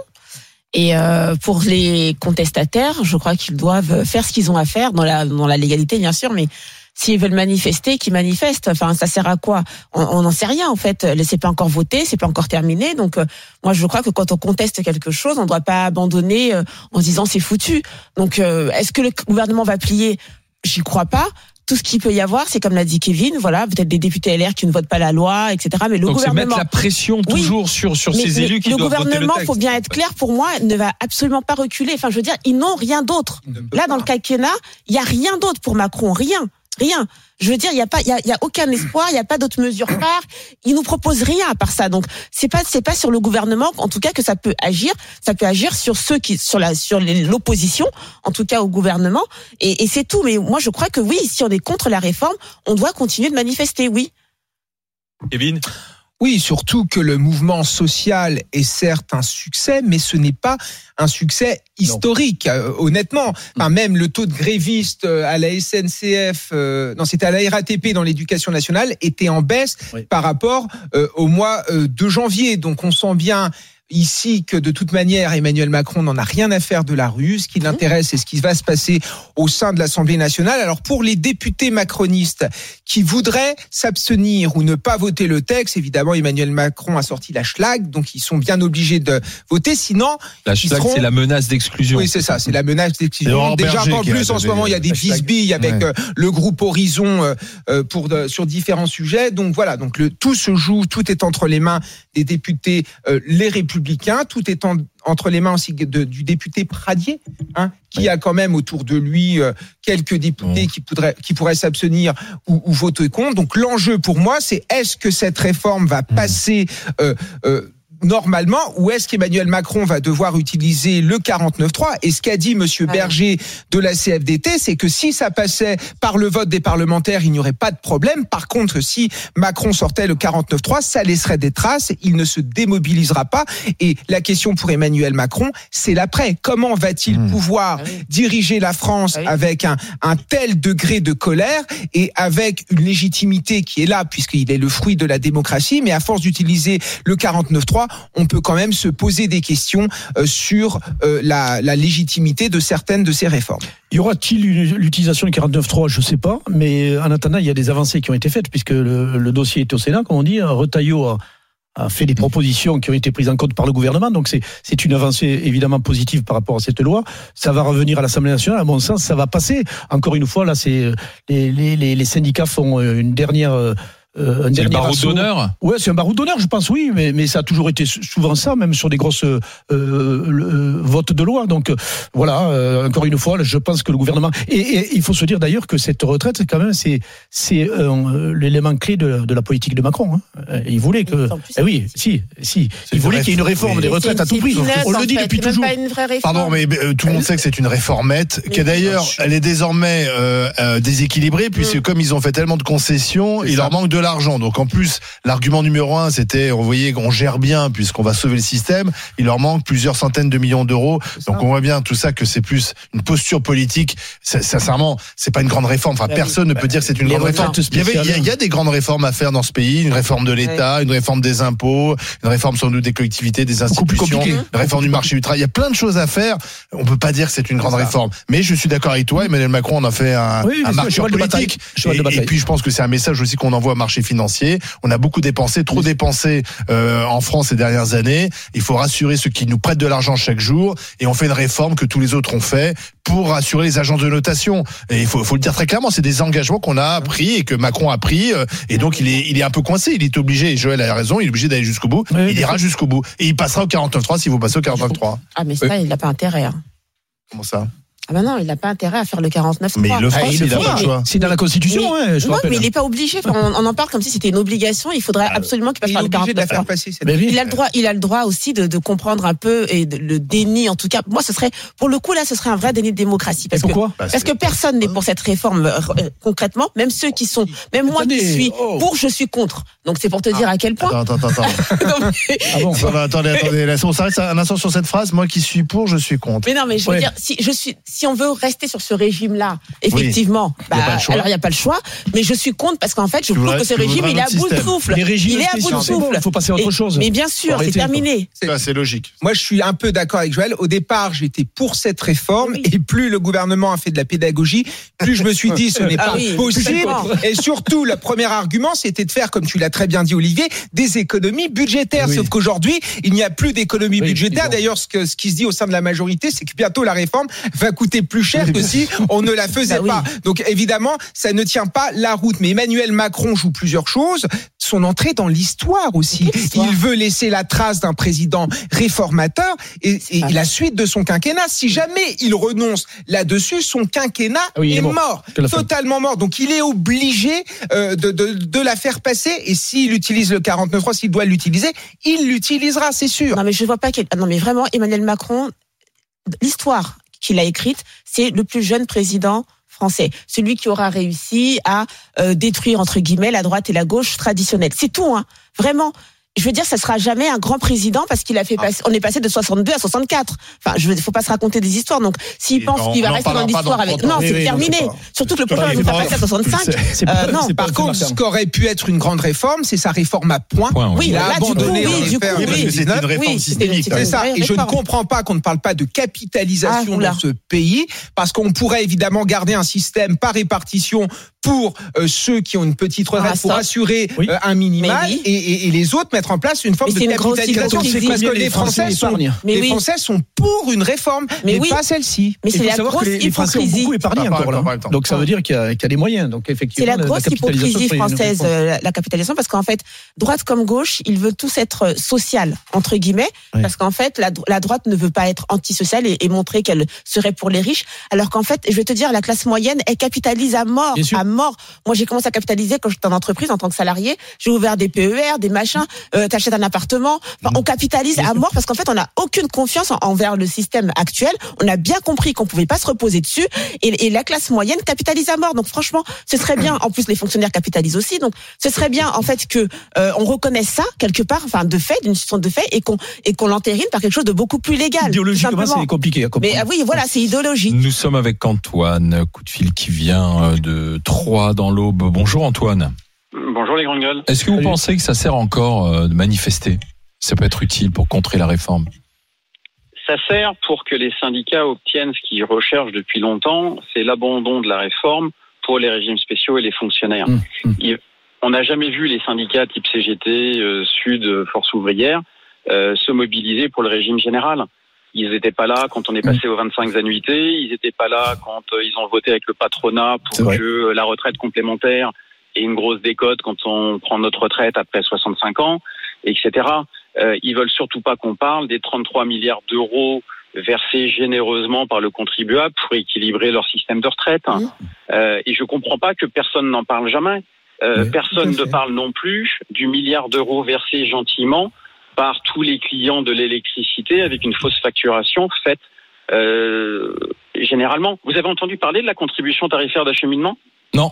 Et euh, pour les contestataires, je crois qu'ils doivent faire ce qu'ils ont à faire dans la dans la légalité, bien sûr, mais s'ils veulent manifester, qu'ils manifestent. Enfin, ça sert à quoi? On n'en sait rien en fait. C'est pas encore voté, c'est pas encore terminé. Donc, euh, moi, je crois que quand on conteste quelque chose, on ne doit pas abandonner euh, en se disant c'est foutu. Donc, euh, est-ce que le gouvernement va plier? J'y crois pas tout ce qu'il peut y avoir, c'est comme l'a dit Kevin, voilà, peut-être des députés LR qui ne votent pas la loi, etc. Mais le Donc gouvernement, mettre la pression toujours sur sur mais ces le- élus qui le doivent gouvernement, texte. faut bien être clair, pour moi, ne va absolument pas reculer. Enfin, je veux dire, ils n'ont rien d'autre. Là, dans le quinquennat, il y a rien d'autre pour Macron, rien, rien. Je veux dire, il y a pas, il y a, y a aucun espoir, il y a pas d'autres mesures phares. Il nous propose rien à part ça. Donc, c'est pas, c'est pas sur le gouvernement, en tout cas, que ça peut agir. Ça peut agir sur ceux qui, sur la, sur l'opposition, en tout cas au gouvernement. Et, et c'est tout. Mais moi, je crois que oui, si on est contre la réforme, on doit continuer de manifester, oui. Kevin? Oui, surtout que le mouvement social est certes un succès, mais ce n'est pas un succès historique, euh, honnêtement. Enfin, même le taux de grévistes euh, à la SNCF, euh, non, c'était à la RATP dans l'éducation nationale, était en baisse par rapport euh, au mois de janvier. Donc, on sent bien ici que de toute manière Emmanuel Macron n'en a rien à faire de la rue. Ce qui l'intéresse, c'est ce qui va se passer au sein de l'Assemblée nationale. Alors pour les députés macronistes qui voudraient s'abstenir ou ne pas voter le texte, évidemment Emmanuel Macron a sorti la schlag, donc ils sont bien obligés de voter. Sinon, La schlag, seront- c'est la menace d'exclusion. oui, c'est ça, c'est la menace d'exclusion. Déjà, Berger en qui a plus, en ce moment, il y a des bisbilles avec Ouais. euh, le groupe Horizon euh, euh, pour sur différents sujets. Donc voilà, donc le, tout se joue, tout est entre les mains des députés, euh, les républicains, tout est en- entre les mains aussi de- du député Pradier, hein, qui a quand même autour de lui euh, quelques députés qui, pourraient, qui pourraient s'abstenir ou, ou voter contre. Donc l'enjeu pour moi, c'est est-ce que cette réforme va passer euh, euh, normalement ou est-ce qu'Emmanuel Macron va devoir utiliser le 49.3 Et ce qu'a dit Monsieur Berger de la CFDT, c'est que si ça passait par le vote des parlementaires, il n'y aurait pas de problème. Par contre, si Macron sortait le 49.3, ça laisserait des traces, il ne se démobilisera pas. Et la question pour Emmanuel Macron, c'est l'après. Comment va-t-il pouvoir diriger la France avec un, un tel degré de colère et avec une légitimité qui est là, puisqu'il est le fruit de la démocratie, mais à force d'utiliser le 49.3, on peut quand même se poser des questions euh, sur euh, la, la légitimité de certaines de ces réformes. Y aura-t-il l'utilisation du 49.3 Je ne sais pas, mais en attendant, il y a des avancées qui ont été faites, puisque le, le dossier est au Sénat, comme on dit. Retailleau a, a fait des propositions qui ont été prises en compte par le gouvernement, donc c'est une avancée évidemment positive par rapport à cette loi. Ça va revenir à l'Assemblée nationale, à mon sens, ça va passer. Encore une fois, là, c'est les, les, les, syndicats font euh, une dernière... euh, un C'est le barreau d'honneur Ouais, c'est un barreau d'honneur, je pense, oui, mais, mais ça a toujours été sou- souvent ça, même sur des grosses euh, euh, le- votes de loi. Donc euh, voilà, euh, encore une fois, je pense que le gouvernement et, et il faut se dire d'ailleurs que cette retraite, quand même, c'est c'est euh, l'élément clé de, de la politique de Macron. hein. Il voulait que, eh oui, si, si, il voulait qu'il y ait une réforme des retraites à tout prix. On le dit depuis toujours. Pardon, mais euh, tout le monde sait que c'est une réformette, qui d'ailleurs, elle est désormais déséquilibrée, puisque comme ils ont fait tellement de concessions, il leur manque de l'argent. Donc en plus, l'argument numéro un, c'était, vous voyez, qu'on gère bien, puisqu'on va sauver le système. Il leur manque plusieurs centaines de millions d'euros. Donc on voit bien tout ça que c'est plus une posture politique. Sincèrement, c'est pas une grande réforme. Enfin, Bah personne ne peut dire que c'est une grande réforme. Il y, avait- il y a- il y a spéciales. des grandes réformes à faire dans ce pays, une réforme de l'État, une réforme des impôts, une réforme sans doute des collectivités, des plus institutions, compliqué. une réforme du marché du travail. Il y a plein de choses à faire. On peut pas dire que c'est une grande réforme. Mais je suis d'accord avec toi, Emmanuel Macron en a fait un, Oui, un de bataille. politique. De Et, et puis je pense que c'est un message aussi qu'on envoie au marché financier. On a beaucoup dépensé, trop dépensé euh, en France ces dernières années. Il faut rassurer ceux qui nous prêtent de l'argent chaque jour. Et on fait une réforme que tous les autres ont fait pour rassurer les agents de notation. Et il faut, faut le dire très clairement, c'est des engagements qu'on a pris et que Macron a pris. euh, Et donc il est, il est un peu coincé. Il est obligé. Et Joël a raison. Il est obligé d'aller jusqu'au bout. il ira jusqu'au bout. Et il passera au 49.3 s'il faut passer au 49.3. Ah, mais ça, il n'a pas intérêt. hein. Comment ça? Ah ben non, il n'a pas intérêt à faire le 49 Mais il le fera Ah, s'il a pas le choix. C'est dans la Constitution, hein, je non, mais il n'est pas obligé. Enfin, on, on en parle comme si c'était une obligation. Il faudrait absolument qu'il passe Il par le obligé de la 49 faire passer. Mais. Il a le droit, il a le droit aussi de, de comprendre un peu et de, le déni, en tout cas. Moi, ce serait, pour le coup, là, ce serait un vrai déni de démocratie. Parce pourquoi que, Bah, Parce que personne n'est pour cette réforme euh, euh, concrètement. Même ceux qui sont, même moi qui Attendez, suis oh. pour, je suis contre. Donc c'est pour te dire à quel point. Attends, attends, attends. Mais- Ah bon Ça va, attendez, attendez. On s'arrête un instant sur cette phrase. Moi qui suis pour, je suis contre. Mais non, mais je veux Ouais. dire, si je suis, si on veut rester sur ce régime-là, effectivement, Il y a bah, pas le choix. alors il n'y a pas le choix. Mais je suis contre parce qu'en fait, je trouve que ce régime, il est à bout de souffle. Les régimes il est à bout de souffle. il faut passer à autre chose. Mais bien sûr, c'est terminé. Ça, c'est logique. Moi, je suis un peu d'accord avec Joël. Au départ, j'étais pour cette réforme et plus le gouvernement a fait de la pédagogie, plus je me suis dit ce n'est Ah pas oui, possible. Et surtout, le premier argument, c'était de faire, comme tu l'as très bien dit, Olivier, des économies budgétaires. Oui. Sauf qu'aujourd'hui, il n'y a plus d'économies Oui, budgétaires. D'ailleurs, ce, ce qui se dit au sein de la majorité, c'est que bientôt la réforme va coûter plus cher que si on ne la faisait Bah oui. pas. Donc évidemment, ça ne tient pas la route. Mais Emmanuel Macron joue plusieurs choses. Son entrée dans l'histoire aussi. Histoire Il veut laisser la trace d'un président réformateur et, la suite de son quinquennat. Si jamais il renonce là-dessus, son quinquennat oui, est, est mort. totalement mort. Donc il est obligé euh, de, de, de la faire passer. Et s'il utilise le 49.3, s'il doit l'utiliser, il l'utilisera, c'est sûr. Non, mais je vois pas quel... ah Non, mais vraiment, Emmanuel Macron, l'histoire qu'il a écrite, c'est le plus jeune président français, celui qui aura réussi à euh, détruire entre guillemets la droite et la gauche traditionnelle. C'est tout, hein. Vraiment. Je veux dire, ça sera jamais un grand président parce qu'il a fait passer, on est passé de 62 à 64. Enfin, je veux, faut pas se raconter des histoires. Donc, s'il pense qu'il va rester dans l'histoire avec, 30 ans. non, c'est oui, terminé. Surtout que le prochain va passer à 65. C'est- c'est pas- Euh, non. Par contre, ce qu'aurait pu être une grande réforme, c'est sa réforme à points. Point, Oui, Il a là, du coup, abandonné oui, en du effet, coup, en oui. parce que c'est une 2019. réforme Oui, systémique. c'était- C'est ça. Et je ne comprends pas qu'on ne parle pas de capitalisation Ah, dans ce pays, parce qu'on pourrait évidemment garder un système par répartition pour euh, ceux qui ont une petite retraite, Ah, pour assurer euh, un minimal, et les autres mettre en place une forme Mais de c'est une capitalisation. hypocrisie. Parce que les Français sont, Mais les. Français sont pour une réforme, mais, Mais oui. pas celle-ci. Mais c'est la savoir grosse que les, les Français ont hypocrisie. beaucoup épargné Ah, encore là. pas le temps. Donc ça veut dire qu'il y, a qu'il y a des moyens. Donc C'est effectivement, la grosse capitalisation hypocrisie française, euh, la, capitalisation, parce qu'en fait, droite comme gauche, ils veulent tous être euh, social entre guillemets, Oui. parce qu'en fait, la, dro- la droite ne veut pas être antisociale et, et montrer qu'elle serait pour les riches, alors qu'en fait, je vais te dire, la classe moyenne, elle capitalise à mort, à mort. Moi, j'ai commencé à capitaliser quand j'étais en entreprise en tant que salarié. J'ai ouvert des PER, des machins. Euh, T'achètes un appartement. Enfin, on capitalise à mort parce qu'en fait, on n'a aucune confiance en- envers le système actuel. On a bien compris qu'on pouvait pas se reposer dessus, et, et la classe moyenne capitalise à mort. Donc, franchement, ce serait bien. En plus, les fonctionnaires capitalisent aussi. Donc, ce serait bien en fait que euh, on reconnaisse ça quelque part, enfin de fait, d'une situation de fait, et qu'on et qu'on l'entérine par quelque chose de beaucoup plus légal. Idéologiquement, c'est compliqué à comprendre. Mais ah oui, voilà, c'est idéologique. Nous sommes avec Antoine, coup de fil qui vient euh, de Troyes dans l'Aube. Bonjour Antoine. Bonjour les grandes gueules. Est-ce que vous Salut. pensez que ça sert encore euh, de manifester? Ça peut être utile pour contrer la réforme. Ça sert pour que les syndicats obtiennent ce qu'ils recherchent depuis longtemps, c'est l'abandon de la réforme pour les régimes spéciaux et les fonctionnaires. Mmh, mmh. Il- on n'a jamais vu les syndicats type CGT, euh, Sud, euh, Force ouvrière euh, se mobiliser pour le régime général. Ils n'étaient pas là quand on est passé aux 25 annuités, ils n'étaient pas là quand euh, ils ont voté avec le patronat pour que euh, la retraite complémentaire et une grosse décote quand on prend notre retraite après 65 ans, etc. Euh, ils veulent surtout pas qu'on parle des 33 milliards d'euros versés généreusement par le contribuable pour équilibrer leur système de retraite. Euh, et je comprends pas que personne n'en parle jamais. Euh, personne ne parle non plus du milliard d'euros versés gentiment par tous les clients de l'électricité avec une fausse facturation faite euh, généralement. Vous avez entendu parler de la contribution tarifaire d'acheminement? Non.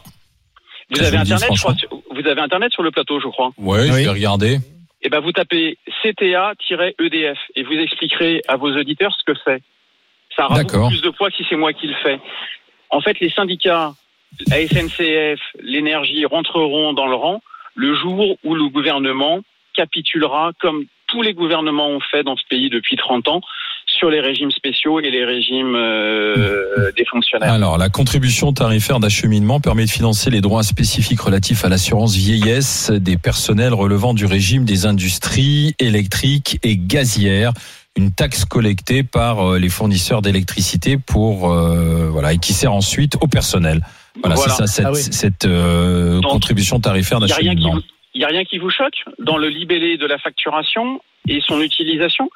Vous avez dis internet, je crois, vous avez internet sur le plateau, je crois. Ouais, je vais regarder. Eh ben, vous tapez CTA-EDF et vous expliquerez à vos auditeurs ce que c'est. Ça aura beaucoup plus de poids si c'est moi qui le fais. En fait, les syndicats, la SNCF, l'énergie rentreront dans le rang le jour où le gouvernement capitulera, comme tous les gouvernements ont fait dans ce pays depuis 30 ans, sur les régimes spéciaux et les régimes euh, des fonctionnaires. Alors, la contribution tarifaire d'acheminement permet de financer les droits spécifiques relatifs à l'assurance vieillesse des personnels relevant du régime des industries électriques et gazières. Une taxe collectée par euh, les fournisseurs d'électricité pour euh, voilà et qui sert ensuite au personnel. Voilà, Voilà. c'est ça cette, Ah oui. cette euh, Donc, contribution tarifaire n'y d'acheminement. il y a rien qui vous choque dans le libellé de la facturation et son utilisation?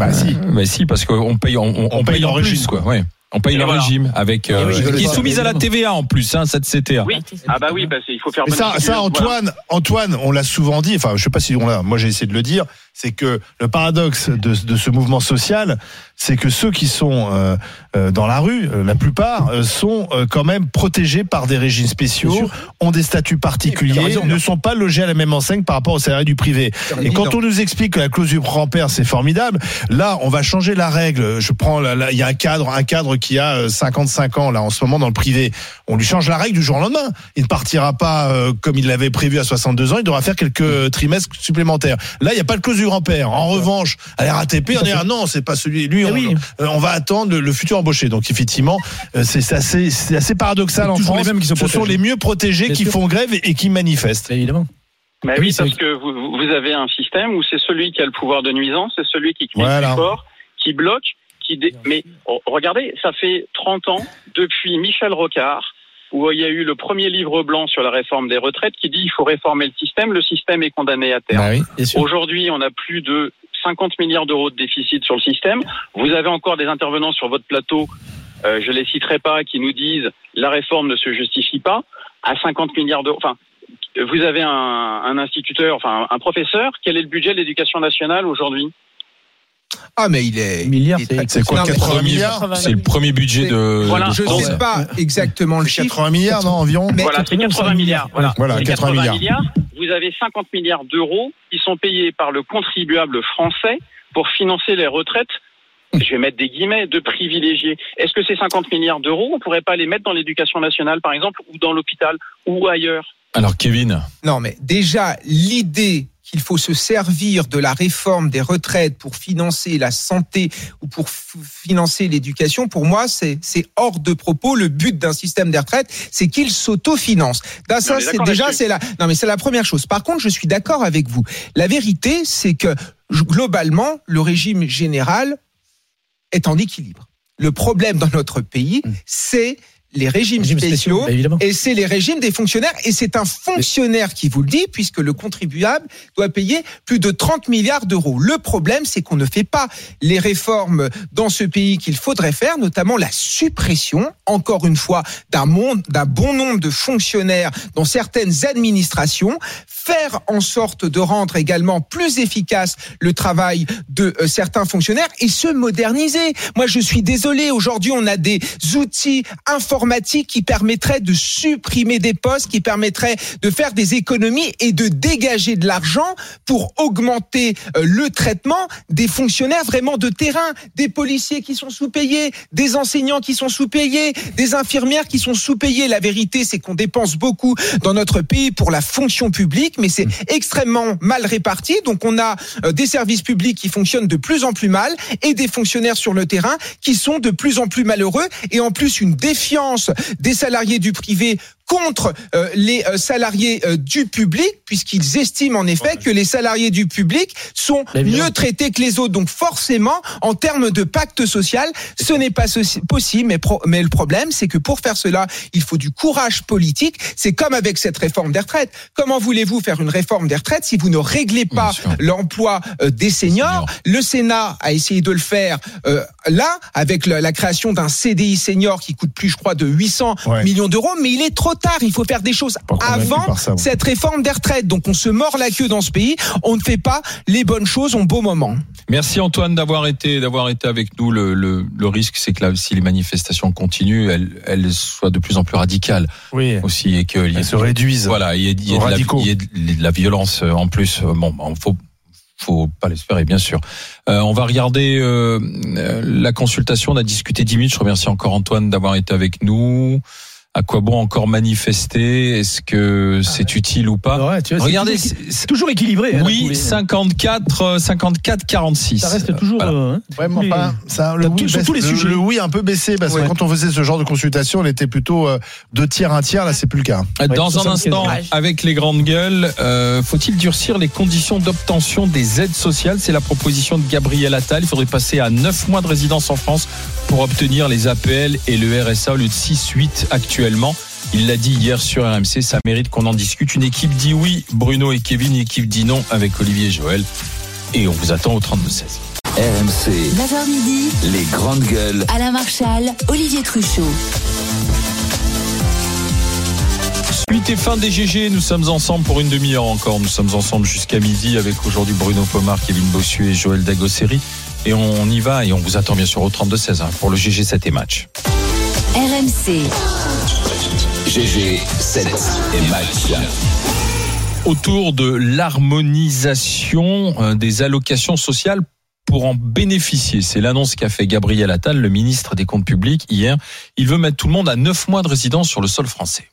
Bah si. Bah si, parce qu'on paye, on, on- on paye, paye en régime. quoi. Ouais. On paye le voilà. régime avec euh, oui, qui est soumise à la TVA en plus, hein, cette CTA. Oui. Ah bah oui, bah c'est- il faut faire Mais ça, ça Voilà. Antoine, Antoine, on l'a souvent dit. Enfin, je sais pas si on l'a. Moi, j'ai essayé de le dire. C'est que le paradoxe de, de ce mouvement social, c'est que ceux qui sont euh, euh, dans la rue, euh, la plupart, euh, sont euh, quand même protégés par des régimes spéciaux, ont des statuts particuliers, ne sont pas logés à la même enseigne par rapport aux salariés du privé. Et quand on nous explique que la clause du grand-père c'est formidable, là, on va changer la règle. Je prends, il y a un cadre, un cadre qui a euh, 55 ans là en ce moment dans le privé. On lui change la règle du jour au lendemain. Il ne partira pas comme il l'avait prévu à 62 ans. Il devra faire quelques trimestres supplémentaires. Là, il n'y a pas de clause du En revanche, à la RATP, on est ah non, c'est pas celui. Lui, on, euh, on va attendre le, le futur embauché. Donc effectivement, euh, c'est assez, paradoxal en toujours France. les mêmes qui se Ce sont les mieux protégés Bien qui sûr. font grève et, et qui manifestent. Évidemment. Mais Oui, oui, c'est- parce que vous, vous avez un système où c'est celui qui a le pouvoir de nuisance, c'est celui qui crie Voilà. le plus fort, qui bloque, qui dé... mais oh, regardez, ça fait 30 ans depuis Michel Rocard où il y a eu le premier livre blanc sur la réforme des retraites qui dit il faut réformer le système, le système est condamné à terme. Bah oui. Aujourd'hui, on a plus de 50 milliards d'euros de déficit sur le système. Vous avez encore des intervenants sur votre plateau, euh, je les citerai pas, qui nous disent la réforme ne se justifie pas à 50 milliards d'euros. Enfin, vous avez un, un instituteur, enfin un professeur. Quel est le budget de l'éducation nationale aujourd'hui? Ah, mais il est. C'est quoi, Non, mais- 80 milliards C'est le premier budget de. Voilà. de Je France. sais pas exactement le chiffre. 80 milliards, non, environ Mais- Voilà, c'est 80 milliards. Voilà, Voilà, C'est 80 milliards. Vous avez 50 milliards d'euros qui sont payés par le contribuable français pour financer les retraites. Je vais mettre des guillemets de privilégiés. Est-ce que ces 50 milliards d'euros, on pourrait pas les mettre dans l'éducation nationale, par exemple, ou dans l'hôpital, ou ailleurs? Alors Kevin, Non, mais déjà, l'idée qu'il faut se servir de la réforme des retraites pour financer la santé ou pour financer l'éducation, pour moi, c'est c'est hors de propos. Le but d'un système des retraites, c'est qu'il s'autofinance. On ça, est c'est déjà, c'est la, non, mais c'est la première chose. Par contre, je suis d'accord avec vous. La vérité, c'est que globalement, le régime général est en équilibre. Le problème dans notre pays, c'est les régimes, Régimes spéciaux, et c'est les régimes des fonctionnaires. Et c'est un fonctionnaire qui vous le dit, puisque le contribuable doit payer plus de 30 milliards d'euros. Le problème, c'est qu'on ne fait pas les réformes dans ce pays qu'il faudrait faire, notamment la suppression, encore une fois, d'un monde, d'un bon nombre de fonctionnaires dans certaines administrations, faire en sorte de rendre également plus efficace le travail de euh, certains fonctionnaires et se moderniser. Moi, je suis désolé, aujourd'hui, on a des outils informatiques qui permettraient de supprimer des postes, qui permettraient de faire des économies et de dégager de l'argent pour augmenter euh, le traitement des fonctionnaires vraiment de terrain, des policiers qui sont sous-payés, des enseignants qui sont sous-payés, des infirmières qui sont sous-payées. La vérité, c'est qu'on dépense beaucoup dans notre pays pour la fonction publique, mais c'est extrêmement mal réparti. Donc on a euh, des services publics qui fonctionnent de plus en plus mal et des fonctionnaires sur le terrain qui sont de plus en plus malheureux et en plus une défiance des salariés du privé contre euh, les euh, salariés euh, du public, puisqu'ils estiment en effet que les salariés du public sont mieux traités que les autres. Donc forcément, en termes de pacte social, ce n'est pas possible. Mais, pro- mais le problème, c'est que pour faire cela, il faut du courage politique. C'est comme avec cette réforme des retraites. Comment voulez-vous faire une réforme des retraites si vous ne réglez pas l'emploi euh, des seniors? Le Sénat a essayé de le faire là, avec la, la création d'un CDI senior qui coûte plus, je crois, de 800 Ouais. millions d'euros. Mais il est trop tard. Il faut faire des choses avant ça, cette réforme des retraites. Donc on se mord la queue dans ce pays. On ne fait pas les bonnes choses au beau moment. Merci Antoine d'avoir été d'avoir été avec nous. Le, le, le risque, c'est que là, si les manifestations continuent, elles, elles soient de plus en plus radicales. Oui. Aussi et que Elles se réduisent Voilà, il y a, il y a aux de la, radicaux. il y a de, de la violence euh, en plus. Bon, bon, faut faut pas l'espérer, bien sûr. Euh, on va regarder euh, euh, la consultation. On a discuté 10 minutes. Je remercie encore Antoine d'avoir été avec nous. À quoi bon encore manifester? Est-ce que c'est utile ou pas? Ouais, tu vois, c'est Regardez, toujours- c'est- c'est toujours équilibré. hein, oui, tous les- 54, euh, 54, 46. Ça reste toujours. Voilà. euh, hein, les- enfin, ça, le, Sur oui, baisse- tous les le- sujets. le oui un peu baissé parce Ouais. que quand on faisait ce genre de consultation, on était plutôt euh, deux tiers, un tiers. Là, c'est plus le cas. Dans un 75 instant, avec les grandes gueules, euh, faut-il durcir les conditions d'obtention des aides sociales? C'est la proposition de Gabriel Attal. Il faudrait passer à 9 mois de résidence en France pour obtenir les APL et le RSA au lieu de 6-8 actuellement. Il l'a dit hier sur RMC, ça mérite qu'on en discute. Une équipe dit oui, Bruno et Kevin, une équipe dit non avec Olivier et Joël. Et on vous attend au 32-16. RMC, 9h midi, les grandes gueules. Alain Marchal, Olivier Truchot. Suite et fin des GG, nous sommes ensemble pour une demi-heure encore. Nous sommes ensemble jusqu'à midi avec aujourd'hui Bruno Pomar, Kevin Bossuet et Joël Dagosseri. Et on y va et on vous attend bien sûr au 32-16 hein, pour le GG 7 et match. RMC, GG, 7 et match. Autour de l'harmonisation euh, des allocations sociales pour en bénéficier. C'est l'annonce qu'a fait Gabriel Attal, le ministre des Comptes publics, hier. Il veut mettre tout le monde à 9 mois de résidence sur le sol français.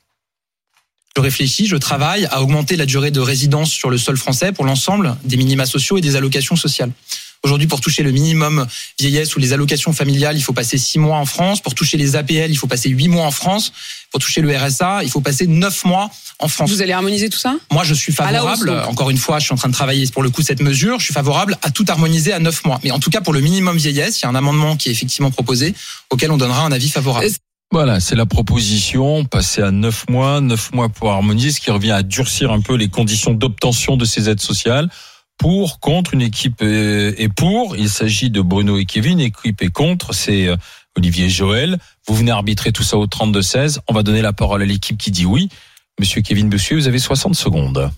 Je réfléchis, je travaille à augmenter la durée de résidence sur le sol français pour l'ensemble des minima sociaux et des allocations sociales. Aujourd'hui, pour toucher le minimum vieillesse ou les allocations familiales, il faut passer six mois en France. Pour toucher les APL, il faut passer huit mois en France. Pour toucher le RSA, il faut passer neuf mois en France. Vous allez harmoniser tout ça? Moi, je suis hausse, favorable. Encore une fois, je suis en train de travailler pour le coup cette mesure. Je suis favorable à tout harmoniser à neuf mois. Mais en tout cas, pour le minimum vieillesse, il y a un amendement qui est effectivement proposé auquel on donnera un avis favorable. Voilà, c'est la proposition, passer à 9 mois, 9 mois pour harmoniser, ce qui revient à durcir un peu les conditions d'obtention de ces aides sociales. Pour, contre, une équipe est pour. Il s'agit de Bruno et Kevin. Équipe est contre, c'est euh, Olivier Joël. Vous venez arbitrer tout ça au 32-16. On va donner la parole à l'équipe qui dit oui. Monsieur Kevin Bossuet, vous avez 60 secondes.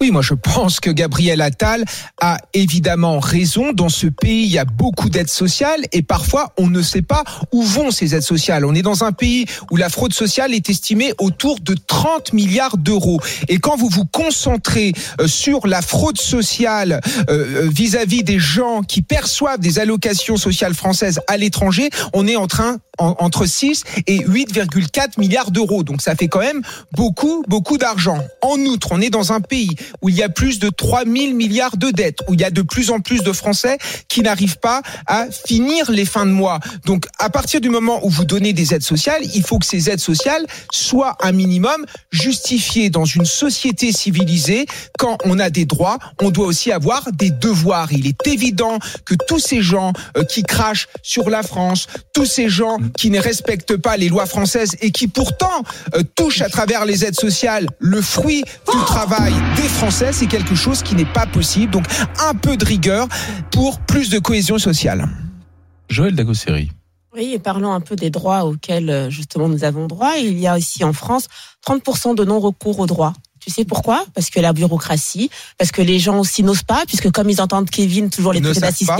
Oui, moi je pense que Gabriel Attal a évidemment raison. Dans ce pays, il y a beaucoup d'aides sociales et parfois on ne sait pas où vont ces aides sociales. On est dans un pays où la fraude sociale est estimée autour de 30 milliards d'euros. Et quand vous vous concentrez euh, sur la fraude sociale euh, euh, vis-à-vis des gens qui perçoivent des allocations sociales françaises à l'étranger, on est en train en- entre 6 et 8,4 milliards d'euros. Donc ça fait quand même beaucoup, beaucoup d'argent. En outre, on est dans un pays où il y a plus de 3 000 milliards de dettes, où il y a de plus en plus de Français qui n'arrivent pas à finir les fins de mois. Donc à partir du moment où vous donnez des aides sociales, il faut que ces aides sociales soient un minimum justifiées dans une société civilisée. Quand on a des droits, on doit aussi avoir des devoirs. Il est évident que tous ces gens euh, qui crachent sur la France, tous ces gens qui ne respectent pas les lois françaises et qui pourtant euh, touchent à travers les aides sociales le fruit du travail Français, c'est quelque chose qui n'est pas possible. Donc un peu de rigueur pour plus de cohésion sociale. Joël Dagosseri. Oui, et parlons un peu des droits auxquels euh, justement nous avons droit. Il y a aussi en France 30% de non-recours aux droits. Tu sais pourquoi? Parce que la bureaucratie, parce que les gens aussi n'osent pas, puisque comme ils entendent Kevin toujours les savent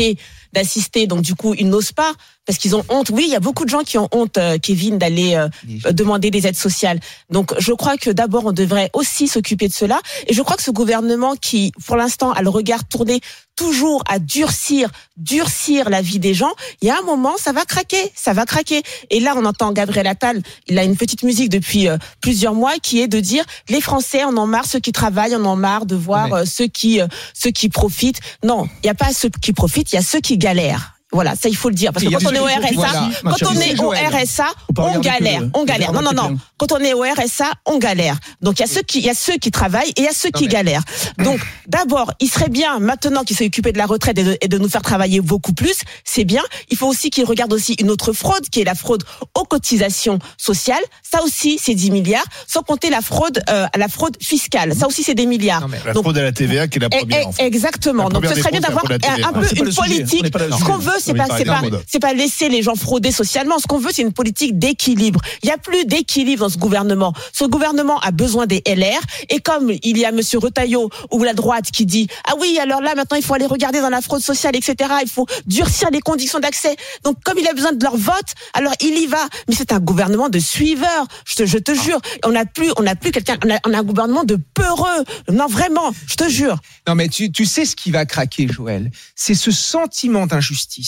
d'assister, donc du coup ils n'osent pas parce qu'ils ont honte. Oui, il y a beaucoup de gens qui ont honte, euh, Kevin, d'aller euh, demander des aides sociales. Donc je crois que d'abord on devrait aussi s'occuper de cela. Et je crois que ce gouvernement qui, pour l'instant, a le regard tourné toujours à durcir, durcir la vie des gens, il y a un moment, ça va craquer, ça va craquer. Et là, on entend Gabriel Attal, il a une petite musique depuis euh, plusieurs mois qui est de dire les Français en ont marre, ceux qui travaillent en ont marre de voir euh, ceux qui euh, ceux qui profitent. Non, il n'y a pas ceux qui profitent, il y a ceux qui galèrent. Voilà, ça il faut le dire parce que quand on est au RSA, quand on est au. RSA, on galère, on galère. Non non non. Quand on est au RSA, on galère. Donc il y a ceux qui il y a ceux qui travaillent et il y a ceux qui galèrent. Donc d'abord, il serait bien maintenant qu'ils soient occupés de la retraite et de, et de nous faire travailler beaucoup plus, c'est bien. Il faut aussi qu'ils regardent aussi une autre fraude qui est la fraude aux cotisations sociales. Ça aussi, c'est 10 milliards, sans compter la fraude euh, la fraude fiscale. Ça aussi, c'est des milliards. La Donc, fraude à la TVA qui est la eh, première. eh, en fait. Exactement. La Donc ce première serait bien d'avoir la la un, peu pas une politique. Ce qu'on veut, c'est pas, c'est pas, exemple. c'est pas laisser les gens frauder socialement. Ce qu'on veut, c'est une politique d'équilibre. Il y a plus d'équilibre dans ce gouvernement. Ce gouvernement a besoin des LR. Et comme il y a Monsieur Retailleau ou la droite qui dit ah oui, alors là maintenant il faut aller regarder dans la fraude sociale, etc. Il faut durcir les conditions d'accès. Donc comme il a besoin de leur vote, alors il y va. Mais c'est un gouvernement de suiveurs. Je te, je te jure. On n'a plus, on n'a plus quelqu'un. On a, on a un gouvernement de peureux. Non vraiment, je te jure. Non, mais tu, tu sais ce qui va craquer, Joël. C'est ce sentiment d'injustice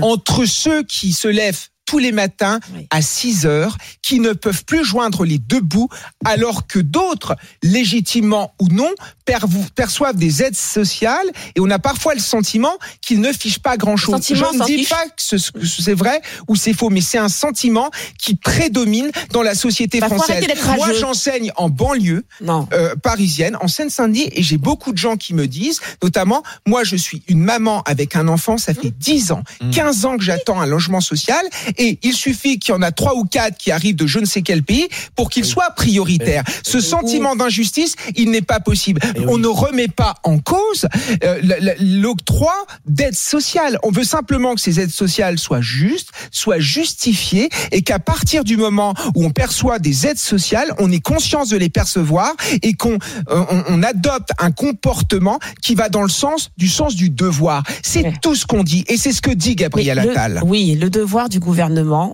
entre ceux qui se lèvent tous les matins à 6 heures, qui ne peuvent plus joindre les deux bouts, alors que d'autres, légitimement ou non, perçoivent des aides sociales et on a parfois le sentiment qu'ils ne fichent pas grand-chose. Je Sentiment ne dis fiche. pas que ce- que c'est vrai ou c'est faux, mais c'est un sentiment qui prédomine dans la société Bah, française. Moi, j'enseigne en banlieue euh, parisienne, en Seine-Saint-Denis, et j'ai beaucoup de gens qui me disent, notamment, moi, je suis une maman avec un enfant, ça fait 10 ans, 15 ans que j'attends un logement social, et il suffit qu'il y en a trois ou quatre qui arrivent de je ne sais quel pays pour qu'il soit prioritaire. Ce sentiment d'injustice, il n'est pas possible. On ne remet pas en cause euh, l'octroi d'aides sociales. On veut simplement que ces aides sociales soient justes, soient justifiées, et qu'à partir du moment où on perçoit des aides sociales, on ait conscience de les percevoir et qu'on euh, on, on adopte un comportement qui va dans le sens du sens du devoir. C'est tout ce qu'on dit, et c'est ce que dit Gabriel le- Attal. oui, le devoir du gouvernement,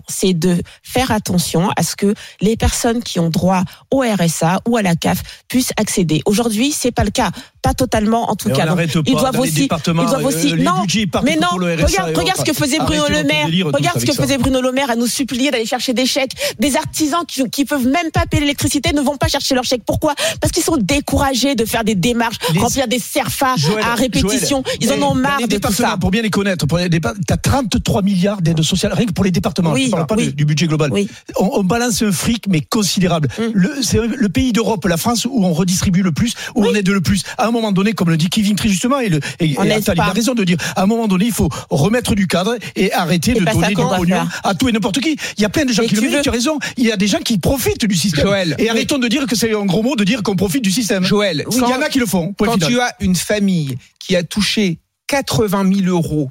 c'est de faire attention à ce que les personnes qui ont droit au RSA ou à la CAF puissent accéder. Aujourd'hui, c'est pas le cas, pas totalement en tout Mais cas. Donc, ils doivent les aussi, ils doivent euh, aussi, les non, mais non, regarde, regarde ce que faisait Bruno Le Maire, regarde ce que ça. faisait Bruno Le Maire à nous supplier d'aller chercher des chèques. Des artisans qui, qui peuvent même pas payer l'électricité ne vont pas chercher leurs chèques. Pourquoi? Parce qu'ils sont découragés de faire des démarches, remplir des serfas Joël, à répétition. Joël, ils en ont dans marre les de tout ça. Pour bien les connaître, les t'as 33 milliards d'aides sociales rien que pour les départements. Oui, Je parle pas oui. du, du budget global. On, on balance un fric mais considérable. Mm. Le, c'est le pays d'Europe, la France, où on redistribue le plus, où on aide le plus. À un moment donné, comme le dit Kevin très justement, et, le, et, et il a raison de dire, à un moment donné, il faut remettre du cadre et arrêter C'est de donner du pognon à tout et n'importe qui. Il y a plein de gens qui le veux- tu as raison. Il y a des gens qui profitent du système. Joël, et oui. arrêtons de dire que c'est un gros mot de dire qu'on profite du système. Joël, il y en a qui le font. Quand final. tu as une famille qui a touché 80 000 euros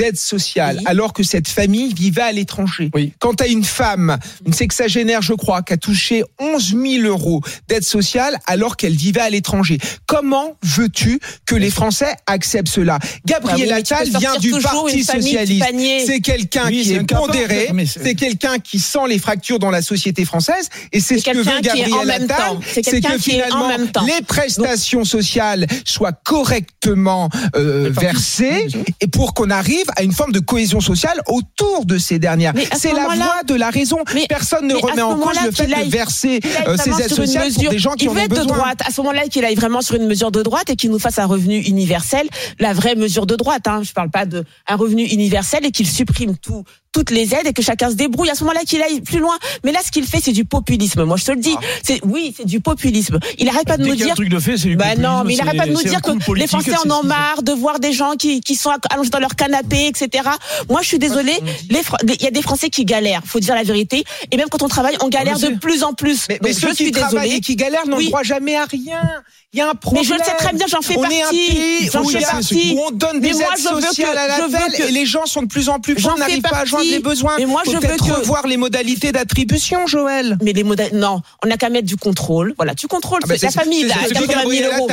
d'aide sociale, alors que cette famille vivait à l'étranger. Quand tu as une femme, une sexagénaire, je crois, qui a touché 11 000 euros d'aide sociale, alors qu'elle vivait à l'étranger, comment veux-tu que les Français acceptent cela? Gabriel Bah oui, peux Attal vient du Parti Socialiste. C'est quelqu'un Oui, qui est à part, pondéré, c'est- quelqu'un qui sent les fractures dans la société française, et c'est ce que veut quelqu'un qui est en Gabriel même Attal. temps. C'est que est finalement, les prestations sociales soient correctement euh, versées et pour qu'on arrive à une forme de cohésion sociale autour de ces dernières. Mais ce C'est la voie de la raison. Personne ne Mais remet en cause le fait aille- de verser euh, ces vraiment aides sociales pour des gens qui il en ont être de besoin. droite. À ce moment-là, qu'il aille vraiment sur une mesure de droite et qu'il nous fasse un revenu universel, la vraie mesure de droite. Hein. Je parle pas de un revenu universel et qu'il supprime tout toutes les aides et que chacun se débrouille. À ce moment-là, qu'il aille plus loin. Mais là, ce qu'il fait, c'est du populisme. Moi, je te le dis. C'est oui, c'est du populisme. Il arrête pas de Dès nous dire. truc de fait, c'est du bah non, mais il arrête pas de nous dire que les Français en ont marre de voir des gens qui, qui sont allongés dans leur canapé, etc. Moi, je suis désolée. Il y a des Français qui galèrent. Faut dire la vérité. Et même quand on travaille, on galère de plus en plus. Mais, Donc, mais je ceux qui suis travaillent désolée. et qui galèrent n'ont Oui. droit jamais à rien. Il y a un problème. Mais je le sais très bien, j'en fais on partie. J'en fais partie. où on donne Mais des moi, aides je veux sociales que- à je veux l'appel que- et les gens sont de plus en plus pauvres, n'arrivent pas à joindre les besoins. Mais moi, Faut je veux que- revoir les modalités d'attribution, Joël. Mais les modèles, non, on n'a qu'à mettre du contrôle. Voilà, tu contrôles Ah bah c'est la famille là, ce que dit 80 000 Gabriel euros.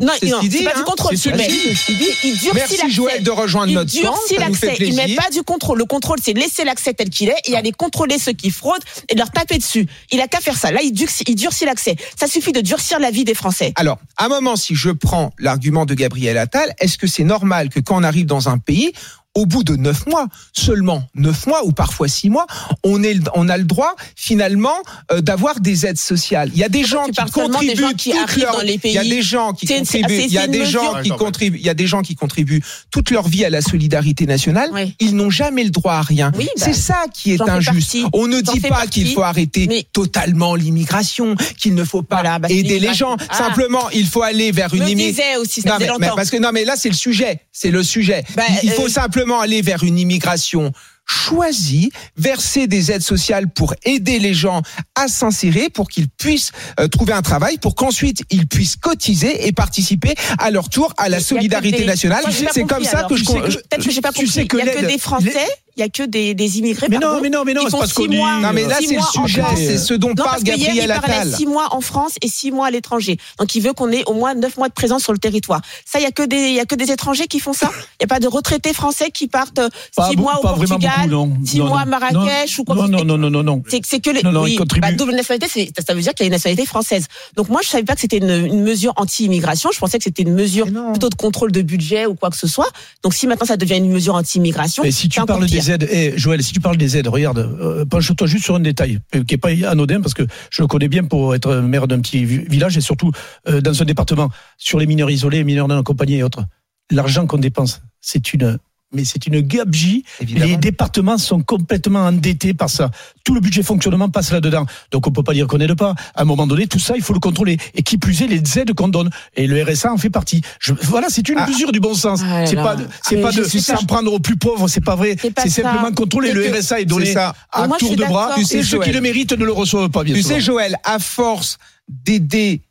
Non, C'est ce non, qu'il dit, c'est pas du hein. contrôle. Il, durcit Merci. Joël, de rejoindre notre camp, fait l'accès. Il met pas du contrôle. Le contrôle, c'est laisser l'accès tel qu'il est et aller contrôler ceux qui fraudent et leur taper dessus. Il a qu'à faire ça. Là, il durcit, il durcit l'accès. Ça suffit de durcir la vie des Français. Alors, à un moment, si je prends l'argument de Gabriel Attal, est-ce que c'est normal que quand on arrive dans un pays, au bout de neuf mois, seulement neuf mois ou parfois six mois, on, est, on a le droit finalement euh, d'avoir des aides sociales. Il y a des gens qui des contribuent gens qui toute arrivent leur- dans les Il y a des gens qui contribuent. Il y a des gens qui contribuent. Il y a des gens qui contribuent toute leur vie à la solidarité nationale. Ils n'ont jamais le droit à rien. bah, C'est ça qui est injuste. On ne dit pas qu'il faut arrêter totalement l'immigration, qu'il ne faut pas bah, aider les gens. Ah. Simplement, il faut aller vers une immigration. aussi, ça non, mais, mais parce que non, mais là c'est le sujet. C'est le sujet. Bah, il il faut euh, simplement aller vers une immigration choisie, verser des aides sociales pour aider les gens à s'insérer, pour qu'ils puissent euh, trouver un travail, pour qu'ensuite ils puissent cotiser et participer à leur tour à la solidarité des- nationale. C'est comme ça que je. Tu sais que- Peut-être que j'ai pas compris. il y a que des Français, il y a que des, des immigrés. Mais non, pardon, mais non, mais non, c'est pas ce six qu'on dit. Non, mais là, c'est le sujet, c'est ce dont Non, parle parce que hier, Gabriel il parlait Attal. six mois en France et six mois à l'étranger. Donc, il veut qu'on ait au moins neuf mois de présence sur le territoire. Ça, il y a que des, il y a que des étrangers qui font ça. Il n'y a pas de retraités français qui partent euh, Pas six mois au Portugal, beaucoup, non. six Non, mois à non. Marrakech ou quoi Non, que ce non, soit. non, non, non, non. C'est c'est que les Non, non, oui, ils contribuent. bah, double nationalité, ça veut dire qu'il y a une nationalité française. Donc moi, je savais pas que c'était une, une mesure anti-immigration. Je pensais que c'était une mesure plutôt de contrôle de budget ou quoi que ce soit. Donc si maintenant ça devient une mesure anti-immigration, si tu parles pire. Eh, Joël, si tu parles des aides, regarde, euh, penche-toi juste sur un détail euh, qui est pas anodin parce que je le connais bien pour être maire d'un petit vi- village et surtout euh, dans un département sur les mineurs isolés, mineurs non accompagnés et autres. L'argent qu'on dépense, c'est une mais c'est une gabegie. Les départements sont complètement endettés par ça. Tout le budget fonctionnement passe là-dedans. Donc on peut pas dire qu'on n'aide pas. À un moment donné, tout ça, il faut le contrôler. Et qui plus est, les aides qu'on donne. Et le RSA en fait partie. Je- voilà, c'est une mesure du bon sens. Ah c'est pas, de- c'est Mais pas je de pas- s'en prendre aux plus pauvres. C'est pas vrai. C'est simplement contrôler. Le RSA est donné ça. à moi, tour de bras. Et Tu sais, ceux qui le méritent ne le reçoivent pas, bien Tu souvent. sais, Joël, à force d'aider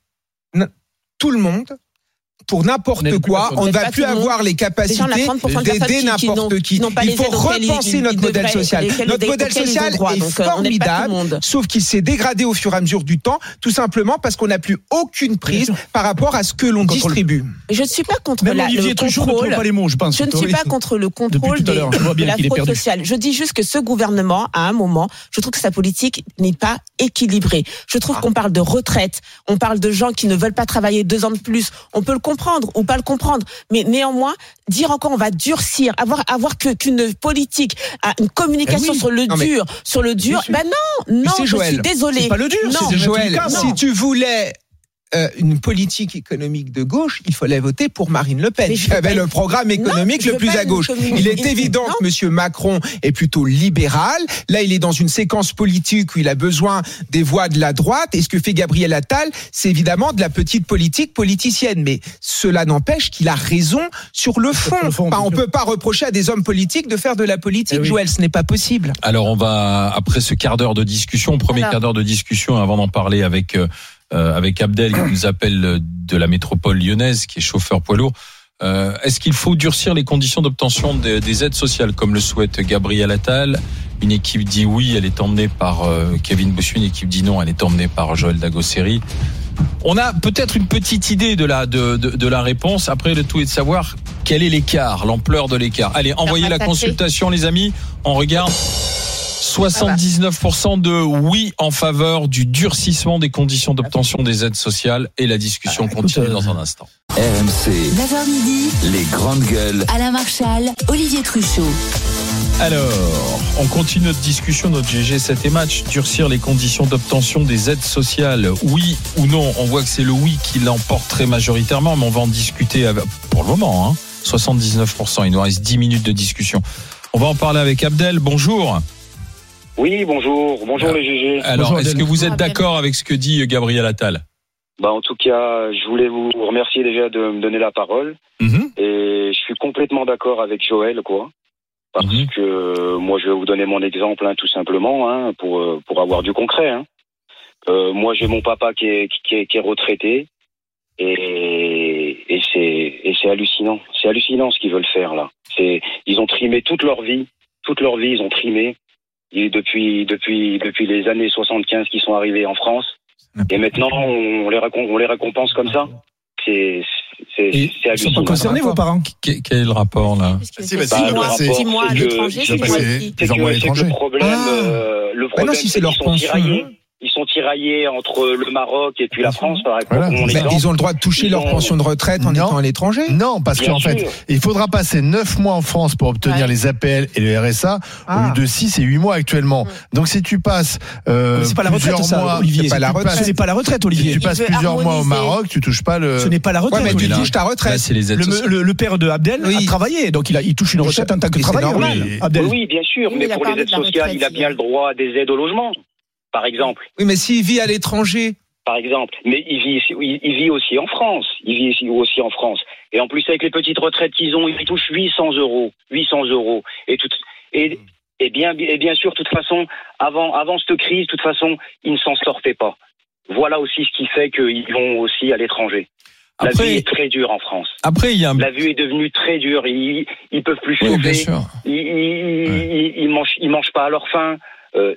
tout le monde, pour n'importe quoi, on ne va plus avoir les capacités 30% de d'aider n'importe qui. Il faut repenser notre modèle social. Notre modèle social est euh, formidable, sauf qu'il s'est dégradé au fur et à mesure du temps, tout simplement parce qu'on n'a plus aucune prise par rapport à ce que l'on distribue. Je ne suis pas contre la, le contrôle. trouve pas les mots, je pense. Je ne suis pas contre le contrôle des- de la fraude sociale. Je dis juste que ce gouvernement, à un moment, je trouve que sa politique n'est pas équilibrée. Je trouve qu'on parle de retraite, on parle de gens qui ne veulent pas travailler deux ans de plus. On peut le comprendre ou pas le comprendre, mais néanmoins, dire encore on va durcir, avoir avoir que qu'une politique, une communication Eh oui. sur le Non, dur, sur le dur. Ben non, non, je Joël, suis désolée. c'est pas le dur, non, c'est Joël, Non. si tu voulais euh, une politique économique de gauche, il fallait voter pour Marine Le Pen, qui avait le programme économique Non, le plus à gauche. Il est évident non. que Monsieur Macron est plutôt libéral. Là, il est dans une séquence politique où il a besoin des voix de la droite. Et ce que fait Gabriel Attal, c'est évidemment de la petite politique politicienne. Mais cela n'empêche qu'il a raison sur le fond. le fond, Enfin, bien on sûr. peut pas reprocher à des hommes politiques de faire de la politique, Eh oui. Joël. Ce n'est pas possible. Alors on va après ce quart d'heure de discussion, premier Alors. quart d'heure de discussion avant d'en parler avec euh, avec Abdel qui nous appelle euh, de la métropole lyonnaise, qui est chauffeur poids lourd. Euh, Est-ce qu'il faut durcir les conditions d'obtention des, des aides sociales comme le souhaite Gabriel Attal? Une équipe dit oui, elle est emmenée par euh, Kevin Bossuet, une équipe dit non, elle est emmenée par Joël Dagosseri. On a peut-être une petite idée de la de, de, de la réponse. Après, le tout est de savoir quel est l'écart, l'ampleur de l'écart. Allez, envoyez la consultation, les amis. On regarde. 79% de oui en faveur du durcissement des conditions d'obtention des aides sociales et la discussion Ah, continue euh, dans un instant. RMC, 9h midi, les grandes gueules. Alain Marchal, Olivier Truchot. Alors, on continue notre discussion, notre GG7 et match. Durcir les conditions d'obtention des aides sociales, oui ou non On voit que c'est le oui qui l'emporte très majoritairement, mais on va en discuter avec- pour le moment. Hein, 79%, il nous reste 10 minutes de discussion. On va en parler avec Abdel, bonjour. Oui, bonjour. Bonjour les GG. Alors, est-ce que vous êtes d'accord avec ce que dit Gabriel Attal? Bah, en tout cas, je voulais vous remercier déjà de me donner la parole. Mhm. Et je suis complètement d'accord avec Joël, quoi. Parce Mhm. que euh, moi, je vais vous donner mon exemple, hein, tout simplement, hein, pour, euh, pour avoir du concret. Hein. Euh, moi, j'ai mon papa qui est, qui est, qui est retraité. Et, et c'est et c'est hallucinant. C'est hallucinant ce qu'ils veulent faire, là. C'est Ils ont trimé toute leur vie. Toute leur vie, ils ont trimé. Et depuis, depuis, depuis les années 75 qui sont arrivés en France. Et maintenant, on les, on les récompense comme ça. C'est c'est Et c'est Ils sont concernés, vos parents Quel quel est le rapport là bah, c'est mois, passé. six mois à l'étranger. C'est le problème, Ah. euh, le Bah problème, non, si c'est leur pension. Ils sont tiraillés entre le Maroc et puis la France, par exemple. Voilà. ils ont le droit de toucher Ils leur ont- pension de retraite en Non. étant à l'étranger Non, parce qu'en fait, il faudra passer 9 mois en France pour obtenir Ouais. les APL et le RSA, Ah. au lieu de 6 et 8 mois actuellement. Donc si tu passes euh, c'est pas la retraite, plusieurs ça, mois, Olivier. si pas la tu retraite. passes- Ce n'est pas la retraite, si Olivier. tu passes plusieurs mois au. Maroc, tu touches pas le. Ce n'est pas la Ouais, retraite. mais tu touches ta Là, retraite. c'est les aides le, le- le père de Abdel Oui. a travaillé, donc il, a, il touche une retraite c'est- en tant que c'est travailleur. normal. Oui. Abdel. Oui, bien sûr, mais pour les aides sociales, il a bien le droit à des aides au logement, par exemple. Oui, mais s'il vit à l'étranger, Par exemple. Mais il vit, ici- il, il vit aussi en France. Il vit ici- aussi en France. Et en plus, avec les petites retraites qu'ils ont, ils touchent 800 euros. 800 euros. Et tout, et, et bien, et bien sûr, de toute façon, avant, avant cette crise, de toute façon, ils ne s'en sortaient pas. Voilà aussi ce qui fait qu'ils vont aussi à l'étranger. La Après- vie est très dure en France. Après, il y a un. La vie est devenue très dure. Ils, ils peuvent plus Oui, bien chauffer. sûr. Ils, ils, ils, ils mangent, ils mangent pas à leur faim. Euh,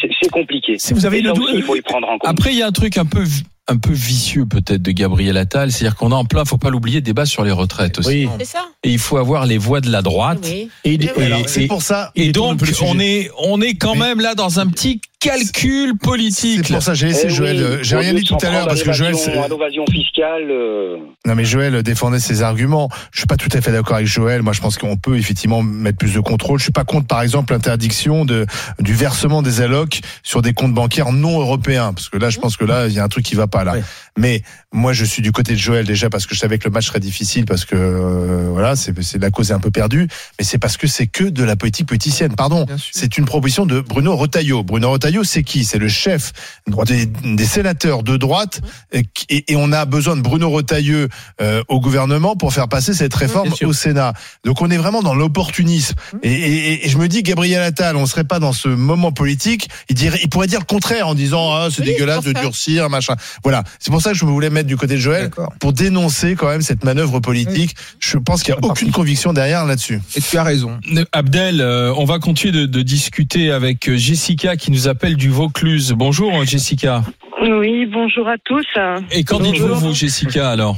c'est c'est compliqué. Si vous avez Et une ça dou- aussi, il faut y prendre en compte. Après, il y a un truc un peu un peu vicieux peut-être de Gabriel Attal, c'est-à-dire qu'on est en plein, faut pas l'oublier, débat sur les retraites aussi. Oui. C'est ça. Et il faut avoir les voix de la droite. Oui. Et, Et et- Alors, Et- c'est pour ça. Et Il détourne un donc, on est, on est quand même là dans un petit calcul politique. C'est pour ça j'ai laissé Eh Joël. oui, euh, J'ai rien dit tout à l'heure parce que Joël. fiscale. euh, Non mais Joël défendait ses arguments. Je suis pas tout à fait d'accord avec Joël. Moi je pense qu'on peut effectivement mettre plus de contrôle. Je suis pas contre par exemple l'interdiction de du versement des allocs sur des comptes bancaires non européens parce que là je pense que là il y a un truc qui va pas là. Mais moi je suis du côté de Joël déjà parce que je savais que le match serait difficile parce que euh, voilà c'est c'est la cause est un peu perdue. Mais c'est parce que c'est que de la politique politicienne. Pardon. Bien sûr. C'est une proposition de Bruno Retailleau. Bruno Retailleau c'est qui? C'est le chef des, des sénateurs de droite et, on a besoin de Bruno Retailleau euh, au gouvernement pour faire passer cette réforme au Sénat. Donc on est vraiment dans l'opportunisme. Et, et- et je me dis Gabriel Attal, on serait pas dans ce moment politique. Il dirait, il pourrait dire le contraire en disant ah c'est Oui, dégueulasse de durcir machin. Voilà. C'est pour ça que je voulais mettre du côté de Joël pour dénoncer quand même cette manœuvre politique. Je pense qu'il y a aucune conviction derrière là-dessus. et tu as raison. Abdel, euh, on va continuer de, de discuter avec euh, Jessica qui nous appelle du Vaucluse. Bonjour Jessica. Oui, bonjour à tous. Et qu'en dites-vous, vous, Jessica, alors?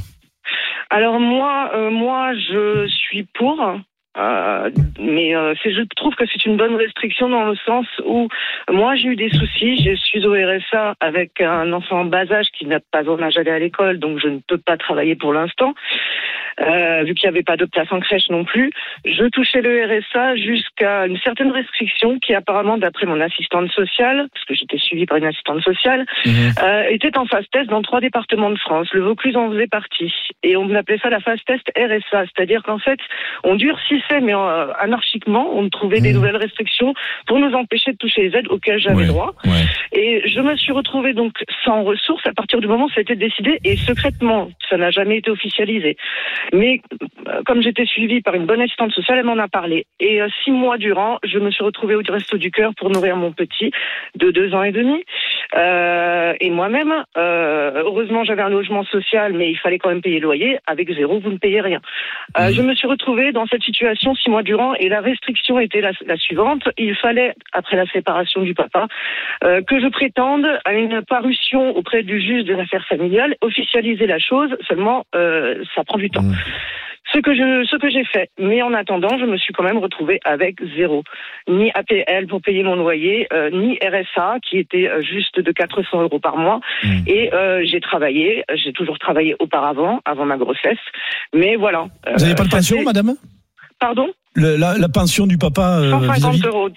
Alors moi, euh, moi, je suis pour. Euh, mais euh, je trouve que c'est une bonne restriction dans le sens où moi j'ai eu des soucis, je suis au RSA avec un enfant en bas âge qui n'a pas en âge d'aller à l'école, donc je ne peux pas travailler pour l'instant, euh, vu qu'il n'y avait pas de place en crèche non plus. Je touchais le RSA jusqu'à une certaine restriction qui apparemment, d'après mon assistante sociale, parce que j'étais suivie par une assistante sociale, euh, était en phase test dans trois départements de France. Le Vaucluse en faisait partie. Et on appelait ça la phase test RSA. C'est-à-dire qu'en fait, on mais euh, anarchiquement, on trouvait des nouvelles restrictions pour nous empêcher de toucher les aides auxquelles j'avais Ouais, droit. ouais. Et je me suis retrouvée donc sans ressources à partir du moment où ça a été décidé et secrètement. Ça n'a jamais été officialisé. Mais euh, comme j'étais suivie par une bonne assistante sociale, elle m'en a parlé. Et euh, six mois durant, je me suis retrouvée au Resto du Cœur pour nourrir mon petit de deux ans et demi. Euh, et moi-même, euh, heureusement, j'avais un logement social, mais il fallait quand même payer le loyer. Avec zéro, vous ne payez rien. Euh, Je me suis retrouvée dans cette situation six mois durant, et la restriction était la, la suivante. Il fallait, après la séparation du papa, euh, que je prétende à une parution auprès du juge des affaires familiales, officialiser la chose. Seulement, euh, ça prend du temps. Ce que je, ce que j'ai fait. Mais en attendant, je me suis quand même retrouvée avec zéro. Ni APL pour payer mon loyer, euh, ni RSA qui était euh, juste de 400 euros par mois. Et euh, j'ai travaillé, j'ai toujours travaillé auparavant, avant ma grossesse. Mais voilà. Vous n'avez Euh, pas de pension, fait- madame? Pardon? Le- la, la pension du papa euh, 150 vis-à-vis- euros.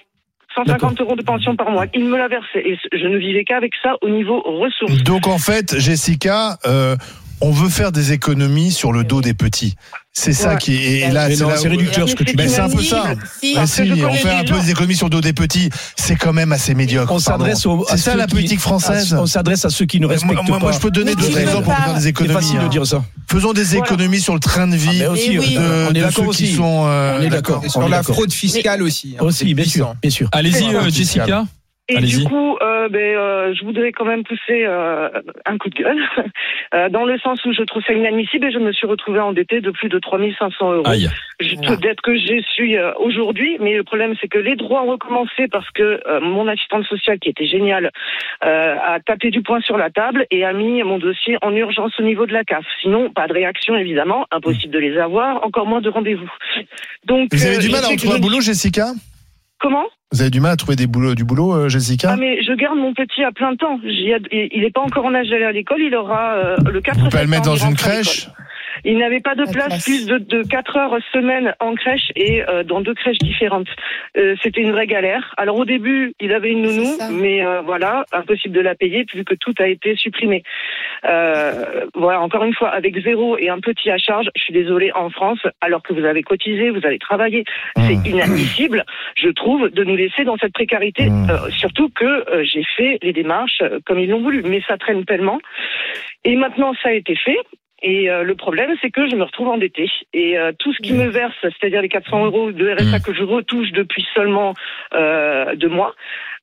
150 euros de pension par mois. Il me l'a versé. Et je ne vivais qu'avec ça au niveau ressources. Donc en fait, Jessica, euh, on veut faire des économies sur le dos des petits. C'est ça qui est. Et là, c'est c'est où- réducteur ce que tu Mais dis. c'est un peu ça. Si. Ah, si, on fait un peu des économies sur le dos des petits. C'est quand même assez médiocre. On s'adresse C'est ça la politique française. à- On s'adresse à ceux qui ne respectent moi, pas. moi, je peux donner deux exemples pour faire des C'est économies. facile de hein. dire ça. Faisons des Voilà. économies sur le train de vie on est de d'accord aussi. sont. euh, On est d'accord. Sur la fraude fiscale aussi. hein, Aussi, c'est bien sûr, bien sûr. Allez-y, euh, Jessica. Et du coup, euh, ben, euh, je voudrais quand même pousser euh, un coup de gueule, euh, dans le sens où je trouve ça inadmissible et je me suis retrouvée endettée de plus de 3500 euros. Aïe. Je- Peut-être que je suis euh, aujourd'hui, mais le problème c'est que les droits ont recommencé parce que euh, mon assistante sociale, qui était géniale, euh, a tapé du poing sur la table et a mis mon dossier en urgence au niveau de la CAF. Sinon, pas de réaction évidemment, impossible de les avoir, encore moins de rendez-vous. Donc, Vous avez euh, du mal à retrouver un boulot, Jessica? Comment Vous avez du mal à trouver des boulots, du boulot, euh, Jessica Ah mais je garde mon petit à plein temps. Il n'est pas encore en âge d'aller à l'école. Il aura euh, le 4 Vous pouvez le mettre dans une crèche Il n'avait pas de place plus de, de 4 heures semaine en crèche et euh, dans deux crèches différentes. Euh, C'était une vraie galère. Alors au début, il avait une nounou, mais euh, voilà, impossible de la payer vu que tout a été supprimé. Euh, voilà, encore une fois, avec zéro et un petit à charge, je suis désolée, en France, alors que vous avez cotisé, vous avez travaillé, c'est inadmissible, je trouve, de nous laisser dans cette précarité, euh, surtout que euh, j'ai fait les démarches euh, comme ils l'ont voulu, mais ça traîne tellement. Et maintenant, ça a été fait. Et euh, le problème, c'est que je me retrouve endettée. Et euh, tout ce qui me verse, c'est-à-dire les 400 euros de RSA que je retouche depuis seulement euh, deux mois,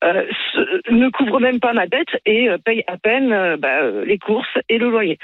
euh, ce- ne couvre même pas ma dette et euh, paye à peine euh, bah, euh, les courses et le loyer.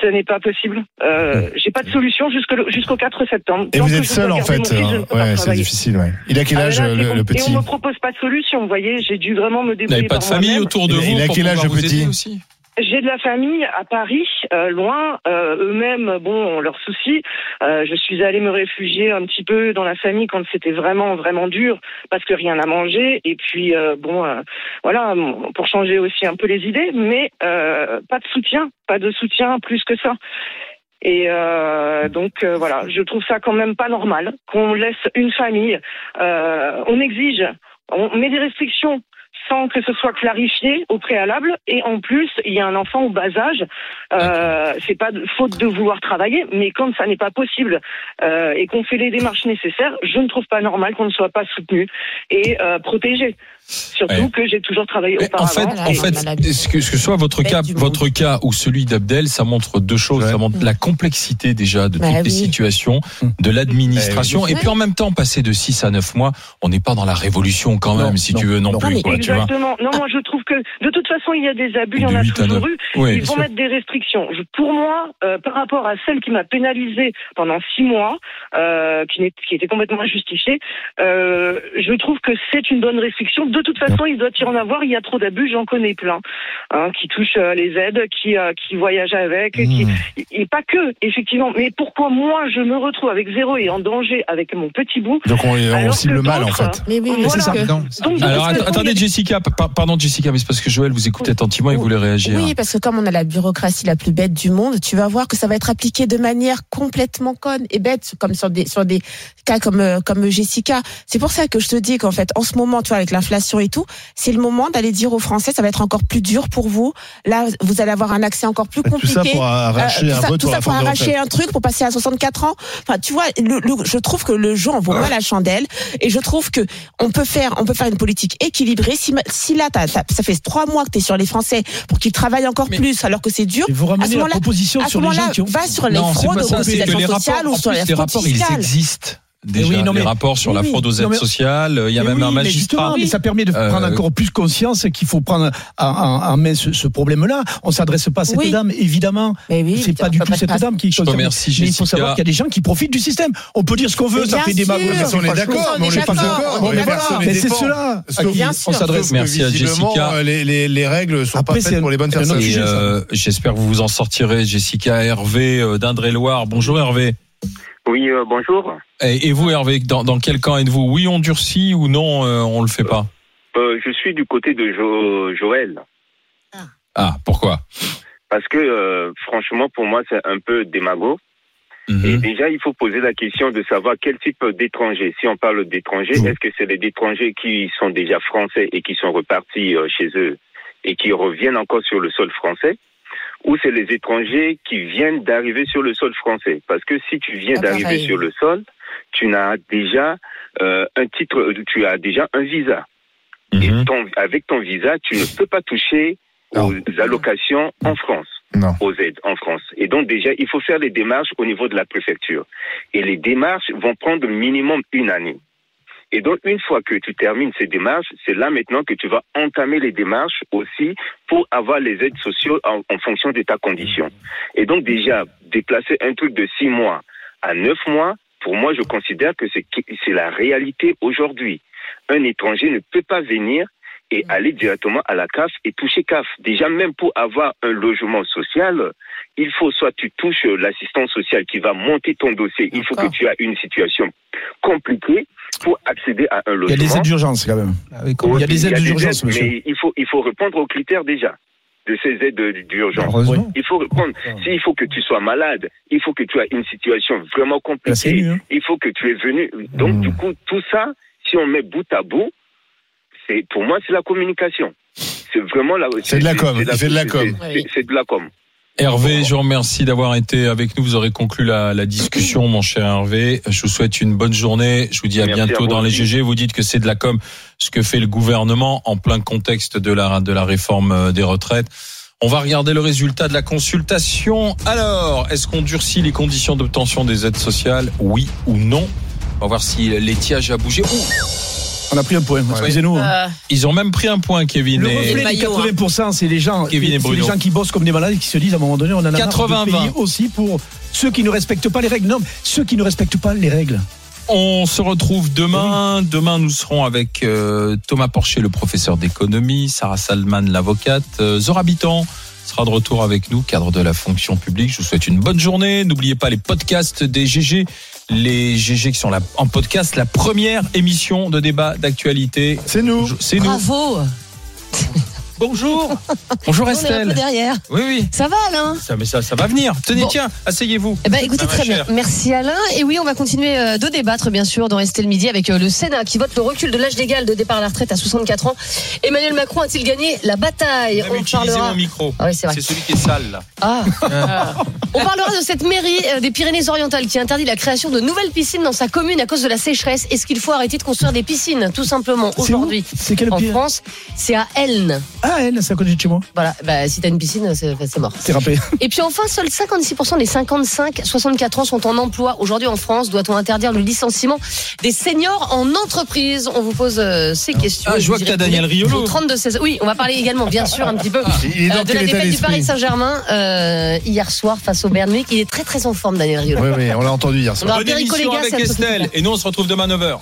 Ce n'est pas possible. Euh, J'ai pas de solution jusque le- jusqu'au 4 septembre. Et Tant vous êtes seul en fait. fils, hein. Ouais, c'est difficile. Ouais. Il a quel Ah, âge là, euh, le, petit Et on me propose pas de solution. Vous voyez, j'ai dû vraiment me débrouiller pas de famille autour de Il- il vous a quel âge, le vous petit aussi? J'ai de la famille à Paris, euh, loin. Euh, Eux-mêmes, bon, leurs soucis. Euh, je suis allée me réfugier un petit peu dans la famille quand c'était vraiment, vraiment dur, parce que rien à manger. Et puis, euh, bon, euh, voilà, pour changer aussi un peu les idées, mais euh, pas de soutien, pas de soutien plus que ça. Et euh, donc euh, voilà, je trouve ça quand même pas normal qu'on laisse une famille. euh, on exige, on met des restrictions sans que ce soit clarifié au préalable. Et en plus, il y a un enfant au bas âge. Euh, c'est pas de, faute de vouloir travailler, mais quand ça n'est pas possible euh, et qu'on fait les démarches nécessaires, je ne trouve pas normal qu'on ne soit pas soutenu et euh, protégé. Surtout Ouais. que j'ai toujours travaillé En auparavant. fait, en fait, ce que, ce que soit votre cas, votre cas ou celui d'Abdel, ça montre deux choses. Ça montre la complexité déjà de Bah toutes les situations, de l'administration, Eh et puis en même temps, passer de 6 à 9 mois, on n'est pas dans la révolution quand même, si tu veux non, plus. quoi, tu vois. Exactement. Non, moi je trouve que de toute façon il y a des abus, il y en a toujours eu. Oui, Ils vont mettre des restrictions. Je- pour moi, euh, par rapport à celle qui m'a pénalisé pendant six mois, euh, qui, était complètement injustifiée, euh, je trouve que c'est une bonne restriction. De toute façon, il doit y en avoir. Il y a trop d'abus, j'en connais plein, hein, qui touchent euh, les aides, qui euh, qui voyagent avec, qui et pas que effectivement. Mais pourquoi moi je me retrouve avec zéro et en danger avec mon petit bout Donc on, on cible que mal en fait. Mais oui, C'est ça. Donc, Alors de att- attendez Jessica, pa- pardon Jessica, mais c'est parce que Joël vous écoute attentivement et voulait réagir. Oui, parce que comme on a la bureaucratie la plus bête du monde, tu vas voir que ça va être appliqué de manière complètement conne et bête, comme sur des sur des cas comme euh, comme Jessica. C'est pour ça que je te dis qu'en fait, en ce moment, tu vois, avec l'inflation et tout, c'est le moment d'aller dire aux Français, ça va être encore plus dur pour vous. Là, vous allez avoir un accès encore plus tout compliqué. ça pour arracher tout un ça, vote tout pour ça arracher retraites. un truc pour passer à 64 ans. Enfin, tu vois, le, le- je trouve que le jeu en pas la chandelle et je trouve que on peut faire on peut faire une politique équilibrée. Si, là, ça fait trois mois que tu es sur les Français pour qu'ils travaillent encore plus alors que c'est dur. vous ramenez à ce la moment-là- proposition à ce sur les gens moment-là, qui ont- va sur les Non, fraudes les sociales rapports, ou en sur les fraude rapports, ils existent. Déjà, oui, non, les mais- rapports sur la fraude aux aides non, mais- sociales, il y a même oui, un magistrat. mais ça permet de Euh, prendre encore plus conscience qu'il faut prendre en, main ce, ce problème-là. On s'adresse pas à cette Oui. dame, évidemment. c'est pas du tout cette dame qui remercie, Mais il faut savoir qu'il y a des gens qui profitent du système. On peut dire ce qu'on veut, ça fait. Mais on est d'accord, mais on est pas d'accord, mais c'est cela on s'adresse. Merci à Jessica. euh, Les, les, les règles sont pas faites pour les bonnes personnes. Euh, J'espère que vous vous en sortirez, Jessica. Hervé euh, d'Indre-et-Loire. Bonjour Hervé. Oui, euh, bonjour. Et, et vous Hervé, dans, dans quel camp êtes-vous? Oui, on durcit ou non, euh, on le fait pas? Euh, je suis du côté de Jo- Joël. Ah, pourquoi? Parce que, euh, franchement, pour moi, c'est un peu démago. Mhm. Et déjà, il faut poser la question de savoir quel type d'étrangers. Si on parle d'étrangers, est-ce que c'est les étrangers qui sont déjà français et qui sont repartis euh, chez eux et qui reviennent encore sur le sol français? Ou c'est les étrangers qui viennent d'arriver sur le sol français Parce que si tu viens Ah, d'arriver sur le sol, tu n'as déjà euh, un titre, tu as déjà un visa. Et ton- avec ton visa, tu ne peux pas toucher aux allocations en France, aux aides en France. Et donc déjà, il faut faire les démarches au niveau de la préfecture. Et les démarches vont prendre minimum une année. Et donc, une fois que tu termines ces démarches, c'est là maintenant que tu vas entamer les démarches aussi pour avoir les aides sociales en, en fonction de ta condition. Et donc, déjà, déplacer un truc de six mois à neuf mois, pour moi, je considère que c'est c'est la réalité aujourd'hui. Un étranger ne peut pas venir et aller directement à la CAF et toucher CAF. Déjà, même pour avoir un logement social, il faut soit tu touches l'assistance sociale qui va monter ton dossier. Il faut que tu aies une situation compliquée pour accéder à un logement. Il y a des aides d'urgence quand même. Il y a des aides d'urgence, monsieur. Mais il faut, il faut répondre aux critères déjà de ces aides d'urgence. Il faut répondre. S'il faut que tu sois malade, il faut que tu aies une situation vraiment compliquée. hein. Il faut que tu es venu. Donc, Hmm. du coup, tout ça, si on met bout à bout, c'est pour moi, c'est la communication. C'est vraiment la. C'est de la com, fait de la com. c'est- c'est- C'est de la com. Hervé, je vous remercie d'avoir été avec nous. Vous aurez conclu la, la discussion, mon cher Hervé. Je vous souhaite une bonne journée. Je vous dis à Merci bientôt à dans les. GG. Vous dites que c'est de la com, ce que fait le gouvernement en plein contexte de la, de la réforme euh, des retraites. On va regarder le résultat de la consultation. Alors, est-ce qu'on durcit les conditions d'obtention des aides sociales? Oui ou non? On va voir si l'étiage a bougé. On a pris un point, excusez-nous. hein. Euh, Ils ont même pris un point, Kevin. Le et- reflet des 80%, c'est les gens, Kevin et les gens qui bossent comme des malades et qui se disent à un moment donné, on en a marre 80, de payer aussi pour ceux qui ne respectent pas les règles. Non, ceux qui ne respectent pas les règles. On se retrouve demain. Demain, nous serons avec euh, Thomas Porcher, le professeur d'économie, Sarah Salman, l'avocate, euh, Zora Bitan sera de retour avec nous, cadre de la fonction publique. Je vous souhaite une bonne journée. N'oubliez pas les podcasts des GG. Les GG qui sont là en podcast, la première émission de débat d'actualité. C'est nous. C'est nous. Bravo. Bonjour. Bonjour On est un peu Estelle. derrière. Oui, oui. Ça va, Alain? Ça, mais ça, ça va venir. Tenez, Bon. tiens, asseyez-vous. Eh ben, écoutez, très bien. Merci Alain. Et oui, on va continuer euh, de débattre, bien sûr, dans Estelle Midi avec euh, le Sénat qui vote le recul de l'âge légal de départ à la retraite à 64 ans. Emmanuel Macron a-t-il gagné la bataille? On parlera. mon micro. Ah oui, c'est vrai. celui qui est sale, là. Ah. On parlera de cette mairie euh, des Pyrénées-Orientales qui interdit la création de nouvelles piscines dans sa commune à cause de la sécheresse. Est-ce qu'il faut arrêter de construire des piscines, tout simplement, aujourd'hui C'est quel En France, c'est à Elne. Ah, elle, c'est à côté de chez moi. Voilà, bah, si t'as une piscine, c'est c'est mort. C'est râpé. Et puis enfin, seuls 56% des 55-64 ans sont en emploi. Aujourd'hui en France, doit-on interdire le licenciement des seniors en entreprise? On vous pose euh, ces questions. Ah, je vois que t'as Daniel Riolo. au 32 16. Oui, on va parler également, bien sûr, un petit peu Il est dans euh, de quel la état défaite du d'esprit Paris Saint-Germain euh, hier soir face au Bayern Munich. Il est très très en forme, Daniel Riolo. Oui, oui, on l'a entendu hier soir. On aura Bonne Perico émission Légas, avec c'est Estelle. Et nous, on se retrouve demain à 9h.